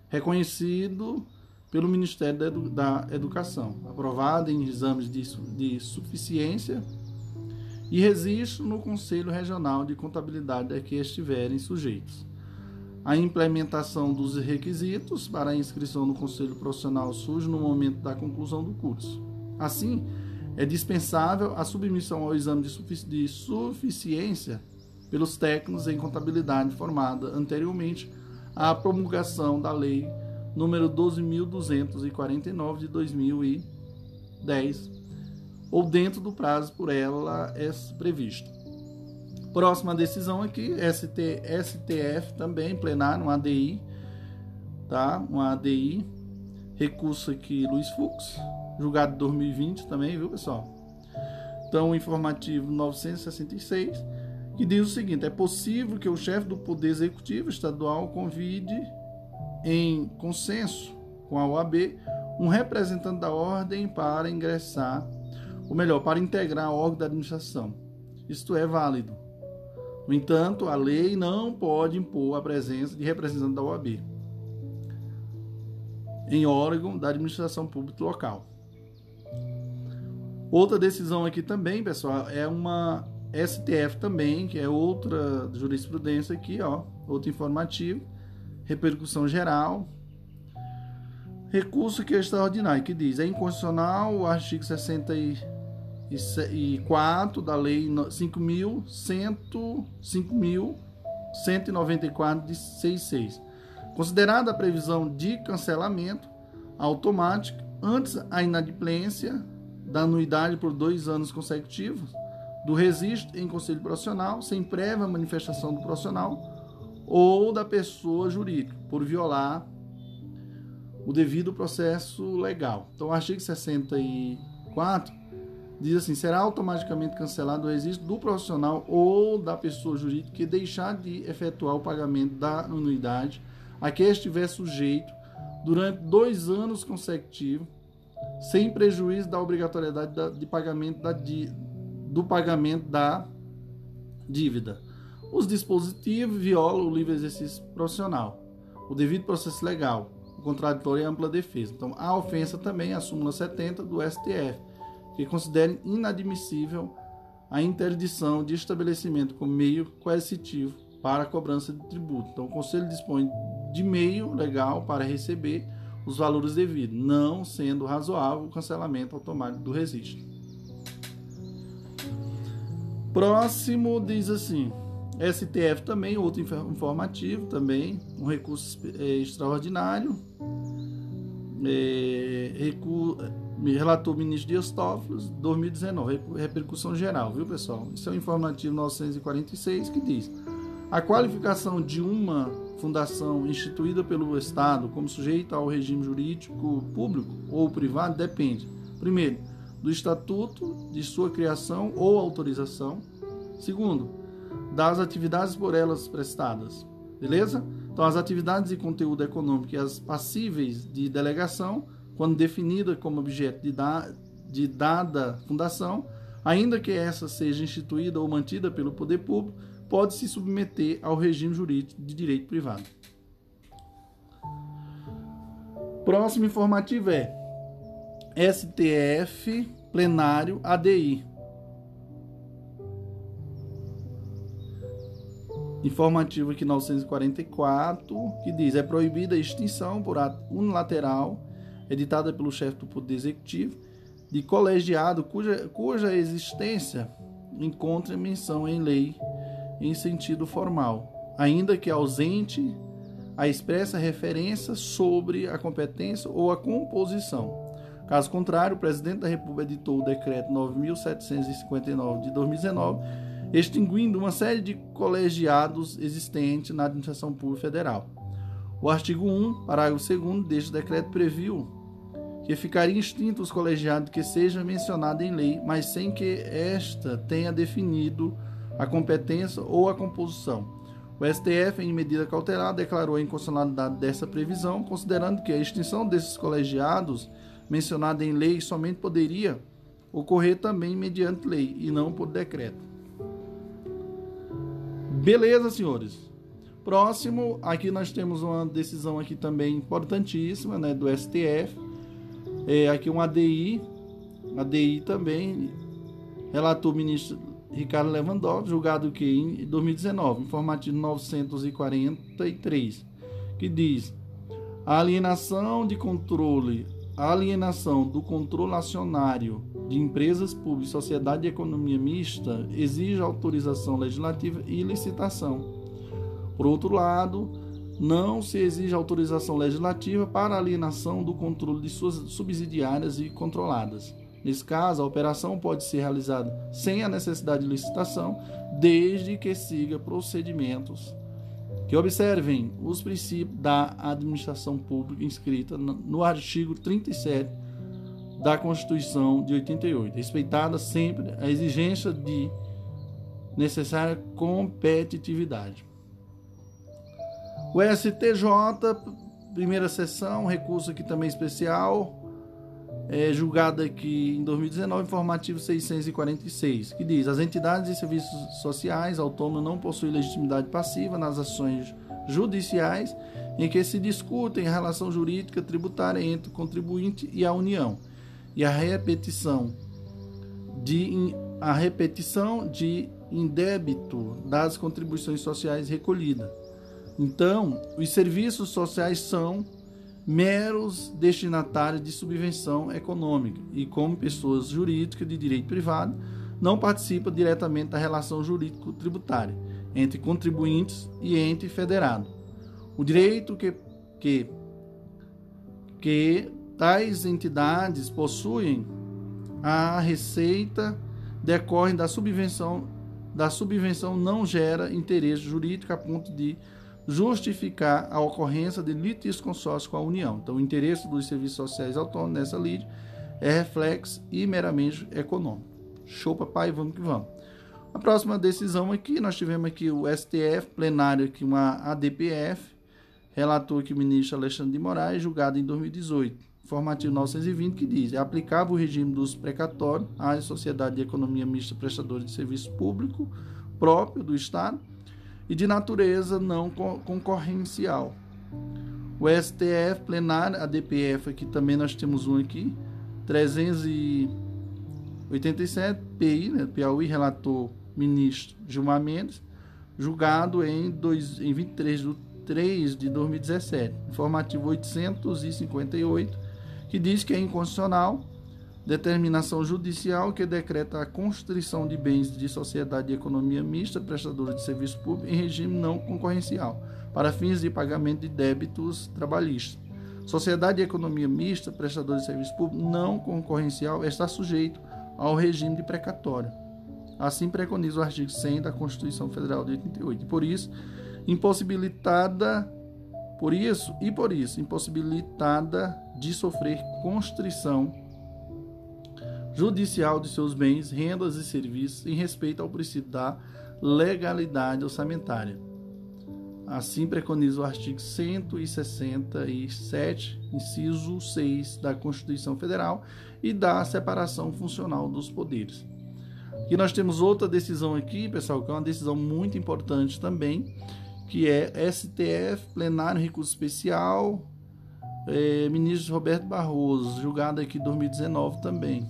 reconhecido pelo Ministério da, Edu da Educação, aprovado em exames de, de suficiência e registro no Conselho Regional de Contabilidade a que estiverem sujeitos. A implementação dos requisitos para a inscrição no Conselho Profissional surge no momento da conclusão do curso. Assim, é dispensável a submissão ao exame de, sufici de suficiência pelos técnicos em contabilidade formada anteriormente à promulgação da Lei número 12.249 de 2010, ou dentro do prazo por ela é previsto. Próxima decisão aqui, ST, STF também, plenário, um ADI, tá? Um ADI, recurso aqui Luiz Fux, julgado 2020 também, viu pessoal? Então, informativo 966, que diz o seguinte: é possível que o chefe do Poder Executivo Estadual convide, em consenso com a OAB, um representante da ordem para ingressar, ou melhor, para integrar o órgão da administração. Isto é válido no entanto, a lei não pode impor a presença de representante da OAB em órgão da administração pública local. Outra decisão aqui também, pessoal, é uma STF também, que é outra jurisprudência aqui, ó, outro informativo, repercussão geral. Recurso que é extraordinário, que diz: é inconstitucional o artigo 60 e 4 da Lei 5.194 de 66. Considerada a previsão de cancelamento automático antes a inadimplência da anuidade por dois anos consecutivos do registro em conselho profissional sem prévia manifestação do profissional ou da pessoa jurídica por violar o devido processo legal. Então, o artigo 64 diz assim: será automaticamente cancelado o registro do profissional ou da pessoa jurídica que deixar de efetuar o pagamento da anuidade a que estiver sujeito durante dois anos consecutivos, sem prejuízo da obrigatoriedade de pagamento da, do pagamento da dívida. Os dispositivos violam o livre exercício profissional, o devido processo legal, o contraditório e a ampla defesa. Então, a ofensa também a súmula 70 do STF que considerem inadmissível a interdição de estabelecimento como meio coercitivo para a cobrança de tributo. Então, o Conselho dispõe de meio legal para receber os valores devidos, não sendo razoável o cancelamento automático do registro. Próximo diz assim: STF também, outro informativo também, um recurso é, extraordinário. É, recu relatou o ministro Dias Toffoli, 2019, repercussão geral, viu pessoal? Isso é o informativo 946 que diz: a qualificação de uma fundação instituída pelo Estado como sujeita ao regime jurídico público ou privado depende, primeiro, do estatuto de sua criação ou autorização, segundo, das atividades por elas prestadas, beleza? Então, as atividades e conteúdo econômico e as passíveis de delegação quando definida como objeto de, da, de dada fundação, ainda que essa seja instituída ou mantida pelo poder público, pode se submeter ao regime jurídico de direito privado. Próximo informativo é STF plenário ADI. Informativo aqui 944, que diz: é proibida a extinção por ato unilateral editada pelo chefe do Poder Executivo, de colegiado cuja, cuja existência encontra menção em lei em sentido formal, ainda que ausente a expressa referência sobre a competência ou a composição. Caso contrário, o presidente da República editou o decreto 9759 de 2019, extinguindo uma série de colegiados existentes na administração pública federal. O artigo 1, parágrafo 2 deste decreto previu que ficaria extinto os colegiados que seja mencionado em lei, mas sem que esta tenha definido a competência ou a composição. O STF, em medida cautelar, declarou a inconstitucionalidade dessa previsão, considerando que a extinção desses colegiados, mencionada em lei, somente poderia ocorrer também mediante lei e não por decreto. Beleza, senhores. Próximo, aqui nós temos uma decisão aqui também importantíssima, né, do STF. É aqui um ADI, ADI também relatou o ministro Ricardo Lewandowski, julgado que em 2019, informativo 943, que diz: a alienação de controle, a alienação do controle acionário de empresas públicas, sociedade de economia mista exige autorização legislativa e licitação. Por outro lado, não se exige autorização legislativa para alienação do controle de suas subsidiárias e controladas. Nesse caso, a operação pode ser realizada sem a necessidade de licitação, desde que siga procedimentos que observem os princípios da administração pública inscrita no artigo 37 da Constituição de 88, respeitada sempre a exigência de necessária competitividade. O STJ, primeira sessão, recurso aqui também especial, é, julgado aqui em 2019, informativo 646, que diz: as entidades e serviços sociais autônomos não possuem legitimidade passiva nas ações judiciais em que se discutem a relação jurídica tributária entre o contribuinte e a União e a repetição de a repetição de indébito das contribuições sociais recolhidas. Então, os serviços sociais são meros destinatários de subvenção econômica e, como pessoas jurídicas de direito privado, não participam diretamente da relação jurídico-tributária entre contribuintes e ente federado. O direito que, que, que tais entidades possuem a receita decorre da subvenção da subvenção não gera interesse jurídico a ponto de justificar a ocorrência de litígio consórcio com a União. Então, o interesse dos serviços sociais autônomos nessa lide é reflexo e meramente econômico. Show, papai, vamos que vamos. A próxima decisão aqui, nós tivemos aqui o STF, plenário aqui, uma ADPF, relator aqui o ministro Alexandre de Moraes, julgado em 2018, formativo 920, que diz, é aplicável o regime dos precatórios à sociedade de economia mista prestadora de serviço público próprio do Estado, e de natureza não concorrencial. O STF plenário, a DPF aqui também nós temos um aqui, 387 PI, né, Piauí, relator ministro Gilmar Mendes, julgado em, dois, em 23 de 3 de 2017, informativo 858, que diz que é inconstitucional determinação judicial que decreta a constrição de bens de sociedade de economia mista prestadora de serviço público em regime não concorrencial, para fins de pagamento de débitos trabalhistas. Sociedade de economia mista prestadora de serviço público não concorrencial está sujeito ao regime de precatório. Assim preconiza o artigo 100 da Constituição Federal de 88. E por isso, impossibilitada por isso e por isso impossibilitada de sofrer constrição judicial de seus bens, rendas e serviços em respeito ao princípio da legalidade orçamentária. Assim preconiza o artigo 167, inciso 6 da Constituição Federal e da separação funcional dos poderes. Aqui nós temos outra decisão aqui, pessoal, que é uma decisão muito importante também, que é STF, plenário recurso especial, é, ministro Roberto Barroso, julgado aqui em 2019 também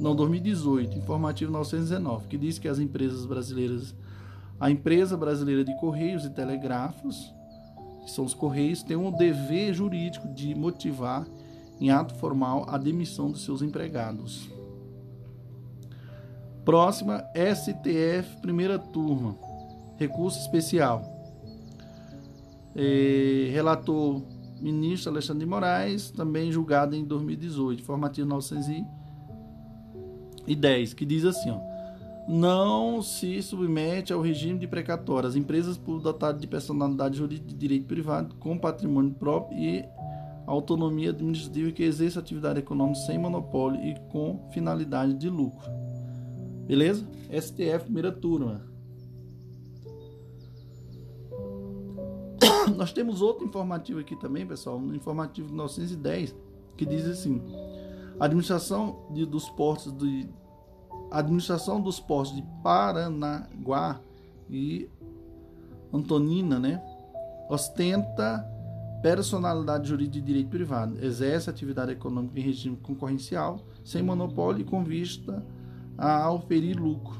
não 2018, informativo 919, que diz que as empresas brasileiras, a empresa brasileira de correios e telégrafos, que são os correios, tem um dever jurídico de motivar em ato formal a demissão dos seus empregados. Próxima, STF, primeira turma, recurso especial. É, relator ministro Alexandre de Moraes, também julgado em 2018, informativo 919 e 10, que diz assim, ó, não se submete ao regime de precatório as empresas por dotadas de personalidade jurídica de direito privado com patrimônio próprio e autonomia administrativa que exerça atividade econômica sem monopólio e com finalidade de lucro. Beleza? STF primeira turma. Nós temos outro informativo aqui também, pessoal, no informativo 910, que diz assim: administração de, dos portos de administração dos portos de Paranaguá e Antonina, né, ostenta personalidade jurídica de direito privado, exerce atividade econômica em regime concorrencial, sem monopólio e com vista a auferir lucro.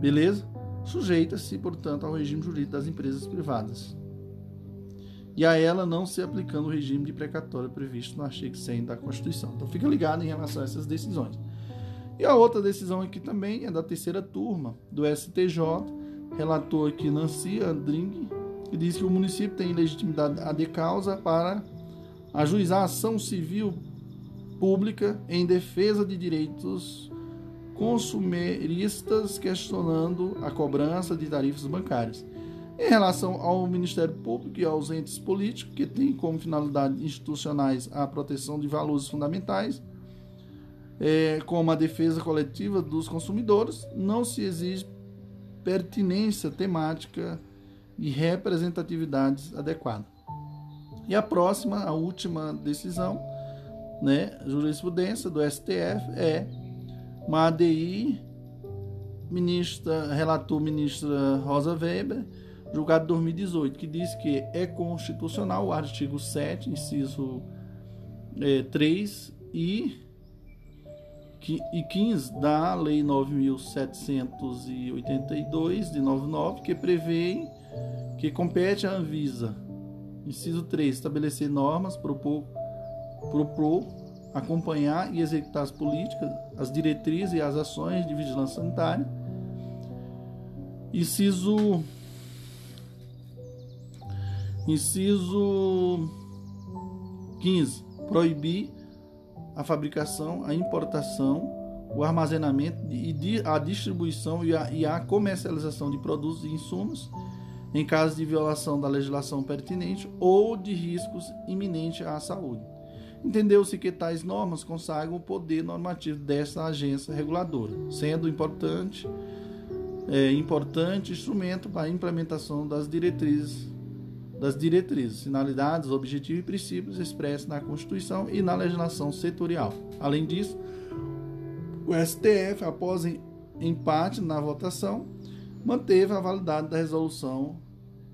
Beleza? Sujeita-se, portanto, ao regime jurídico das empresas privadas. E a ela não se aplicando o regime de precatória previsto no artigo 100 da Constituição. Então fica ligado em relação a essas decisões. E a outra decisão aqui também é da terceira turma do STJ, relator aqui Nancy Andring, que diz que o município tem legitimidade de causa para ajuizar ação civil pública em defesa de direitos consumeristas, questionando a cobrança de tarifas bancárias. Em relação ao Ministério Público e aos entes políticos, que têm como finalidade institucionais a proteção de valores fundamentais, é, como a defesa coletiva dos consumidores, não se exige pertinência temática e representatividades adequadas. E a próxima, a última decisão, né, jurisprudência do STF é uma ADI, ministra, relator ministra Rosa Weber, julgado 2018, que diz que é constitucional o artigo 7, inciso é, 3 e e 15 da Lei 9.782 de 99, que prevê que compete à Anvisa, inciso 3, estabelecer normas, propor, propor, acompanhar e executar as políticas, as diretrizes e as ações de vigilância sanitária. Inciso Inciso 15. Proibir a fabricação, a importação, o armazenamento e a distribuição e a, e a comercialização de produtos e insumos em caso de violação da legislação pertinente ou de riscos iminentes à saúde. Entendeu-se que tais normas consagram o poder normativo desta agência reguladora, sendo importante, é, importante instrumento para a implementação das diretrizes das diretrizes, finalidades, objetivos e princípios expressos na Constituição e na legislação setorial. Além disso, o STF, após empate na votação, manteve a validade da resolução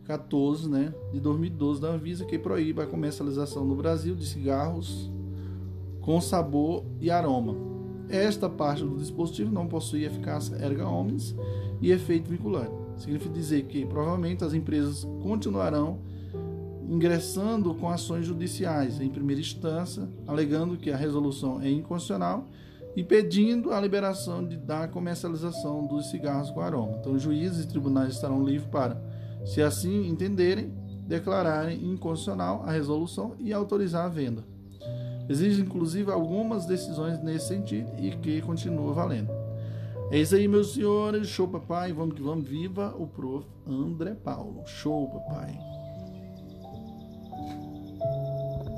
14 né, de 2012 da Anvisa, que proíbe a comercialização no Brasil de cigarros com sabor e aroma. Esta parte do dispositivo não possui eficácia erga omnes e efeito vinculante. Significa dizer que provavelmente as empresas continuarão ingressando com ações judiciais em primeira instância, alegando que a resolução é inconstitucional e pedindo a liberação de, da comercialização dos cigarros com aroma. Então, juízes e tribunais estarão livres para, se assim entenderem, declararem inconstitucional a resolução e autorizar a venda. Existem, inclusive, algumas decisões nesse sentido e que continua valendo. É isso aí, meus senhores. Show, papai. Vamos que vamos. Viva o prof. André Paulo. Show, papai.